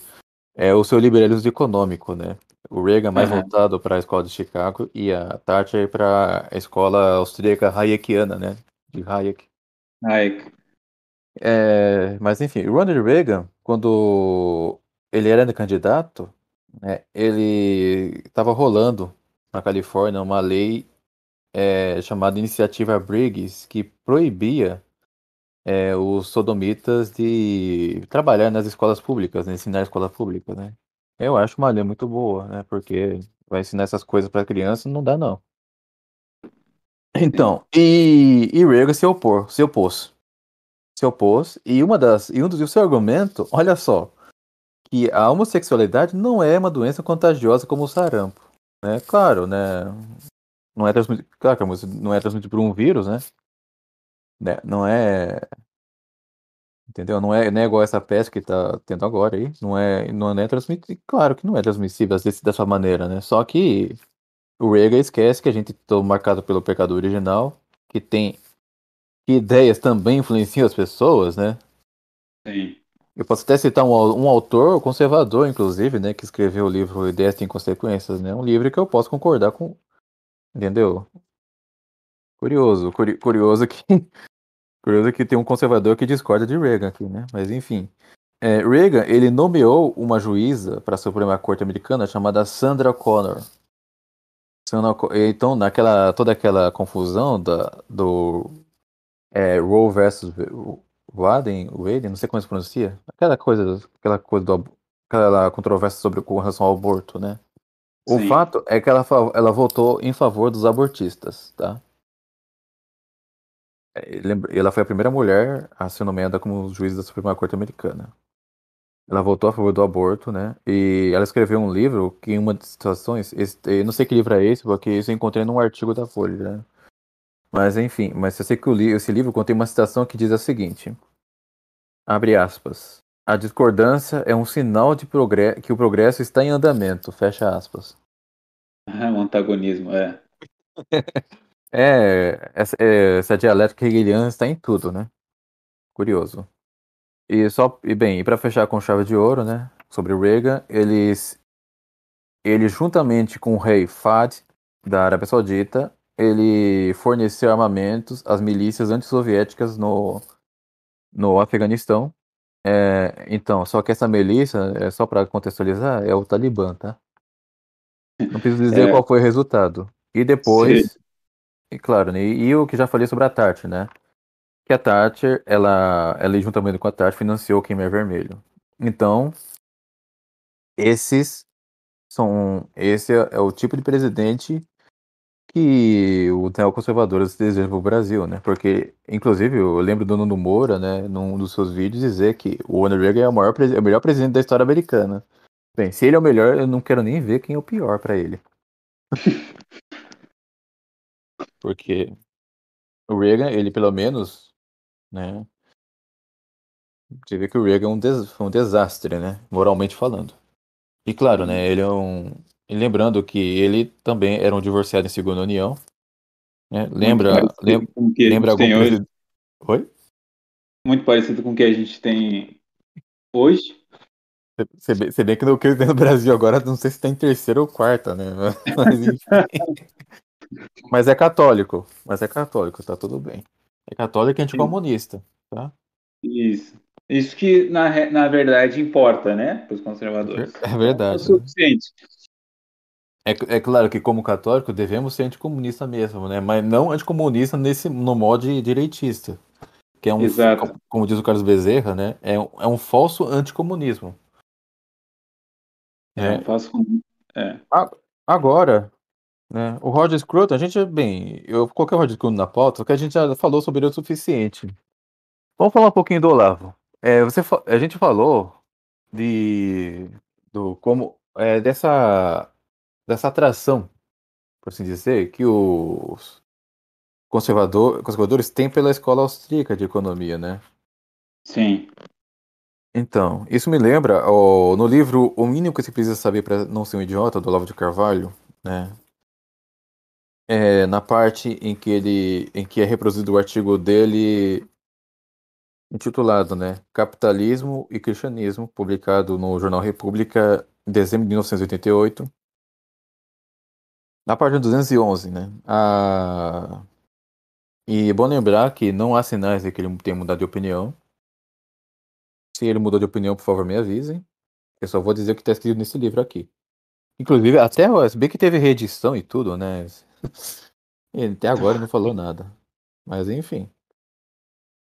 é o seu liberalismo econômico, né? O Reagan mais Aham. voltado para a escola de Chicago e a Thatcher para a escola austríaca hayekiana, né? De Hayek. Ai, É, mas enfim, o Ronald Reagan, quando ele era candidato, né, ele estava rolando na Califórnia uma lei é, chamada Iniciativa Briggs, que proibia é, os sodomitas de trabalhar nas escolas públicas, né, ensinar escola pública, né? Eu acho uma lei muito boa, né? Porque vai ensinar essas coisas para criança, não dá não. Então, e, e Reagan se opor, se opôs. Se opôs, e uma das, e um dos, e o seu argumento, olha só, que a homossexualidade não é uma doença contagiosa como o sarampo, né? Claro, né? Não é transmitido, claro que não é transmitido por um vírus, né? Né? Não é Entendeu? Não é, não é igual essa peste que tá tendo agora aí. Não é, não é transmissível. Claro que não é transmissível desse, dessa maneira, né? Só que o Reagan esquece que a gente está marcado pelo pecado original, que tem que ideias também influenciam as pessoas, né? sim. Eu posso até citar um, um autor conservador, inclusive, né, que escreveu o livro Ideias Têm Consequências, né? Um livro que eu posso concordar com. Entendeu? Curioso, curi- curioso que curioso que tem um conservador que discorda de Reagan aqui, né? Mas enfim. É, Reagan, ele nomeou uma juíza para a Suprema Corte Americana chamada Sandra Connor. Então, naquela toda aquela confusão da, do é, Roe versus Wade, Wade, não sei como se pronuncia, aquela coisa, aquela coisa do, aquela controvérsia sobre com relação ao aborto, né? O Sim. fato é que ela, ela votou em favor dos abortistas, tá? É, Ela foi a primeira mulher a ser nomeada como juiz da Suprema Corte Americana. Ela votou a favor do aborto, né? E ela escreveu um livro que, em uma das situações, esse- não sei que livro é esse, porque isso eu encontrei num artigo da Folha, né? Mas enfim, mas eu sei que o li- esse livro contém uma citação que diz a seguinte: abre aspas. A discordância é um sinal de que o progresso está em andamento, fecha aspas. O antagonismo, é. É, essa, é, essa dialética hegeliana está em tudo, né? Curioso. E só, e bem, e para fechar com chave de ouro, né? Sobre Reagan, eles, ele juntamente com o rei Fahd da Arábia Saudita, ele forneceu armamentos às milícias antissoviéticas no, no Afeganistão. É, então, só que essa milícia, é só para contextualizar, é o Talibã, tá? Não preciso dizer É. qual foi o resultado. E depois, e claro, né, e, e o que já falei sobre a Thatcher, né? Que a Thatcher, ela, ela juntamente com a Thatcher financiou o Khmer Vermelho. Então, esses são. Esse é, é o tipo de presidente que o neoconservadores desejam para o Brasil, né? Porque, inclusive, eu lembro do Nuno Moura, né, num dos seus vídeos, dizer que o Reagan é o, maior, é o melhor presidente da história americana. Bem, se ele é o melhor, eu não quero nem ver quem é o pior para ele. Porque o Reagan, ele pelo menos, né? Você vê que o Reagan é um, des foi um desastre, né? Moralmente falando. E claro, né? Ele é um. E lembrando que ele também era um divorciado em segunda união. Né? Lembra. Lem lembra algum presidente. Oi? Muito parecido com o que a gente tem hoje. Você bem, bem que no que no Brasil agora, não sei se tem terceira ou quarta, né? Mas, enfim. mas é católico. Mas é católico, tá tudo bem. É católico e anticomunista, tá? Isso. Isso que, na, na verdade, importa, né? Para os conservadores. É verdade. É o suficiente. É, é claro que, como católico, devemos ser anticomunista mesmo, né? Mas não anticomunista nesse, no modo direitista. Que é um, Exato. como diz o Carlos Bezerra, né? É um, é um falso anticomunismo. É, é. um falso é. Agora, né, o Roger Scruton, a gente, bem, eu coloquei o Roger Scruton na pauta, porque a gente já falou sobre ele o suficiente. Vamos falar um pouquinho do Olavo. É, você, a gente falou de do como é, dessa dessa atração, por assim dizer, que os conservador, conservadores têm pela escola austríaca de economia, né? Sim. Então, isso me lembra ó, no livro O Mínimo que você precisa saber para não ser um idiota do Olavo de Carvalho, né? É, na parte em que ele em que é reproduzido o artigo dele intitulado, né, Capitalismo e Cristianismo, publicado no jornal República em dezembro de 1988. Na página 211, né, a... e é bom lembrar que não há sinais de que ele tenha mudado de opinião. Se ele mudou de opinião, por favor, me avisem. Eu só vou dizer o que está escrito nesse livro aqui. Inclusive, até o SB que teve reedição e tudo, né? Ele até agora não falou nada. Mas enfim.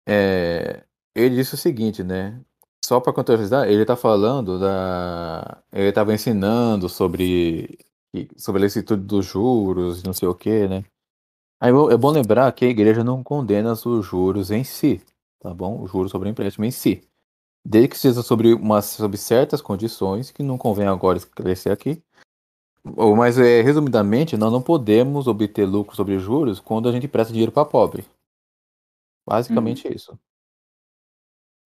É, ele disse o seguinte, né? Só para contextualizar, ele está falando da. Ele estava ensinando sobre. sobre a licitude dos juros, não sei o que, né? Aí é bom lembrar que a igreja não condena os juros em si, tá bom? Os juros sobre o empréstimo em si. Desde que seja sobre, uma, sobre certas condições, que não convém agora esclarecer aqui. Mas, é, resumidamente, nós não podemos obter lucro sobre juros quando a gente presta dinheiro para pobre. Basicamente uhum. isso.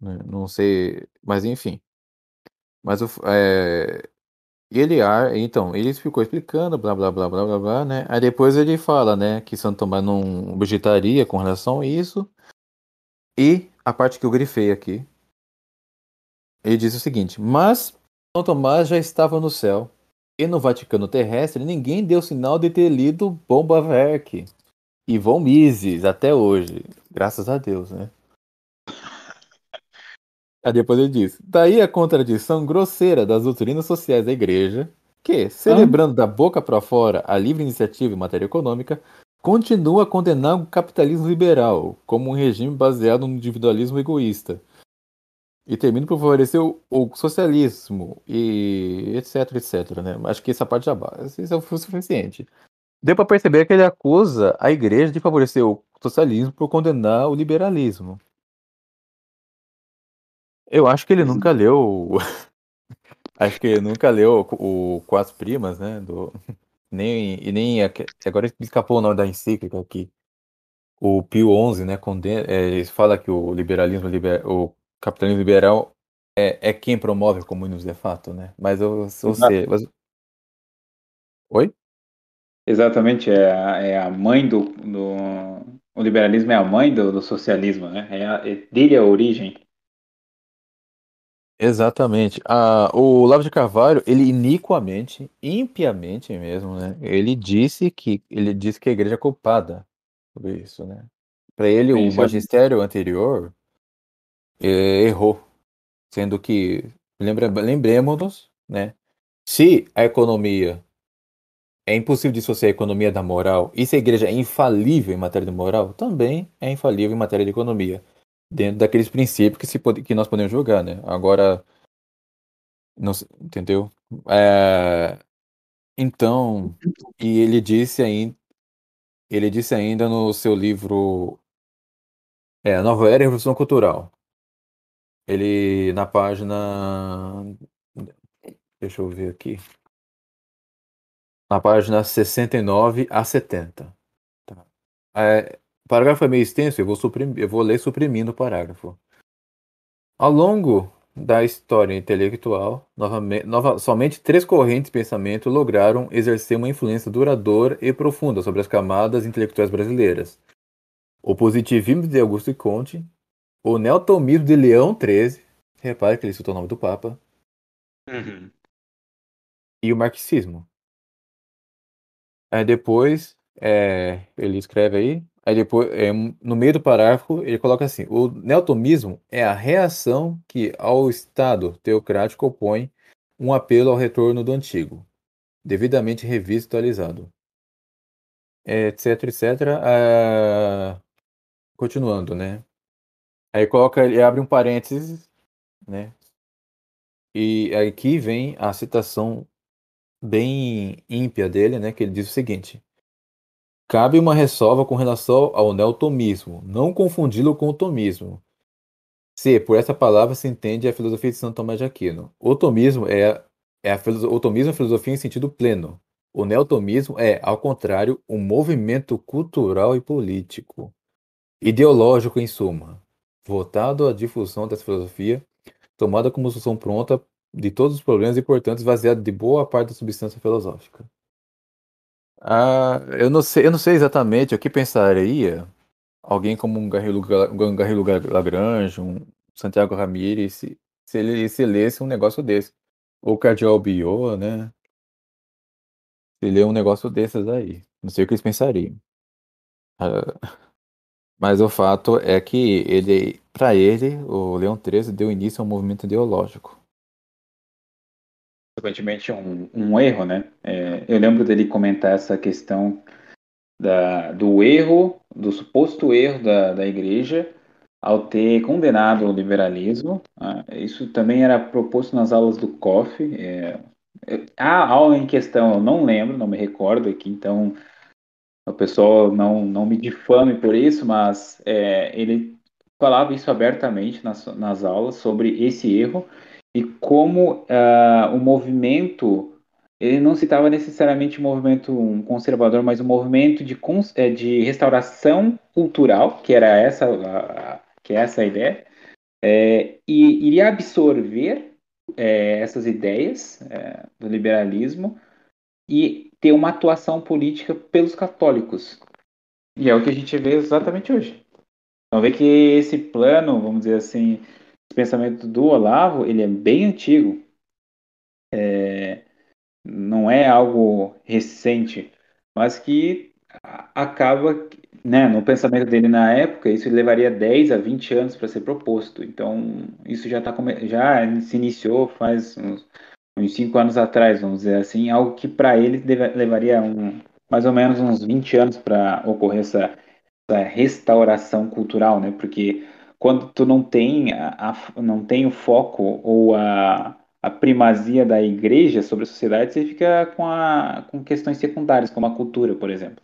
Né? Não sei, mas enfim. Mas o, é, ele, então, ele ficou explicando, blá, blá, blá, blá, blá, blá, né? Aí depois ele fala, né, que Santo Tomás não objetaria com relação a isso. E a parte que eu grifei aqui, ele diz o seguinte: Mas São Tomás já estava no céu, e no Vaticano terrestre ninguém deu sinal de ter lido Bomba Verk e Von Mises até hoje. Graças a Deus, né? Aí depois ele diz: Daí a contradição grosseira das doutrinas sociais da igreja, que, celebrando da boca para fora a livre iniciativa em matéria econômica, continua a condenar o capitalismo liberal como um regime baseado no individualismo egoísta. E termina por favorecer o, o, socialismo e etc, etc, né? Acho que essa parte já basta. Isso é o suficiente. Deu para perceber que ele acusa a igreja de favorecer o socialismo por condenar o liberalismo. Eu acho que ele nunca leu. acho que ele nunca leu o, o Quatro Primas, né? Do... Nem, e nem. Agora me escapou o nome da encíclica aqui. O Pio XI, né? Condena, é, fala que o liberalismo, liber, o capitalismo liberal é, é quem promove o comunismo de fato, né? Mas eu, eu sei. Mas... Oi? Exatamente, é a, é a mãe do, do. O liberalismo é a mãe do, do socialismo, né? É, a, é dele a origem. Exatamente. Ah, o Lavo de Carvalho, ele iniquamente, impiamente mesmo, né? Ele disse que ele disse que a igreja é culpada por isso, né? Para ele, o magistério anterior errou, sendo que lembra, lembremos-nos, né? Se a economia é impossível dissociar a economia da moral, e se a igreja é infalível em matéria de moral, também é infalível em matéria de economia dentro daqueles princípios que, se pode, que nós podemos julgar, né? Agora, Não, entendeu? É, então, e ele disse ainda, ele disse ainda no seu livro é, Nova Era e Revolução Cultural. Ele na página, deixa eu ver aqui, na página 69 a 70. Tá. É, o parágrafo é meio extenso, eu vou, suprimir, eu vou ler suprimindo o parágrafo. Ao longo da história intelectual, novamente, nova, somente três correntes de pensamento lograram exercer uma influência duradoura e profunda sobre as camadas intelectuais brasileiras. O positivismo de Augusto Conte, o neotomismo de Leão XIII, repare que ele citou o nome do Papa, Uhum. e o marxismo. Aí depois, é, ele escreve aí, aí depois, é, no meio do parágrafo, ele coloca assim: o neotomismo é a reação que ao Estado teocrático opõe um apelo ao retorno do antigo, devidamente revisto e atualizado. É, etc, etc. ah, continuando, né? Aí coloca, ele abre um parênteses, né? E aqui vem a citação bem ímpia dele, né? Que ele diz o seguinte: Cabe uma ressalva com relação ao neotomismo, não confundi-lo com o tomismo. Se por essa palavra se entende a filosofia de Santo Tomás de Aquino. O tomismo é, é a, o tomismo é a filosofia em sentido pleno. O neotomismo é, ao contrário, um movimento cultural e político, ideológico em suma, voltado à difusão dessa filosofia, tomada como solução pronta de todos os problemas e, portanto, de boa parte da substância filosófica. Ah, eu não sei, eu não sei exatamente o que pensaria alguém como um Garrilo, Ga- um Garrilo Ga- Lagrange, um Santiago Ramírez, se, se ele se lesse um negócio desse. Ou Cardeal Biot, né? Se lê um negócio desses aí. Não sei o que eles pensariam. Ah, mas o fato é que ele, para ele, o Leão XIII deu início a um movimento ideológico. Consequentemente, um, um erro, né? É, eu lembro dele comentar essa questão da, do erro, do suposto erro da, da igreja ao ter condenado o liberalismo. Ah, isso também era proposto nas aulas do COF. É, é, a aula em questão eu não lembro, não me recordo aqui, então o pessoal não, não me difame por isso, mas é, ele falava isso abertamente nas, nas aulas sobre esse erro e como ah, o movimento ele não citava necessariamente um movimento um conservador, mas um movimento de, eh, de restauração cultural, que era essa a, que é essa a ideia, eh, e iria absorver eh, essas ideias eh, do liberalismo e ter uma atuação política pelos católicos. E é o que a gente vê exatamente hoje. Então vê que esse plano, vamos dizer assim, esse pensamento do Olavo, ele é bem antigo. É, não é algo recente, mas que acaba, né, no pensamento dele na época, isso levaria 10 a 20 anos para ser proposto. Então, isso já, tá, já se iniciou faz uns, uns 5 anos atrás, vamos dizer assim, algo que para ele deve- levaria um, mais ou menos uns 20 anos para ocorrer essa, essa restauração cultural, né? Porque quando tu não tem, a, a- não tem o foco ou a, a primazia da igreja sobre a sociedade, você fica com, a, com questões secundárias, como a cultura, por exemplo.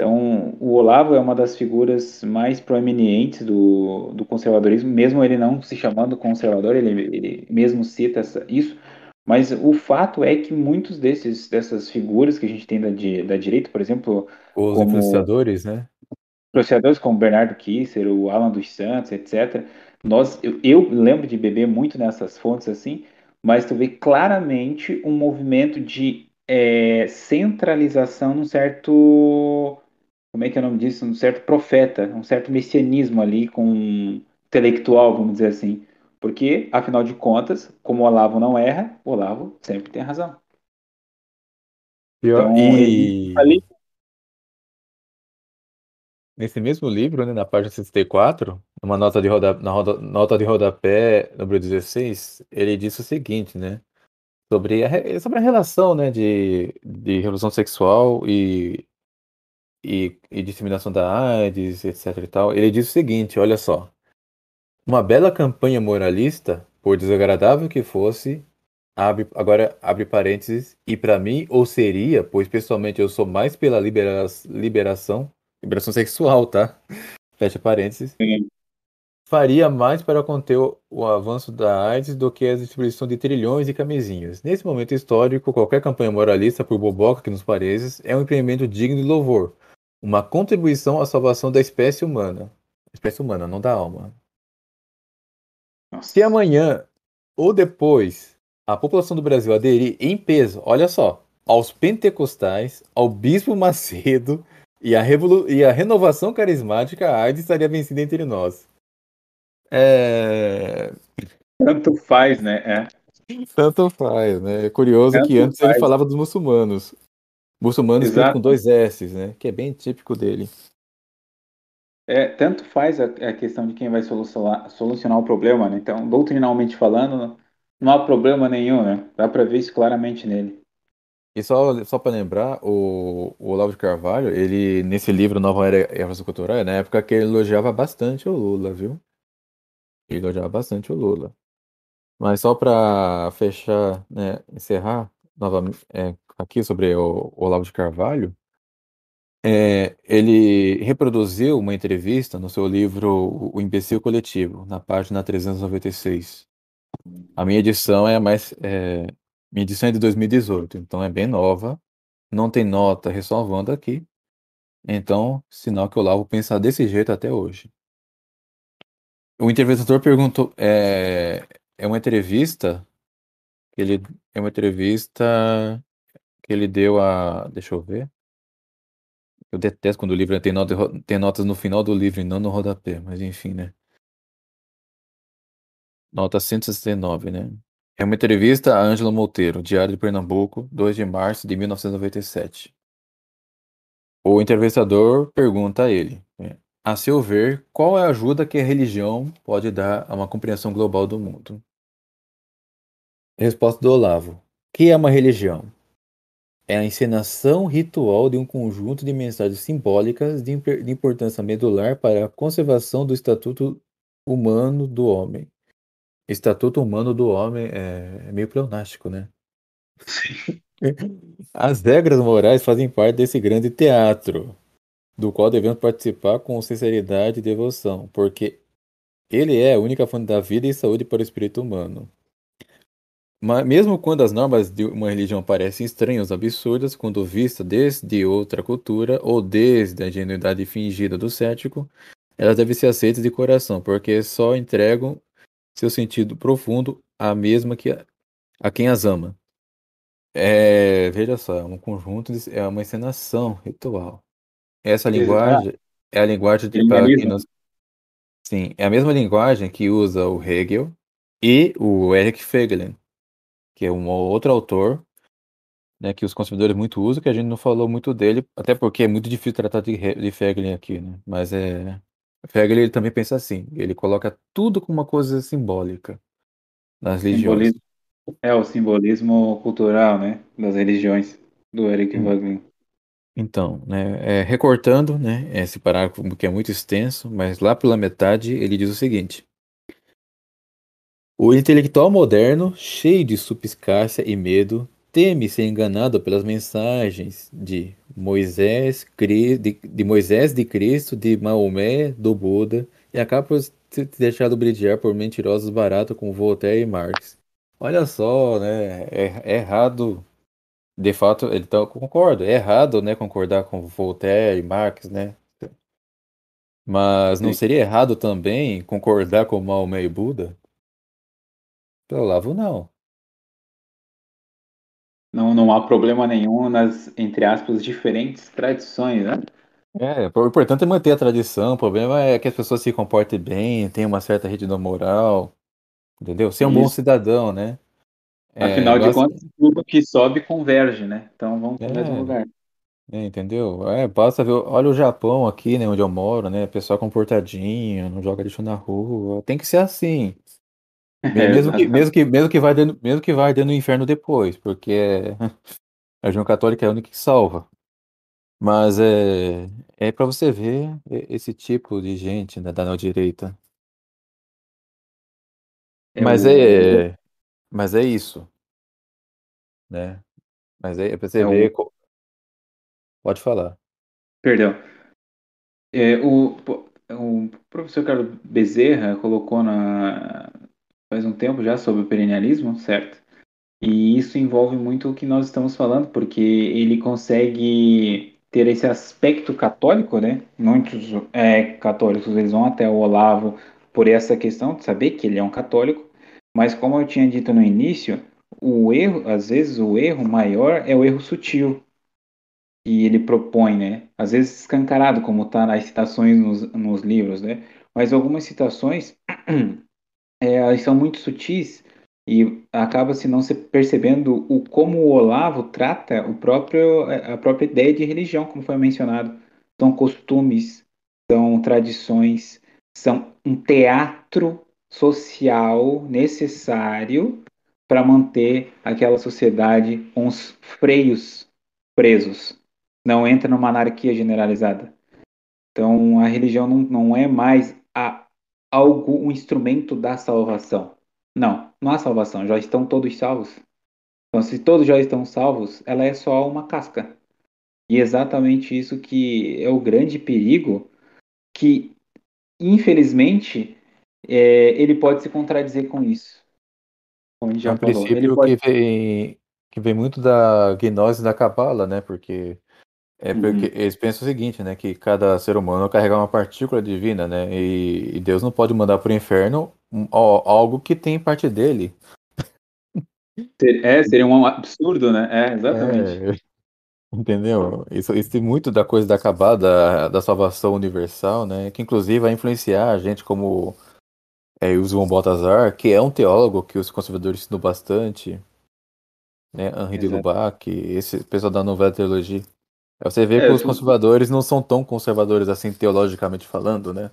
Então, o Olavo é uma das figuras mais proeminentes do, do conservadorismo, mesmo ele não se chamando conservador, ele, ele mesmo cita essa, isso, mas o fato é que muitos desses, dessas figuras que a gente tem da, da direita, por exemplo, Os Como- influenciadores, né? influenciadores como Bernardo Kisser, o Alan dos Santos, etc. Nós, eu, eu lembro de beber muito nessas fontes assim, mas tu vê claramente um movimento de é, centralização num certo, como é que é o nome disso? Um certo profeta, um certo messianismo ali com intelectual, vamos dizer assim. Porque, afinal de contas, como o Olavo não erra, o Olavo sempre tem razão. Então, e ali- nesse mesmo livro, né, na página 64, numa nota de, roda, na roda- nota de rodapé, número 16, ele disse o seguinte, né? Sobre a, re- sobre a relação, né, de, de revolução sexual e, e, e disseminação da AIDS, etc e tal. Ele diz o seguinte, olha só. Uma bela campanha moralista, por desagradável que fosse, abre, agora abre parênteses, e para mim, ou seria, pois pessoalmente eu sou mais pela libera liberação, liberação sexual, tá? Fecha parênteses. Sim. Faria mais para conter o, o avanço da AIDS do que a distribuição de trilhões de camisinhas. Nesse momento histórico, qualquer campanha moralista, por boboca que nos pareça, é um empreendimento digno de louvor. Uma contribuição à salvação da espécie humana. Espécie humana, não da alma. Nossa. Se amanhã ou depois a população do Brasil aderir em peso, olha só, aos pentecostais, ao bispo Macedo e a, revolu- e a renovação carismática, a AIDS estaria vencida entre nós. É... Tanto faz, né? É. Tanto faz, né? É curioso Tanto que antes ele faz. falava dos muçulmanos. Muçulmanos escrito com dois S, né? Que é bem típico dele. É, tanto faz a, a questão de quem vai solucionar, solucionar o problema, né? Então, doutrinalmente falando, não há problema nenhum, né? Dá pra ver isso claramente nele. E só, só para lembrar, o, o Olavo de Carvalho, ele, nesse livro Nova Era e a Revolução Cultural, é na época que ele elogiava bastante o Lula, viu? Ele elogiava bastante o Lula. Mas só para fechar, né, encerrar novamente é, aqui sobre o, o Olavo de Carvalho, é, ele reproduziu uma entrevista no seu livro O Imbecil Coletivo, na página 396. A minha edição é mais. é, minha edição é de 2018, então é bem nova. Não tem nota ressalvando aqui. Então, sinal que o Olavo pensa desse jeito até hoje. O entrevistador perguntou. É, é uma entrevista ele. É uma entrevista que ele deu a. Deixa eu ver. Eu detesto quando o livro tem, tem notas no final do livro e não no rodapé, mas enfim, né? Nota 169, né? É uma entrevista a Ângela Monteiro, Diário de Pernambuco, 2 de março de 1997. O entrevistador pergunta a ele, né, a seu ver, qual é a ajuda que a religião pode dar a uma compreensão global do mundo? Resposta do Olavo. Que é uma religião? É a encenação ritual de um conjunto de mensagens simbólicas de, importância medular para a conservação do estatuto humano do homem. Estatuto humano do homem é, é meio pleonástico, né? As regras morais fazem parte desse grande teatro, do qual devemos participar com sinceridade e devoção, porque ele é a única fonte da vida e saúde para o espírito humano. Mas mesmo quando as normas de uma religião parecem estranhas ou absurdas, quando vista desde outra cultura ou desde a ingenuidade fingida do cético, elas devem ser aceitas de coração, porque só entregam seu sentido profundo à mesma que a, a quem as ama. É, veja só, é um conjunto, de, é uma encenação ritual. Essa linguagem é a linguagem de, nós, sim, é a mesma linguagem que usa o Hegel e o Eric Feiglin, que é um outro autor, né, que os consumidores muito usam, que a gente não falou muito dele, até porque é muito difícil tratar de, de aqui, né? Mas é Feiglin ele também pensa assim, ele coloca tudo como uma coisa simbólica nas religiões. É o simbolismo cultural, né? Das religiões do Eric Hum. Wagner. Então, né, é, recortando, né, esse parágrafo que é muito extenso, mas lá pela metade ele diz o seguinte: O intelectual moderno, cheio de suspicácia e medo, teme ser enganado pelas mensagens de Moisés, de, Moisés, de Cristo, de Maomé, do Buda, e acaba por se deixado brilhar por mentirosos baratos como Voltaire e Marx. Olha só, né, é, é errado de fato, então eu concordo, é errado, né, concordar com Voltaire e Marx, né? Mas não seria errado também concordar com Maomé e Buda? Pelo Olavo, não. Não, não há problema nenhum nas, entre aspas, diferentes tradições, né? É, o importante é manter a tradição, o problema é que as pessoas se comportem bem, tenham uma certa retidão moral, entendeu? Ser um bom Isso. cidadão, né? É, Afinal de basta- contas, tudo que sobe converge, né? Então vamos para o É. mesmo lugar. É, entendeu? É, basta ver, olha o Japão aqui, né, onde eu moro, né? Pessoal comportadinho, não joga lixo na rua. Tem que ser assim. Me- Mesmo que, mesmo que, mesmo que vai dentro, mesmo que vai dentro do inferno depois, porque é, a religião católica é a única que salva. Mas é, é para você ver esse tipo de gente né, da neodireita. É Mas o, é, mas é isso, né? Mas é, é pra você é o, ver. co- Pode falar. perdão. É, o, o professor Carlos Bezerra colocou na, faz um tempo já sobre o perennialismo, certo? E isso envolve muito o que nós estamos falando, porque ele consegue ter esse aspecto católico, né? Muitos é, católicos eles vão até o Olavo por essa questão de saber que ele é um católico, mas como eu tinha dito no início, o erro, às vezes o erro maior é o erro sutil que ele propõe, né? Às vezes escancarado, como está nas citações nos, nos livros, né? Mas algumas citações é, elas são muito sutis e acaba-se não se percebendo o como o Olavo trata o próprio, a própria ideia de religião, como foi mencionado. São costumes, são tradições, são um teatro social necessário para manter aquela sociedade com os freios presos. Não entra numa anarquia generalizada. Então, a religião não, não é mais a algo, um instrumento da salvação. Não, não há salvação, já estão todos salvos. Então, se todos já estão salvos, ela é só uma casca. E é exatamente isso que é o grande perigo, que infelizmente é, ele pode se contradizer com isso. Como É já um. Ele princípio pode. que vem, que vem muito da gnose da cabala, né? Porque é porque Uhum. eles pensam o seguinte, né? Que cada ser humano carrega uma partícula divina, né? E, e Deus não pode mandar para o inferno algo que tem parte dele. É, seria um absurdo, né? É, exatamente. É, entendeu? Isso, isso tem muito da coisa da cabala, da, salvação universal, né? Que inclusive vai influenciar a gente como é, o João Baltazar, que é um teólogo que os conservadores estudam bastante, né? Henri de Exato. Lubac, esse pessoal da Nova Teologia. Aí Você vê que É, os tu- conservadores não são tão conservadores assim, teologicamente falando, né?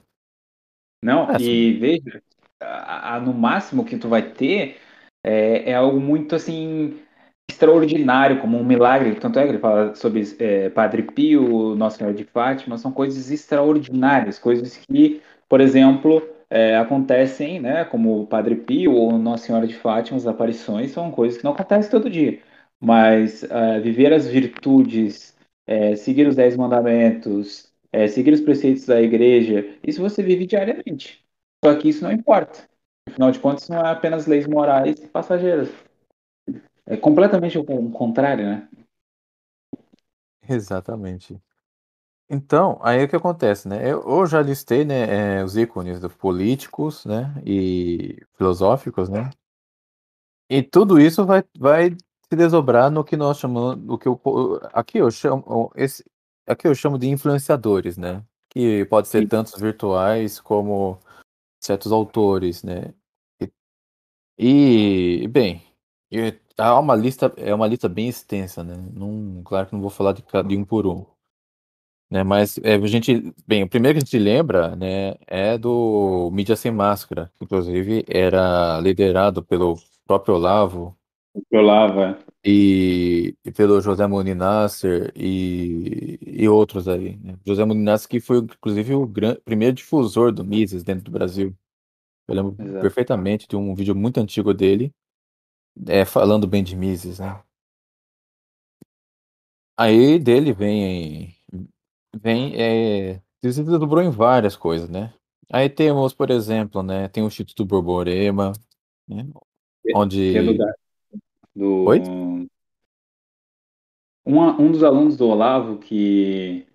Não, É, e veja, a- a- no máximo que tu vai ter é, é algo muito assim extraordinário, como um milagre. Tanto é que ele fala sobre é, Padre Pio, Nossa Senhora de Fátima, são coisas extraordinárias, coisas que, por exemplo, é, acontecem, né? Como o Padre Pio ou Nossa Senhora de Fátima, as aparições são coisas que não acontecem todo dia. Mas é, viver as virtudes, é, seguir os dez mandamentos, é, seguir os preceitos da igreja, isso você vive diariamente. Só que isso não importa. Afinal de contas, não é apenas leis morais passageiras. É completamente o contrário, né? exatamente. Então, aí o que acontece, né? Eu, eu já listei, né, é, os ícones políticos, né, e filosóficos, né? E tudo isso vai, vai se desdobrar no que nós chamamos, no que eu, aqui eu chamo, esse, aqui eu chamo de influenciadores, né? Que pode ser Sim. tantos virtuais como certos autores, né? E, e, bem, há uma lista, é uma lista bem extensa, né? Não, claro que não vou falar de, de um por um, né? Mas é, a gente, bem, o primeiro que a gente lembra, né, é do Mídia Sem Máscara, que inclusive era liderado pelo próprio Olavo Eu lava. e, e pelo José Moni Nasser e, e outros aí, né? José Moni Nasser que foi inclusive o gran, primeiro difusor do Mises dentro do Brasil. Eu lembro Exato. perfeitamente de um vídeo muito antigo dele, é, falando bem de Mises, né? Aí dele vem, vem, é, se desdobrou em várias coisas, né? Aí temos, por exemplo, né, tem o Instituto Borborema, né, onde... Do Oi? um, um dos alunos do Olavo que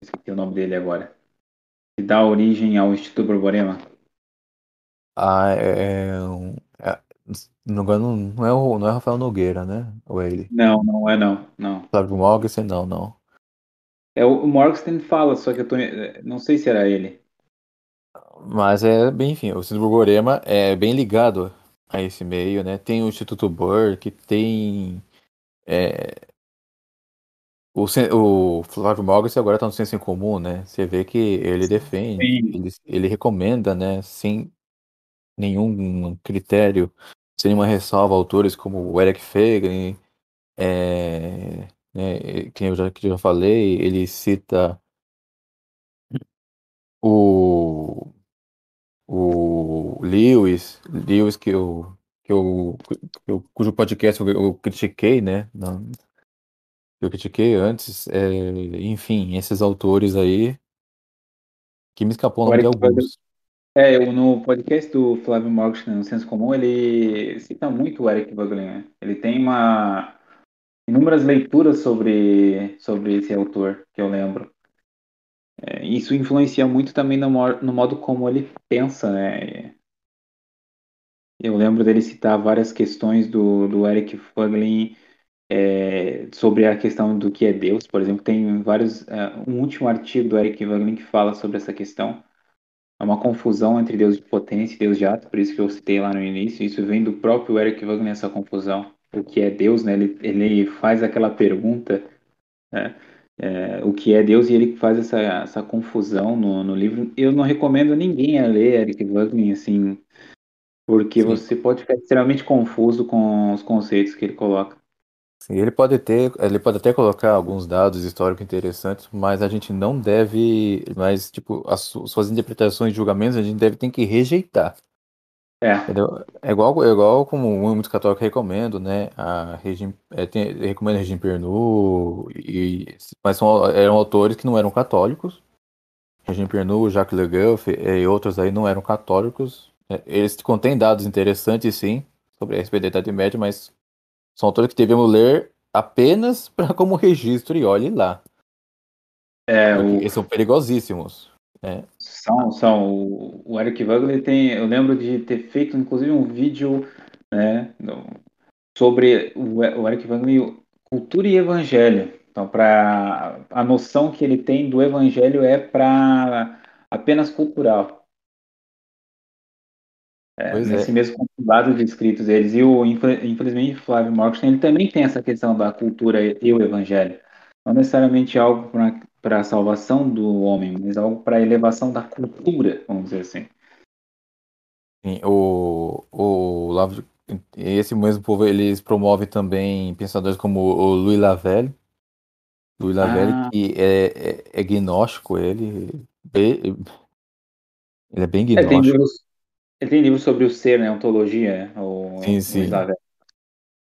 esqueci o nome dele agora, que dá origem ao Instituto Borborema. Ah, é, é é- não, não é o, não é Rafael Nogueira, né? Ou é ele? Não, não é não, não. Flávio Morgenstern, não, não. É o, o Morgenstern fala, só que eu tô, não sei se era ele. Mas é bem, enfim, o Instituto Borborema é bem ligado a esse meio, né? Tem o Instituto Burke, tem é, o, o Flávio Morgenstern agora está no senso em comum, né? Você vê que ele defende, ele, ele recomenda, né? Sem nenhum critério, sem nenhuma ressalva, autores como o Eric Feigen, é, né, que eu já, que eu já falei, ele cita o, o Lewis, Lewis que eu, que eu, que eu cujo podcast eu, eu critiquei, né? Eu critiquei antes, é, enfim, esses autores aí que me escapou o nome de alguns. É, eu, no podcast do Flávio Marcos, no Senso Comum, ele cita muito o Eric Voegelin, né? Ele tem uma inúmeras leituras sobre, sobre esse autor, que eu lembro. É, isso influencia muito também no, no modo como ele pensa, né? Eu lembro dele citar várias questões do, do Eric Voegelin é, sobre a questão do que é Deus, por exemplo, tem vários, é, um último artigo do Eric Voegelin que fala sobre essa questão, é uma confusão entre Deus de potência e Deus de ato, por isso que eu citei lá no início. Isso vem do próprio Eric Wagner, essa confusão. O que é Deus, né? Ele, ele faz aquela pergunta, né? É, o que é Deus, e ele faz essa, essa confusão no, no livro. Eu não recomendo a ninguém a ler Eric Wagner, assim, porque Sim. você pode ficar extremamente confuso com os conceitos que ele coloca. Sim, ele pode ter, ele pode até colocar alguns dados históricos interessantes, mas a gente não deve, mas tipo, as suas interpretações e julgamentos a gente deve ter que rejeitar. É. Entendeu? É igual, é igual como muitos católicos recomendam, né? A regime, é, tem, recomendo Regime Pernu, e, mas são, eram autores que não eram católicos. Regime Pernu, Jacques Le Goff e outros aí não eram católicos. É, eles contêm dados interessantes, sim, sobre a respeito da Idade Média, mas são autores que devemos ler apenas para como registro e olhe lá. É, o... Eles são perigosíssimos. É. São, são. O Eric Wagner tem. Eu lembro de ter feito, inclusive, um vídeo né, sobre o Eric Wagner, cultura e evangelho. Então, para a noção que ele tem do evangelho é para apenas cultural. É, nesse é. mesmo compilado de escritos deles. E o, infelizmente, Flávio Marcos ele também tem essa questão da cultura e o evangelho. Não necessariamente algo para a salvação do homem, mas algo para a elevação da cultura, vamos dizer assim. Sim, o, o Lavo, esse mesmo povo, eles promovem também pensadores como o Louis Lavelle, Louis Lavelle, ah. que é, é, é, gnóstico, ele, ele é bem gnóstico. É, tem livros, ele tem livro sobre o ser, né? Ontologia, o, sim, sim.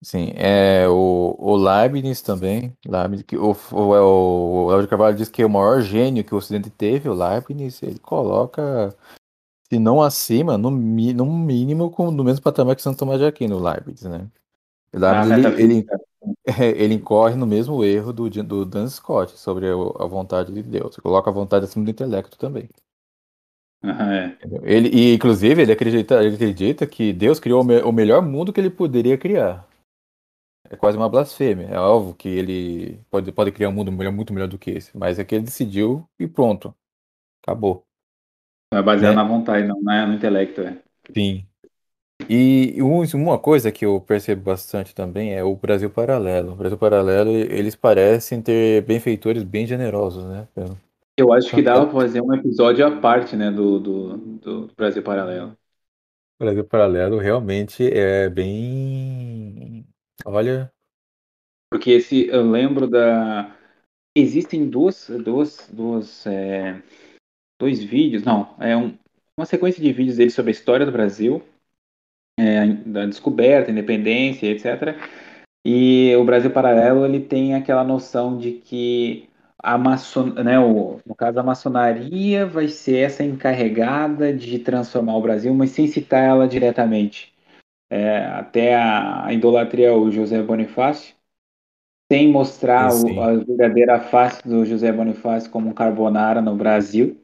Sim, é o, o Leibniz também. Leibniz, que o, o, é o, o de Carvalho diz que é o maior gênio que o Ocidente teve, o Leibniz, ele coloca, se não acima, no, no mínimo com, no mesmo patamar que Santo Tomás de Aquino, o Leibniz, né? O Leibniz, ah, ele, ele, ele, incorre no mesmo erro do, do Dan Scott sobre a vontade de Deus. Ele coloca a vontade acima do intelecto também. Uhum, é. Ele, e, inclusive, ele acredita, ele acredita que Deus criou o, me, o, melhor mundo que ele poderia criar. É quase uma blasfêmia. É óbvio que ele pode, pode criar um mundo melhor, muito melhor do que esse. Mas é que ele decidiu e pronto. Acabou. É baseado é. na vontade, não, é no intelecto. É. Sim. E uma coisa que eu percebo bastante também é o Brasil Paralelo. O Brasil Paralelo, eles parecem ter benfeitores bem generosos, né? Eu acho que dava pra fazer um episódio à parte, né, do, do, do Brasil Paralelo. Brasil Paralelo realmente é bem. Olha. Porque esse, eu lembro da. Existem duas, duas, duas, é... dois vídeos, não, é um, uma sequência de vídeos dele sobre a história do Brasil, é, da descoberta, independência, etc. E o Brasil Paralelo ele tem aquela noção de que a maçon, né, o, no caso a maçonaria vai ser essa encarregada de transformar o Brasil, mas sem citar ela diretamente. É, até a, a, idolatria ao José Bonifácio, sem mostrar o, a verdadeira face do José Bonifácio como um carbonara no Brasil.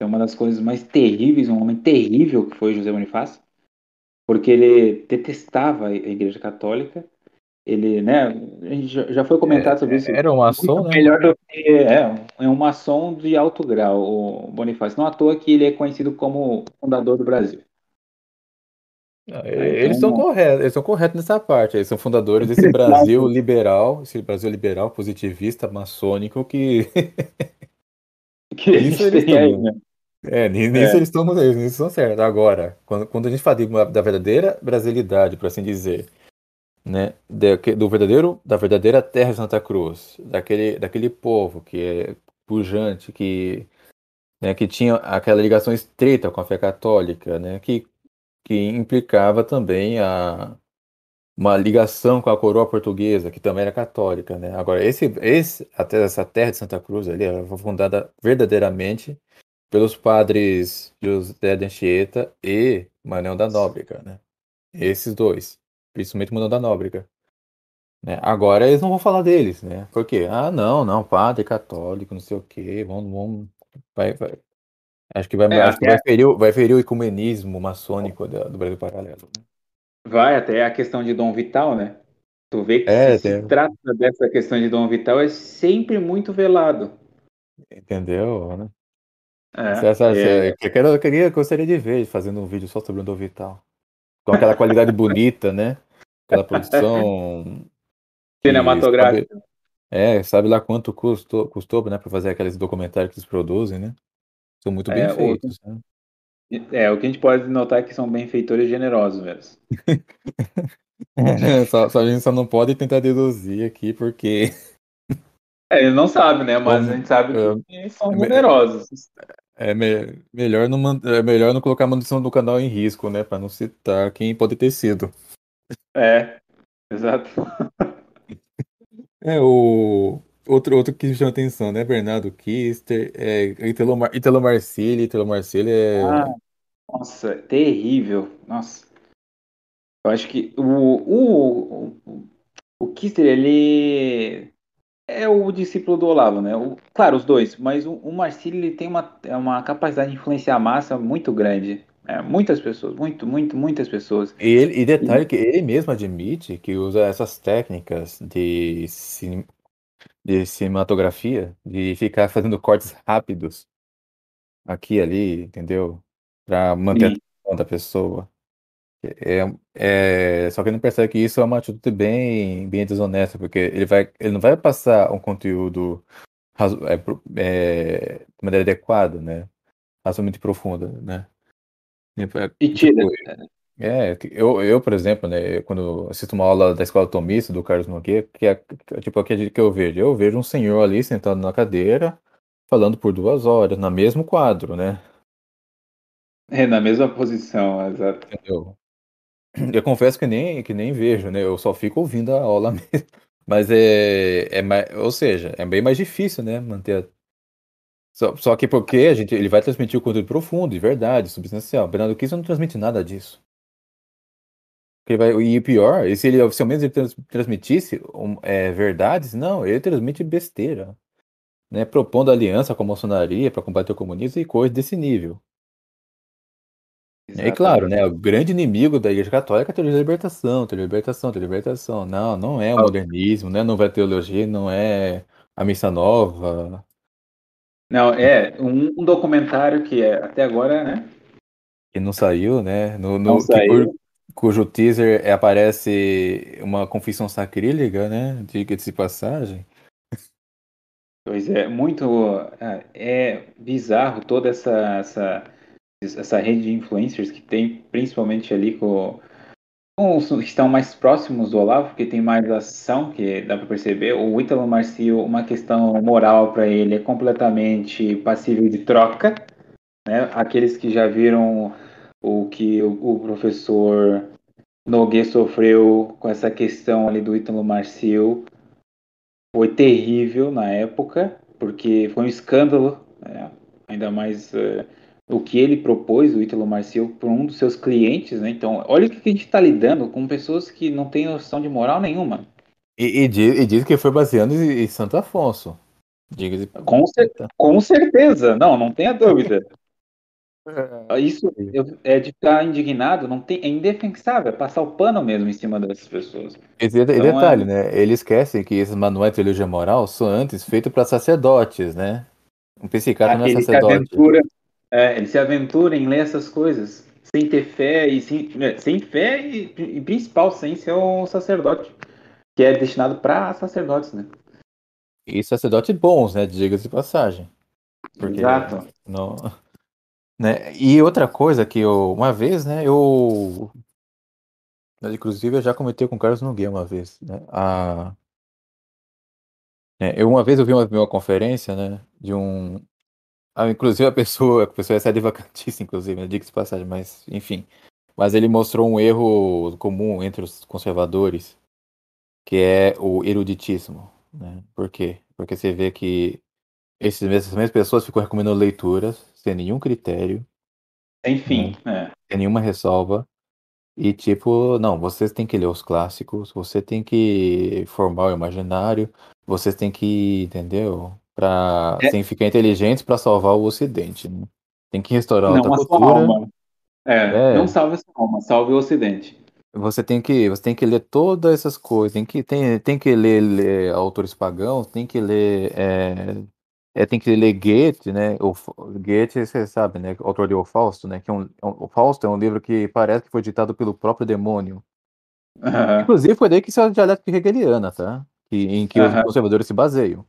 É uma das coisas mais terríveis, um homem terrível que foi José Bonifácio, porque ele detestava a Igreja Católica ele, né, já foi comentado é, sobre isso. Era um maçom, né? Melhor do que, é, é um maçom de alto grau, o Bonifácio. Não à toa que ele é conhecido como fundador do Brasil. Não, eles então, são corretos, eles são corretos nessa parte. Eles são fundadores desse Brasil liberal, esse Brasil liberal, positivista, maçônico que. que isso eles estão. Aí, né? É, nisso é. eles estão nisso estão certos. Agora, quando, quando a gente fala da verdadeira brasilidade, por assim dizer, né, do verdadeiro, da verdadeira terra de Santa Cruz, daquele, daquele povo que é pujante, que, né, que tinha aquela ligação estreita com a fé católica, né, que que implicava também a, uma ligação com a coroa portuguesa, que também era católica, né? Agora, esse, esse, até essa terra de Santa Cruz ali, foi fundada verdadeiramente pelos padres José de Anchieta e Manuel da Nóbrega, né? Esses dois, principalmente Manuel da Nóbrega. Né? Agora eles não vão falar deles, né? Por quê? Ah, não, não, padre católico, não sei o quê, vamos, vamos, vai, vai. Acho que vai, É, acho que até- vai ferir, o- vai ferir o ecumenismo maçônico da- do Brasil Paralelo. né? Vai até a questão de Dom Vital, né? Tu vê que É, se tem- trata dessa questão de Dom Vital é sempre muito velado. Entendeu? Né? É, Essa- é, eu, quero, eu queria, gostaria de ver fazendo um vídeo só sobre o Dom Vital. Com aquela qualidade bonita, né? Aquela produção. que cinematográfico. sabe- é, sabe lá quanto custou, custou né, para fazer aqueles documentários que eles produzem, né? São muito bem É, o- feitos. Né? É, o que a gente pode notar é que são benfeitores generosos mesmo. só, só a gente só não pode tentar deduzir aqui, porque É, ele não sabe, né? Mas a gente sabe é, que são é, generosos. é, me- melhor, não, é melhor não colocar a manutenção do canal em risco, né? Para não citar quem pode ter sido. É, exato. É, o outro, outro que chama atenção, né? Bernardo Kister, é, Italo, Mar, Italo Marcilli. Italo Marcilli é. Ah. Nossa, terrível. Nossa. Eu acho que o, o, o, o Kister, ele é o discípulo do Olavo, né? O- claro, os dois, mas o, o Marcílio, ele tem uma, é uma capacidade de influenciar a massa muito grande. É, muitas pessoas, muito, muito, muitas pessoas. E, ele, e detalhe que ele mesmo admite que usa essas técnicas de, de cinematografia, de ficar fazendo cortes rápidos aqui e ali, entendeu? Para manter a Sim. atenção da pessoa. É, é, só que ele não percebe que isso é uma atitude bem, bem desonesta, porque ele, vai, ele não vai passar um conteúdo é, é, de maneira adequada, né? Razoavelmente profunda, né? E tira. É, eu, eu, por exemplo, né, quando assisto uma aula da Escola Tomista, do Carlos Nogueira, que é é tipo aquele que eu vejo, eu vejo um senhor ali sentado na cadeira, falando por duas horas, no mesmo quadro, né? É na mesma posição, exato. Entendeu? Eu confesso que nem, que nem vejo, né? Eu só fico ouvindo a aula mesmo. Mas é, é mais, ou seja, é bem mais difícil, né? Manter. a- Só, só que porque a gente, ele vai transmitir o conteúdo profundo, de verdade, substancial. Bernardo Kiss não transmite nada disso. Vai, e pior, e se ele, menos ele trans- transmitisse um, é, verdades, não, ele transmite besteira, né? Propondo aliança com a maçonaria para combater o comunismo e coisas desse nível. E claro, né? O grande inimigo da Igreja Católica é a teoria da libertação, teoria da libertação, teoria da libertação. Não, não é o modernismo, não é a nova teologia, não é a missa nova. Não, é um, um documentário que é, até agora, né? que não saiu, né? No, no- Não saiu. Cujo teaser aparece uma confissão sacrílega, né? Diga-se de passagem. Pois é, muito. é, É bizarro toda essa, essa, essa rede de influencers que tem, principalmente ali com, com os que estão mais próximos do Olavo, que tem mais ação, que dá para perceber. O Ítalo Marcio, uma questão moral para ele é completamente passível de troca. Né? Aqueles que já viram o que o, o professor Nogueira sofreu com essa questão ali do Ítalo Marcio foi terrível na época, porque foi um escândalo, né? ainda mais eh, o que ele propôs, o Ítalo Marcio, para um dos seus clientes. Né? Então, olha o que a gente está lidando com pessoas que não têm noção de moral nenhuma. E, e, di- e diz que foi baseando em, em Santo Afonso. Com, cer- com certeza, não, não tenha dúvida. Isso eu- é de ficar indignado, não tem, é indefensável, é passar o pano mesmo em cima dessas pessoas. E, Então, detalhe, é- né? Eles esquecem que esses manuais de teologia moral são antes feitos para sacerdotes, né? Um psiquiatra não é se sacerdote. aventura, é, ele se aventura em ler essas coisas sem ter fé e sem, é, sem fé e, e principal sem ser um sacerdote, que é destinado para sacerdotes, né? E sacerdotes bons, né? Diga-se de passagem. Porque Exato. não, né? E outra coisa que eu, uma vez, né, eu inclusive eu já comentei com o Carlos Nogueira uma vez, né? A é, eu uma vez eu vi uma, uma conferência, né, de um ah, inclusive a pessoa, a pessoa é sede vacantista, inclusive, né, diga-se passagem, mas enfim, Mas ele mostrou um erro comum entre os conservadores, que é o eruditismo. Né? Por quê? Porque você vê que esses, essas mesmas pessoas ficam recomendando leituras sem nenhum critério, Sem fim. É. sem nenhuma ressalva. E tipo, não, vocês têm que ler os clássicos, você tem que formar o imaginário, vocês têm que, entendeu? Pra, É. sem ficar inteligentes para salvar o Ocidente. Né? Tem que restaurar Não outra a sua cultura. alma. É, É. Não salve a sua alma, salve o Ocidente. Você tem que, você tem que ler todas essas coisas, tem que, tem, tem que ler, ler autores pagãos, tem que ler, é, é, tem que ler Goethe, né? O Goethe, você sabe, né? Autor de O Fausto, né? Que é um, é um- o Fausto é um livro que parece que foi ditado pelo próprio demônio. Aham. Inclusive foi daí que isso é a dialética hegeliana, tá? Que, em que os Aham. conservadores se baseiam.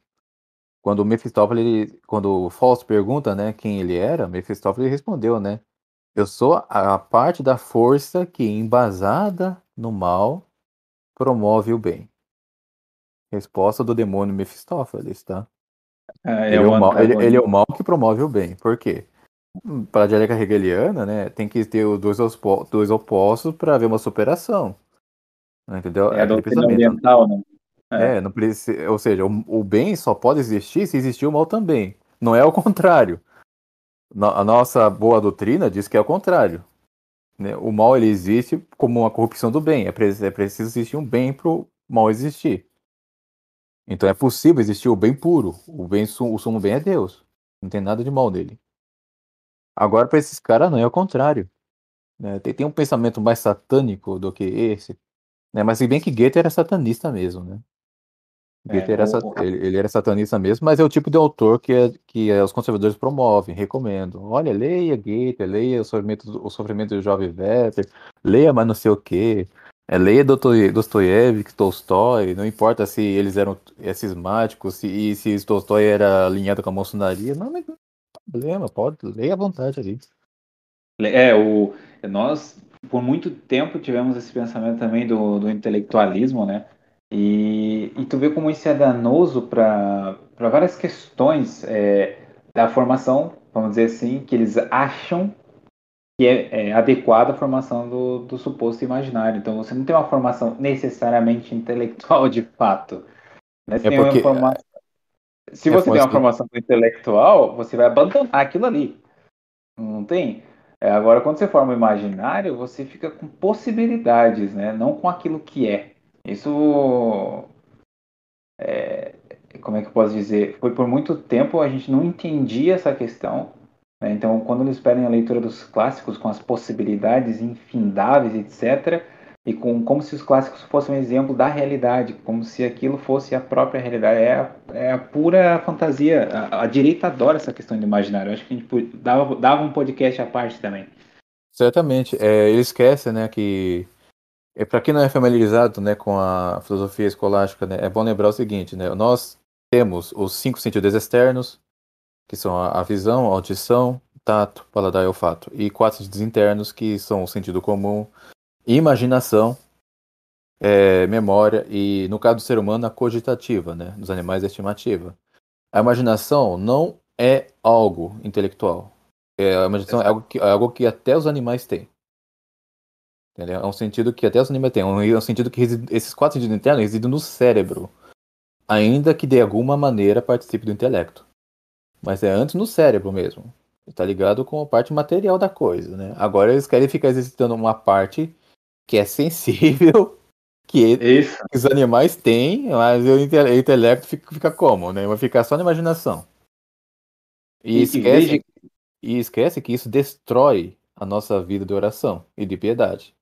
Quando o Mephistófeles, ele- quando o Fausto pergunta, né, quem ele era, Mephistófeles respondeu, né? Eu sou a parte da força que, embasada no mal, promove o bem. Resposta do demônio Mephistófeles, tá? É, Ele é, o mal, ele, ele é o mal que promove o bem. Por quê? Para a dialética hegeliana, né, tem que ter os dois, dois opostos para haver uma superação. Entendeu? É a aquele doutrina oriental, né? É. É, não precisa, ou seja, o, o bem só pode existir se existir o mal também. Não é o contrário. No- a nossa boa doutrina diz que é o contrário. né? O mal ele existe como uma corrupção do bem. É, é preciso existir um bem para o mal existir. Então é possível existir o bem puro. O bem, o sumo bem é Deus. Não tem nada de mal nele. Agora para esses caras não é o contrário. né? Tem, tem um pensamento mais satânico do que esse. né? Mas se bem que Goethe era satanista mesmo, né? Goethe É, era o- ele, ele era satanista mesmo, mas é o tipo de autor que, é- que é, os conservadores promovem, recomendam. Olha, leia Goethe, leia o sofrimento, do- o sofrimento do jovem Werther, leia mais não sei o quê, é, leia Dostoiévski, Tolstói, não importa se eles eram é, cismáticos, se, e se Tolstói era alinhado com a maçonaria, não, não tem problema, pode, leia à vontade ali. É, o, nós por muito tempo tivemos esse pensamento também do, do intelectualismo, né? E, e tu vê como isso é danoso para várias questões é, da formação, vamos dizer assim, que eles acham que é, é adequada à formação do, do suposto imaginário. Então você não tem uma formação necessariamente intelectual de fato. Né? Você É tem uma porque- forma- Se é você tem uma porque- formação intelectual, você vai abandonar aquilo ali. Não tem? É, agora, quando você forma o imaginário, você fica com possibilidades, né? Não com aquilo que é. Isso. é, como é que eu posso dizer? Foi por muito tempo a gente não entendia essa questão. Né? Então, quando eles pedem a leitura dos clássicos com as possibilidades infindáveis, etc., e com, como se os clássicos fossem um exemplo da realidade, como se aquilo fosse a própria realidade. É, a- é a pura fantasia. A, a direita adora essa questão do imaginário. Eu acho que a gente dava, dava um podcast à parte também. Certamente. É, ele esquece, né, que é para quem não é familiarizado, né, com a filosofia escolástica, né, é bom lembrar o seguinte, né, nós temos os cinco sentidos externos, que são a, visão, a audição, tato, paladar e olfato, e quatro sentidos internos, que são o sentido comum, imaginação, é, memória e, no caso do ser humano, a cogitativa, né, dos animais, a estimativa. A imaginação não é algo intelectual. É, a imaginação é algo, que, é algo que até os animais têm. Entendeu? É um sentido que até os animais têm. É um, é um sentido que reside- esses quatro sentidos internos residem no cérebro. Ainda que de alguma maneira participe do intelecto. Mas é antes no cérebro mesmo. Está ligado com a parte material da coisa, né? Agora eles querem ficar exercitando uma parte que é sensível, que Isso. os animais têm, mas o inte- o intelecto fica, fica como, né? Vai ficar só na imaginação. E, E- e esquece, veja- e esquece que isso destrói a nossa vida de oração e de piedade.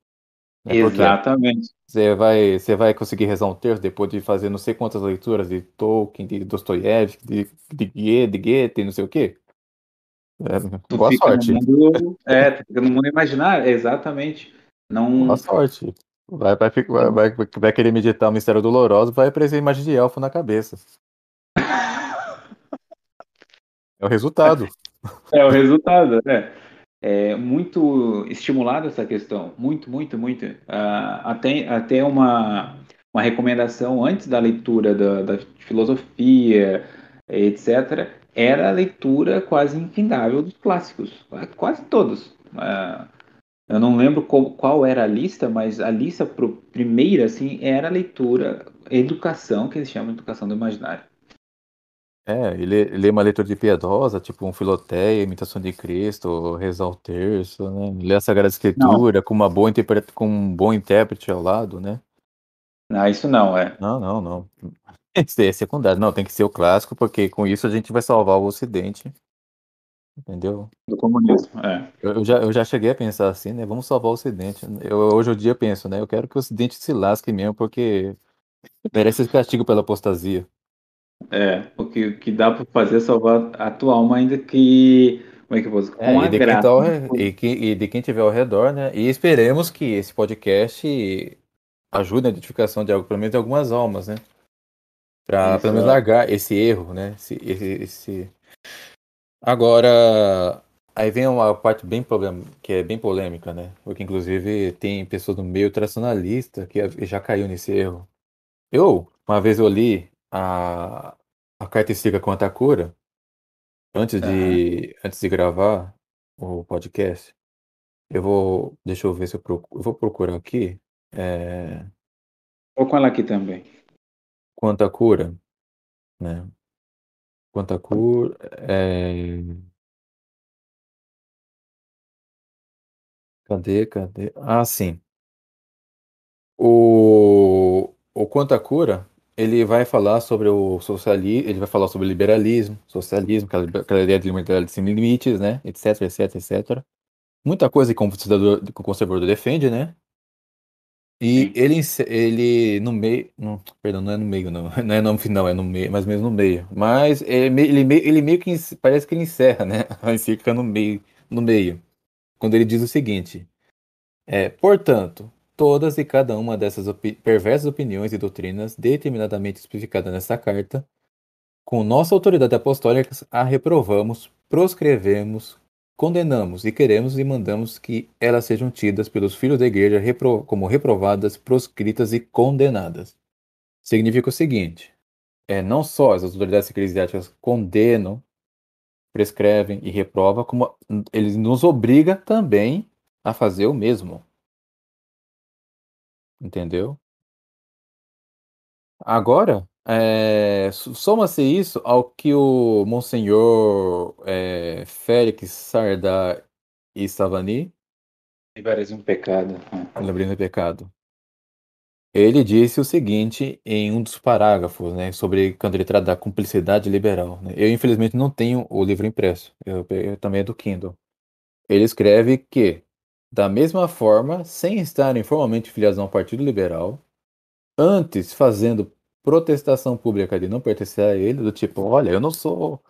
Né? Porque Exatamente. você vai, você vai conseguir rezar um terço depois de fazer não sei quantas leituras de Tolkien, de Dostoiévski, de, de Goethe, de Goethe, não sei o quê. É, Tu boa sorte. Mundo, é, tu fica no mundo imaginário. Exatamente. Não. Boa sorte. Vai, vai, vai, vai, querer meditar o mistério doloroso, vai aparecer a imagem de elfo na cabeça. É o resultado. É o resultado, né? É muito estimulado essa questão, muito, muito, muito. Ah, até, até uma, uma recomendação antes da leitura da, da filosofia, etc., era a leitura quase infindável dos clássicos, quase todos. Ah, Eu não lembro qual, qual era a lista, mas a lista primeira, assim, era a leitura, educação, que eles chamam de educação do imaginário. É, ele lê uma leitura de piedosa, tipo um Filoteia, Imitação de Cristo, rezar o terço, né? Lê a Sagrada Escritura com uma boa interpreta, com um bom intérprete ao lado, né? Ah, isso não, é. Não, não, não. Isso é secundário. Não, tem que ser o clássico, porque com isso a gente vai salvar o Ocidente. Entendeu? Do comunismo, é. Eu, eu já, eu já cheguei a pensar assim, né? Vamos salvar o Ocidente. Eu, hoje em dia penso, né? Eu quero que o Ocidente se lasque mesmo, porque merece esse castigo pela apostasia. É, o que, o que dá para fazer é salvar a tua alma, ainda que. Como é que eu dizer? É, Com e, a de graça. tá ao e, que- e de quem tiver ao redor, né? E esperemos que esse podcast ajude na identificação de algo, pelo menos de algumas almas, né? Pra pelo menos largar esse erro, né? Esse, esse, esse- Agora, aí vem uma parte bem problem... que é bem polêmica, né? Porque inclusive tem pessoas no meio tradicionalista que já caiu nesse erro. Eu, uma vez eu li a, a escrita com a cura antes de antes de gravar o podcast. Eu vou, deixa eu ver se eu, procu- eu vou procurar aqui. É, Vou com ela aqui também. quanto à cura, né? Quanto à cura, é... cadê, cadê? Ah, sim. O, o quanto à cura, ele vai falar sobre o socialismo, ele vai falar sobre o liberalismo, socialismo, aquela, aquela ideia de liberdade sem limites, né? Etc, etc, etc. Muita coisa que o conservador, que o conservador defende, né? E Sim. ele, ele no meio. Não, perdão, não é no meio, não. Não é no final, é no meio, ou menos no meio. Mas ele, me- ele, meio- ele meio que parece que ele encerra, né? A encíclica no meio, no meio. Quando ele diz o seguinte: é, portanto, todas e cada uma dessas opi- perversas opiniões e doutrinas, determinadamente especificadas nesta carta, com nossa autoridade apostólica, a reprovamos, proscrevemos, condenamos e queremos e mandamos que elas sejam tidas pelos filhos da igreja repro- como reprovadas, proscritas e condenadas. Significa o seguinte: é, não só as autoridades eclesiásticas condenam, prescrevem e reprovam, como eles nos obriga também a fazer o mesmo. Entendeu? Agora, é, so- soma-se isso ao que o Monsenhor é, Félix Sardá e Savani, Liberalismo um pecado. É. lembrando do pecado, ele disse o seguinte em um dos parágrafos, né, sobre quando ele trata da cumplicidade liberal. né. Eu, infelizmente, não tenho o livro impresso, eu, eu também é do Kindle. Ele escreve que, da mesma forma, sem estarem formalmente filiados a um partido liberal, antes fazendo protestação pública de não pertencer a ele, do tipo, olha, eu não sou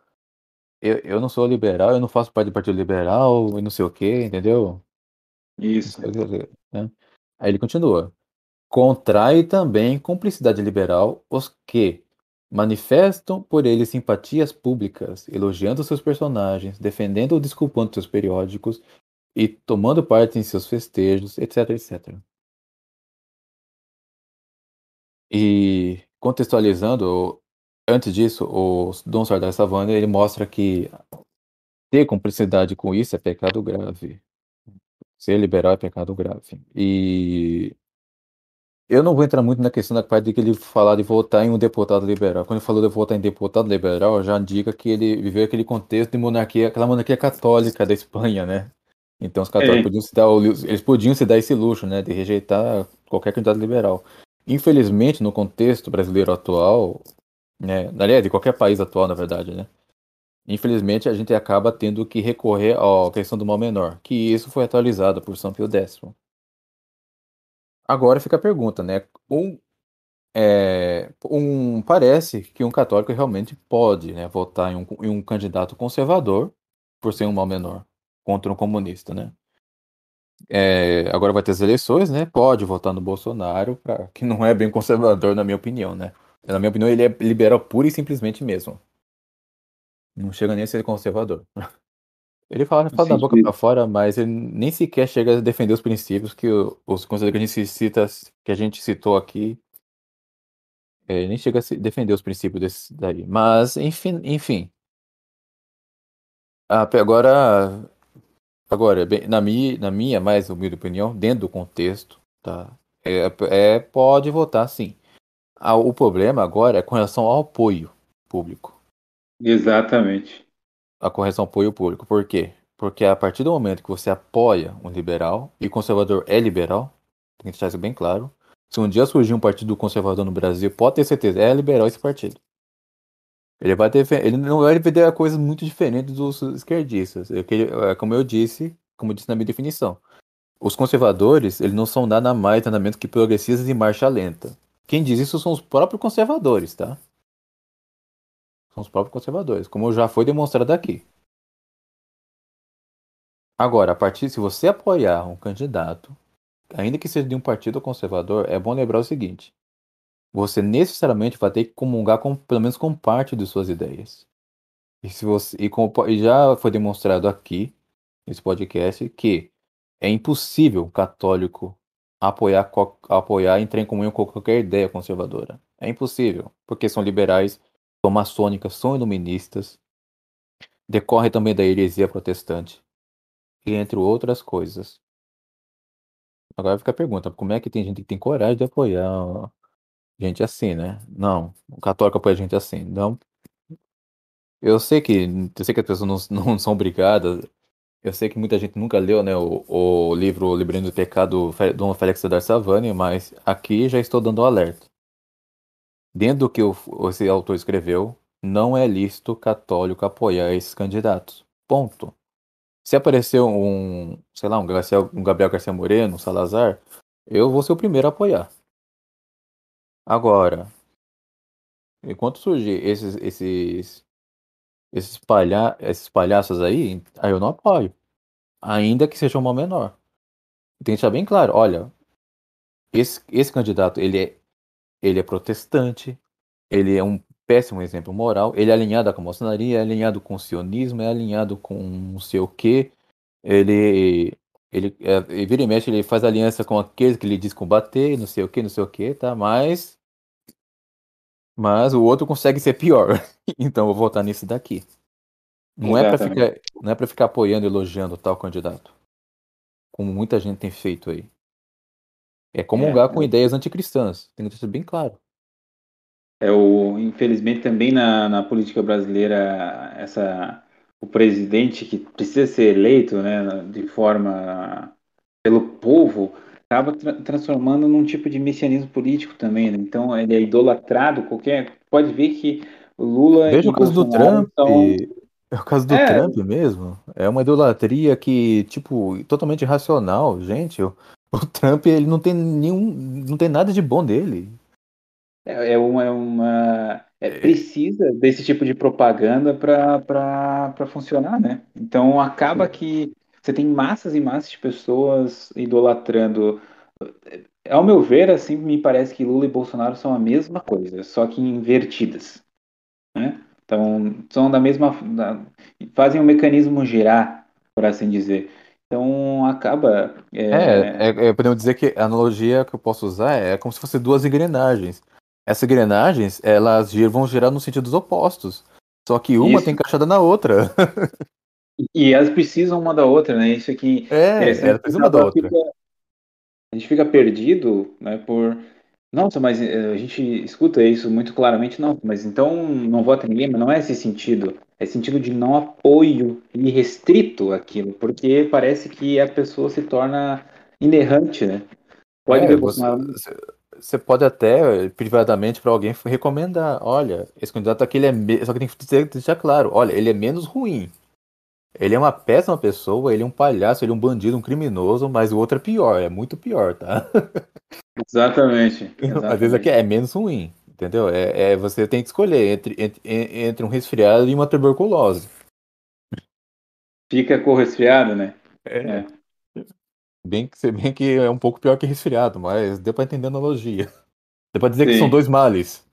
eu, eu não sou liberal, eu não faço parte do Partido Liberal e não sei o que, entendeu? Isso. né? Aí ele continua. Contrai também cumplicidade liberal os que manifestam por ele simpatias públicas, elogiando seus personagens, defendendo ou desculpando seus periódicos e tomando parte em seus festejos, etc, etc. E contextualizando, antes disso, o Dom Sardar Savana ele mostra que ter cumplicidade com isso é pecado grave. Ser liberal é pecado grave. E eu não vou entrar muito na questão da parte de que ele falar de votar em um deputado liberal. Quando ele falou de votar em deputado liberal, já indica que ele viveu aquele contexto de monarquia, aquela monarquia católica da Espanha, né? Então os católicos É. podiam se dar, eles podiam se dar esse luxo, né, de rejeitar qualquer candidato liberal. Infelizmente, no contexto brasileiro atual, né, aliás, de qualquer país atual, na verdade, né? Infelizmente, a gente acaba tendo que recorrer à questão do mal menor, que isso foi atualizado por São Pio X. Agora fica a pergunta, né? Um, é, um, parece que um católico realmente pode né, votar em um, em um candidato conservador por ser um mal menor contra um comunista, né? É, agora vai ter as eleições, né? Pode votar no Bolsonaro, pra, que não é bem conservador, na minha opinião, né? Na minha opinião, ele é liberal pura e simplesmente mesmo. Não chega nem a ser conservador. Ele fala, fala da boca pra fora, mas ele nem sequer chega a defender os princípios que os conselheiros que a gente cita, que a gente citou aqui, é, ele nem chega a defender os princípios desse daí. Mas, enfim, enfim. Ah, agora, Agora, bem, na minha, na minha mais humilde opinião, dentro do contexto, tá? É, é, pode votar sim. Ah, o problema agora é com relação ao apoio público. Exatamente. A correção ao apoio público. Por quê? Porque a partir do momento que você apoia um liberal, e conservador é liberal, tem que deixar isso bem claro. Se um dia surgir um partido conservador no Brasil, pode ter certeza, é liberal esse partido. Ele vai ter, ele não vai defender coisas muito diferentes dos esquerdistas. É, é como eu disse, como eu disse na minha definição. Os conservadores, eles não são nada mais, nada menos que progressistas em marcha lenta. Quem diz isso são os próprios conservadores, tá? São os próprios conservadores, como já foi demonstrado aqui. Agora, a partir se você apoiar um candidato, ainda que seja de um partido conservador, é bom lembrar o seguinte: você necessariamente vai ter que comungar com pelo menos com parte de suas ideias. E se você e, com, e já foi demonstrado aqui nesse podcast que é impossível católico apoiar apoiar entrar em comunhão com qualquer ideia conservadora. É impossível, porque são liberais, são maçônicas, são iluministas, decorre também da heresia protestante e entre outras coisas. Agora fica a pergunta, como é que tem gente que tem coragem de apoiar gente assim, né? Não, o católico apoia gente assim. Não. Eu sei que, eu sei que as pessoas não, não são obrigadas. Eu sei que muita gente nunca leu, né, o, o livro Librando do Pecado do Félix Dar Savani, mas aqui já estou dando um alerta. Dentro do que o, esse autor escreveu, não é lícito católico apoiar esses candidatos. Ponto. Se aparecer um, sei lá, um Gabriel Garcia Moreno, um Salazar, eu vou ser o primeiro a apoiar. Agora, enquanto surgir esses esses esses, palha esses palhaços aí, aí eu não apoio. Ainda que seja uma menor. Tem que deixar bem claro, olha, esse, esse candidato, ele é, ele é protestante, ele é um péssimo exemplo moral, ele é alinhado com a maçonaria, é alinhado com o sionismo, é alinhado com não sei o que, ele ele, é, vira e mexe, ele faz aliança com aqueles que ele diz combater, não sei o que, não sei o que, tá? Mas mas o outro consegue ser pior. então vou votar nesse daqui. Não é para ficar, não é para ficar apoiando, elogiando tal candidato, como muita gente tem feito aí. É comungar é, com é. ideias anticristãs, tem que ser bem claro. É o, infelizmente também na, na política brasileira essa o presidente que precisa ser eleito, né, de forma pelo povo, acaba tra transformando num tipo de messianismo político também. Né? Então ele é idolatrado. Qualquer pode ver que o Lula Veja o caso do Trump. São... É o caso do é. Trump mesmo. É uma idolatria que tipo totalmente irracional, gente. O, o Trump ele não tem nenhum, não tem nada de bom dele. É, é uma, é uma é, precisa desse tipo de propaganda para funcionar, né? Então acaba que você tem massas e massas de pessoas idolatrando. Ao meu ver, assim, me parece que Lula e Bolsonaro são a mesma coisa, só que invertidas. Né? Então, são da mesma. Da, fazem o mecanismo girar, por assim dizer. Então, acaba. É... É, é, é, podemos dizer que a analogia que eu posso usar é como se fossem duas engrenagens. Essas engrenagens, elas vão girar no sentidos opostos. Só que uma Isso. tem encaixada na outra. E elas precisam uma da outra, né? Isso aqui. É, é elas precisam uma da outra. Fica, a gente fica perdido, né? Por. Nossa, mas eh, a gente escuta isso muito claramente, não, mas então não vota ninguém, mas não é esse sentido. É sentido de não apoio irrestrito àquilo, porque parece que a pessoa se torna inerrante, né? Pode é, ver, você, você pode até, privadamente, para alguém recomendar: olha, esse candidato aqui ele é. Só que tem que deixar claro: olha, ele é menos ruim. Ele é uma péssima pessoa, ele é um palhaço, ele é um bandido, um criminoso, mas o outro é pior, é muito pior, tá? Exatamente. exatamente. Às vezes aqui é menos ruim, entendeu? É, é, você tem que escolher entre, entre, entre um resfriado e uma tuberculose. Fica com o resfriado, né? É. é. Bem, que, bem que é um pouco pior que resfriado, mas deu pra entender a analogia. Deu pra dizer Sim. que são dois males.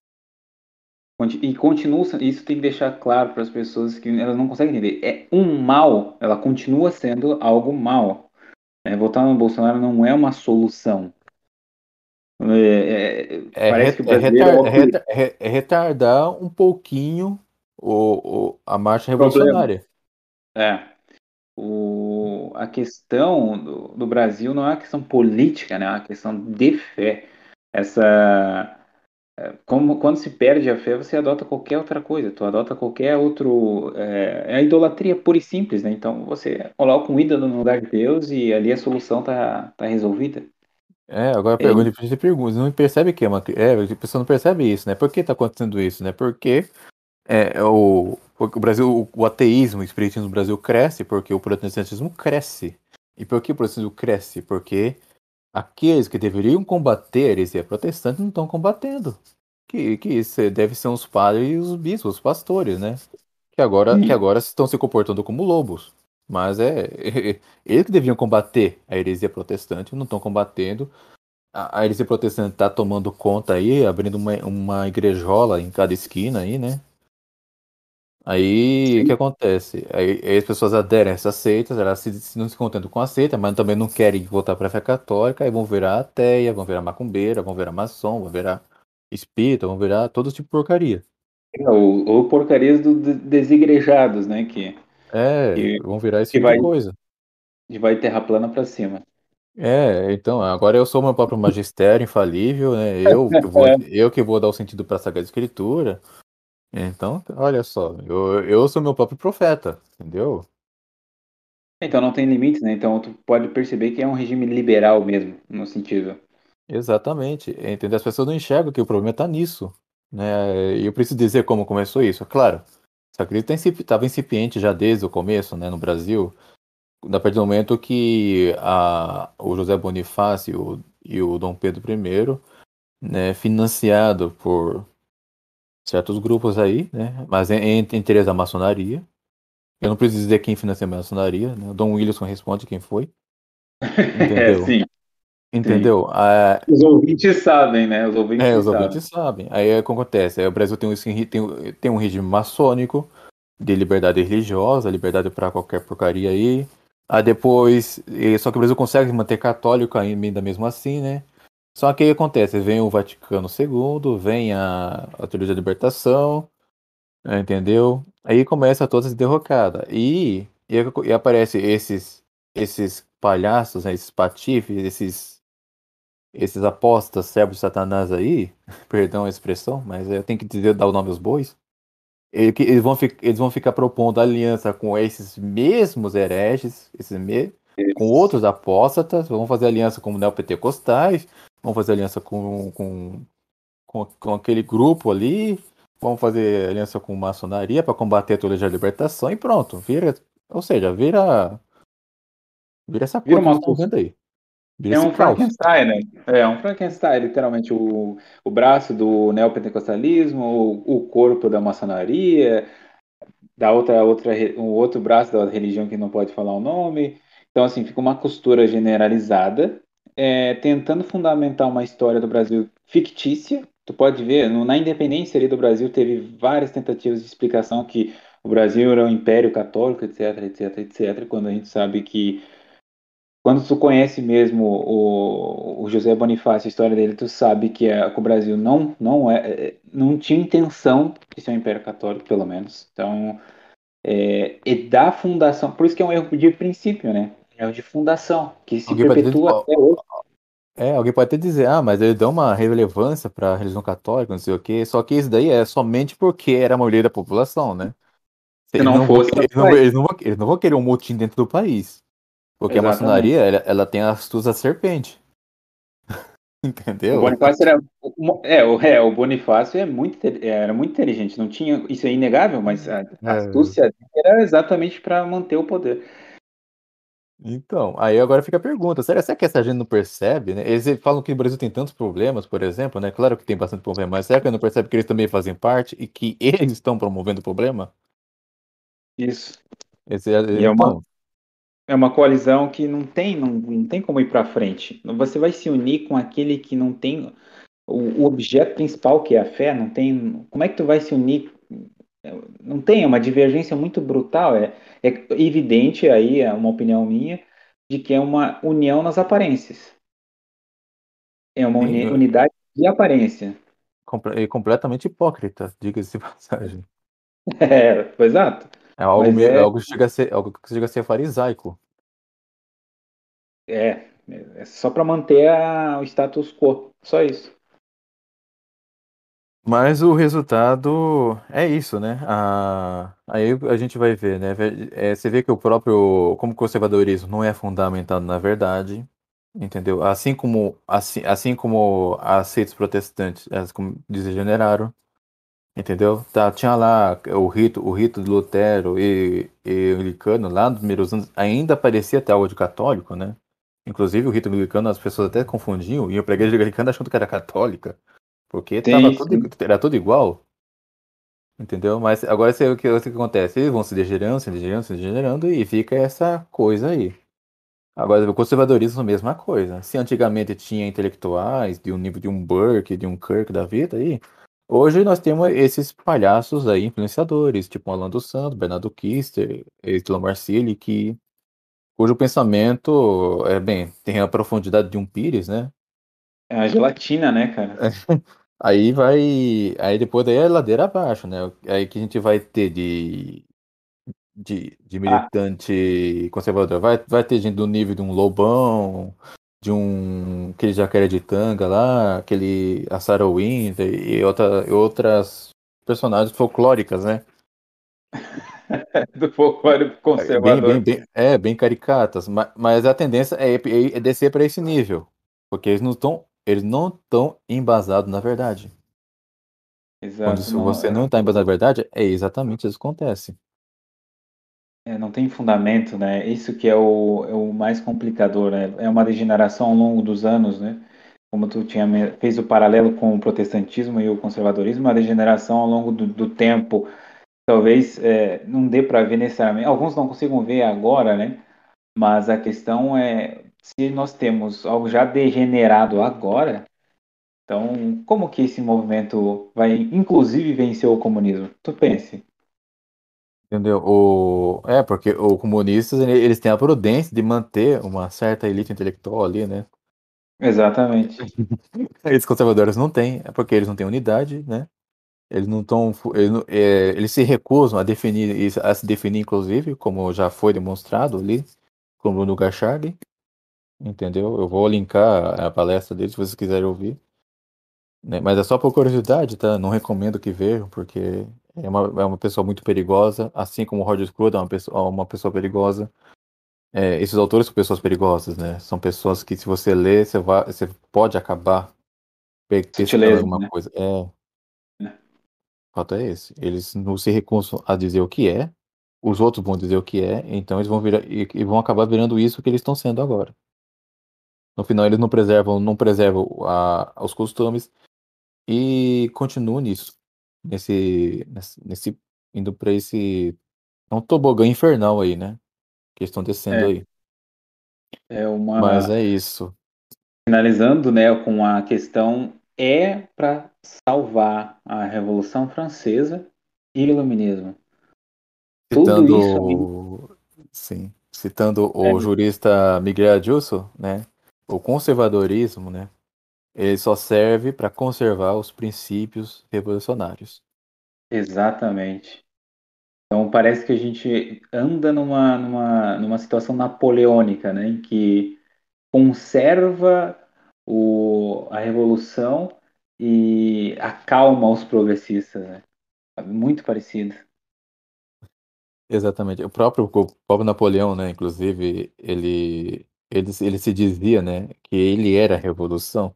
E continua, isso tem que deixar claro para as pessoas que elas não conseguem entender. É um mal, ela continua sendo algo mal. É, votar no Bolsonaro não é uma solução. É, é, é parece que o é brasileiro retar, é, é, retardar um pouquinho o, o, a marcha revolucionária. É. O, a questão do, do Brasil não é uma questão política, né? É uma questão de fé. Essa como quando se perde a fé, você adota qualquer outra coisa, tu adota qualquer outro. É, é a idolatria pura e simples, né? Então você coloca um ídolo no lugar de Deus e ali a solução tá, tá resolvida. É, agora a pergunta, é. você pergunta, não percebe que é uma. É, a pessoa não percebe isso, né? Por que tá acontecendo isso, né? Porque é, o, o Brasil, o ateísmo, o espiritismo no Brasil cresce porque o protestantismo cresce. E por que o protestantismo cresce? Porque aqueles que deveriam combater a heresia protestante não estão combatendo. Que, que isso deve ser os padres e os bispos, os pastores, né? Que agora, que agora estão se comportando como lobos. Mas é, eles que deviam combater a heresia protestante, não estão combatendo. A, a heresia protestante está tomando conta aí, abrindo uma, uma igrejola em cada esquina aí, né? Aí o que acontece? Aí, aí, as pessoas aderem a essas seitas, elas se, se não se contentam com a seita, mas também não querem voltar para a fé católica, aí vão virar ateia, vão virar macumbeira, vão virar maçom, vão virar espírita, vão virar todo tipo de porcaria. É, ou, ou porcarias do, desigrejados, né? Que, é, que, vão virar esse tipo vai, de coisa. E vai terra plana para cima. É, então, agora eu sou meu próprio magistério infalível, né? Eu que vou, eu que vou dar o sentido para a Sagrada Escritura. Então, olha só, eu, eu sou meu próprio profeta, entendeu? Então não tem limites, né? Então tu pode perceber que é um regime liberal mesmo, no sentido. Exatamente, entendeu? As pessoas não enxergam que o problema está nisso, né? E eu preciso dizer como começou isso. Claro, essa crise estava incipiente já desde o começo, né, no Brasil, a partir do momento que a, o José Bonifácio e o Dom Pedro I, né, financiado por certos grupos aí, né? Mas entre, entre eles a maçonaria. Eu não preciso dizer quem financia a maçonaria, né? O Dom Wilson responde quem foi. Entendeu? É, sim. Entendeu? Ah, os ouvintes sabem, né? Os ouvintes é, os sabem. ouvintes sabem. Aí é o que acontece? Aí o Brasil tem um, tem, tem um regime maçônico de liberdade religiosa, liberdade para qualquer porcaria aí. Aí depois, só que o Brasil consegue manter católico ainda mesmo assim, né? Só que aí acontece, vem o Vaticano II, vem a, a teoria da libertação, entendeu? Aí começa toda essa derrocada. E, e, e aparece esses esses palhaços, né, esses patifes, esses esses apostas, servos de Satanás aí, perdão a expressão, mas eu tenho que dizer, dar o nome aos bois. Eles vão, eles vão ficar propondo aliança com esses mesmos hereges, esses me com outros apóstatas, vão fazer aliança com neopentecostais, vamos fazer aliança com, com, com, com aquele grupo ali, vamos fazer aliança com maçonaria para combater a teologia da libertação e pronto, vira, ou seja, vira vira essa coisa que estão vendo aí. Vira é um Frankenstein, né? É um Frankenstein, literalmente o, o braço do neopentecostalismo, o, o corpo da maçonaria, da outra, outra, um outro braço da religião que não pode falar o nome. Então, assim, fica uma costura generalizada é, tentando fundamentar uma história do Brasil fictícia. Tu pode ver, no, na independência ali do Brasil teve várias tentativas de explicação que o Brasil era um império católico, etc, etc, etc, quando a gente sabe que quando tu conhece mesmo o, o José Bonifácio, a história dele, tu sabe que, é, que o Brasil não não é, é não tinha intenção de ser um império católico, pelo menos. Então, é, e da fundação, por isso que é um erro de princípio, né? É o de fundação, que se alguém perpetua até hoje. É, alguém pode até dizer, ah, mas ele deu uma relevância para a religião católica, não sei o quê, só que isso daí é somente porque era a maioria da população, né? Se eles não, não fosse. Vão, eles, não, eles, não vão, eles não vão querer um motim dentro do país. Porque Exatamente. a maçonaria, ela, ela tem a astúcia da serpente. Entendeu? O Bonifácio era. É, o, é, o Bonifácio é muito, era muito inteligente. Não tinha. Isso é inegável, mas a, a é. astúcia era exatamente para manter o poder. Então, aí agora fica a pergunta, será, será que essa gente não percebe, né? Eles falam que o Brasil tem tantos problemas, por exemplo, né? Claro que tem bastante problema, mas será que não percebe que eles também fazem parte e que eles estão promovendo o problema? Isso. Esse, é, e é uma, é uma coalizão que não tem, não, não tem como ir para frente. Você vai se unir com aquele que não tem o, o objeto principal, que é a fé, não tem. Como é que tu vai se unir não tem, é uma divergência muito brutal. É, é evidente aí, é uma opinião minha, de que é uma união nas aparências. É uma uni unidade de aparência. E completamente hipócrita, diga-se de passagem. É, exato. É algo, meio, é... algo, que chega a ser, algo que chega a ser farisaico. É, é só para manter a, o status quo, só isso. Mas o resultado é isso, né? A... Aí a gente vai ver, né? É, você vê que o próprio, como o conservadorismo não é fundamentado na verdade, entendeu? Assim como, assim, assim como as seitas protestantes, elas como degeneraram, entendeu? Tá, tinha lá o rito, o rito de Lutero e, e anglicano lá nos primeiros anos, ainda parecia ter algo de católico, né? Inclusive o rito anglicano as pessoas até confundiam, iam pra igreja anglicana achando que era católica. Porque tava tudo, era tudo igual. Entendeu? Mas agora sei o que, o que acontece. Eles vão se degenerando, se degenerando, se degenerando e fica essa coisa aí. Agora, o conservadorismo é a mesma coisa. Se antigamente tinha intelectuais de um nível de um Burke, de um Kirk da vida aí, hoje nós temos esses palhaços aí, influenciadores, tipo Alan dos Santos, Bernardo Kister, Isla Marcilli, que cujo pensamento é bem, tem a profundidade de um pires, né? É a gelatina, né, cara? Aí vai. Aí depois daí é ladeira abaixo, né? Aí que a gente vai ter de. De, de militante ah. conservador. Vai, vai ter gente do nível de um Lobão, de um. aquele jacaré de tanga lá, aquele. a Sarah Winter e, outra, e outras personagens folclóricas, né? do folclore conservador. Bem, bem, bem, é, bem caricatas. Mas, mas a tendência é, é descer para esse nível. Porque eles não estão eles não estão embasados na verdade. Exato. Quando não, você é... não está embasado na verdade, é exatamente isso que acontece. É, não tem fundamento, né? Isso que é o, é o mais complicador, né? É uma degeneração ao longo dos anos, né? Como tu tinha fez o paralelo com o protestantismo e o conservadorismo, uma degeneração ao longo do, do tempo. Talvez é, não dê para ver necessariamente. Alguns não consigam ver agora, né? Mas a questão é se nós temos algo já degenerado agora, então como que esse movimento vai, inclusive, vencer o comunismo? Tu pense. Entendeu? O... É, porque os comunistas eles têm a prudência de manter uma certa elite intelectual ali, né? Exatamente. Eles conservadores não têm, é porque eles não têm unidade, né? Eles não estão. Eles, é, eles, se recusam a definir, a se definir, inclusive, como já foi demonstrado ali, com Bruno Gachardi entendeu? Eu vou linkar a palestra dele se vocês quiserem ouvir. Né? Mas é só por curiosidade, tá? Não recomendo que vejam, porque é uma, é uma pessoa muito perigosa, assim como o Roger Scruton é uma pessoa, uma pessoa perigosa. É, esses autores são pessoas perigosas, né? São pessoas que se você ler, você, vai, você pode acabar pesquisando alguma né? coisa. É. é. O fato é esse. Eles não se recusam a dizer o que é, os outros vão dizer o que é, então eles vão virar e, e vão acabar virando isso que eles estão sendo agora. No final eles não preservam, não preservam a, os costumes e continuam nisso, nesse, nesse, indo para esse é um tobogã infernal aí, né? Que estão descendo é, aí. É uma. Mas é isso. Finalizando, né, com a questão é para salvar a Revolução Francesa e o Iluminismo. Citando, Tudo isso. Sim, citando o é. jurista Miguel Adilson, né? O conservadorismo, né, ele só serve para conservar os princípios revolucionários. Exatamente. Então parece que a gente anda numa, numa, numa situação napoleônica, né, em que conserva o, a revolução e acalma os progressistas. Né? Muito parecido. Exatamente. O próprio, o próprio Napoleão, né, inclusive, ele ele, ele se dizia, né, que ele era a revolução.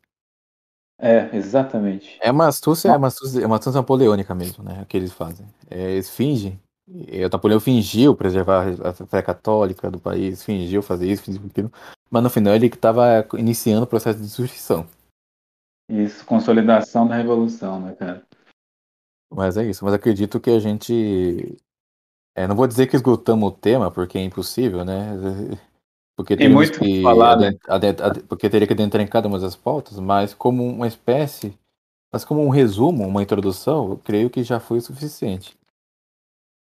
É, exatamente. É uma astúcia, é uma astúcia, é uma astúcia napoleônica mesmo, né, que eles fazem. É, eles fingem, o Napoleão fingiu preservar a fé católica do país, fingiu fazer isso, fingiu aquilo, mas no final ele estava iniciando o processo de destruição. Isso, consolidação da revolução, né, cara? Mas é isso, mas acredito que a gente. É, não vou dizer que esgotamos o tema, porque é impossível, né? Porque tem muito que falar, né? porque teria que adentrar em cada uma das pautas, mas como uma espécie, mas como um resumo, uma introdução, eu creio que já foi o suficiente.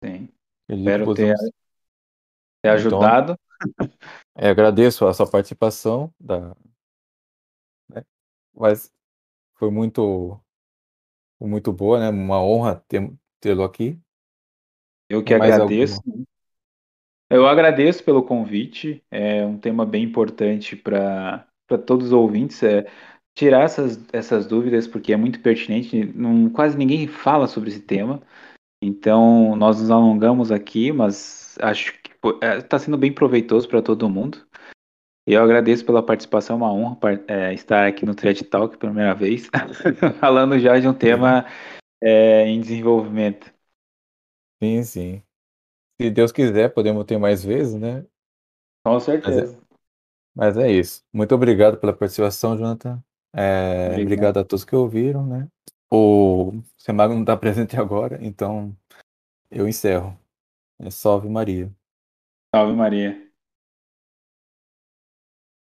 Sim. Espero ter, ter então, ajudado. Então, é, agradeço a sua participação, da, né? mas foi muito, muito boa, né? Uma honra tê-lo aqui. Eu que agradeço. Alguma... Eu agradeço pelo convite. É um tema bem importante para todos os ouvintes. É tirar essas, essas dúvidas, porque é muito pertinente. Não, quase ninguém fala sobre esse tema. Então, nós nos alongamos aqui, mas acho que está é, sendo bem proveitoso para todo mundo. Eu agradeço pela participação, é uma honra é, estar aqui no Thread Talk pela primeira vez, falando já de um tema é, em desenvolvimento. Sim, sim. Se Deus quiser, podemos ter mais vezes, né? Com certeza. Mas é, mas é isso. Muito obrigado pela participação, Jonathan. É, obrigado. obrigado. a todos que ouviram, né? O Semago não está presente agora, então eu encerro. É, salve Maria. Salve Maria.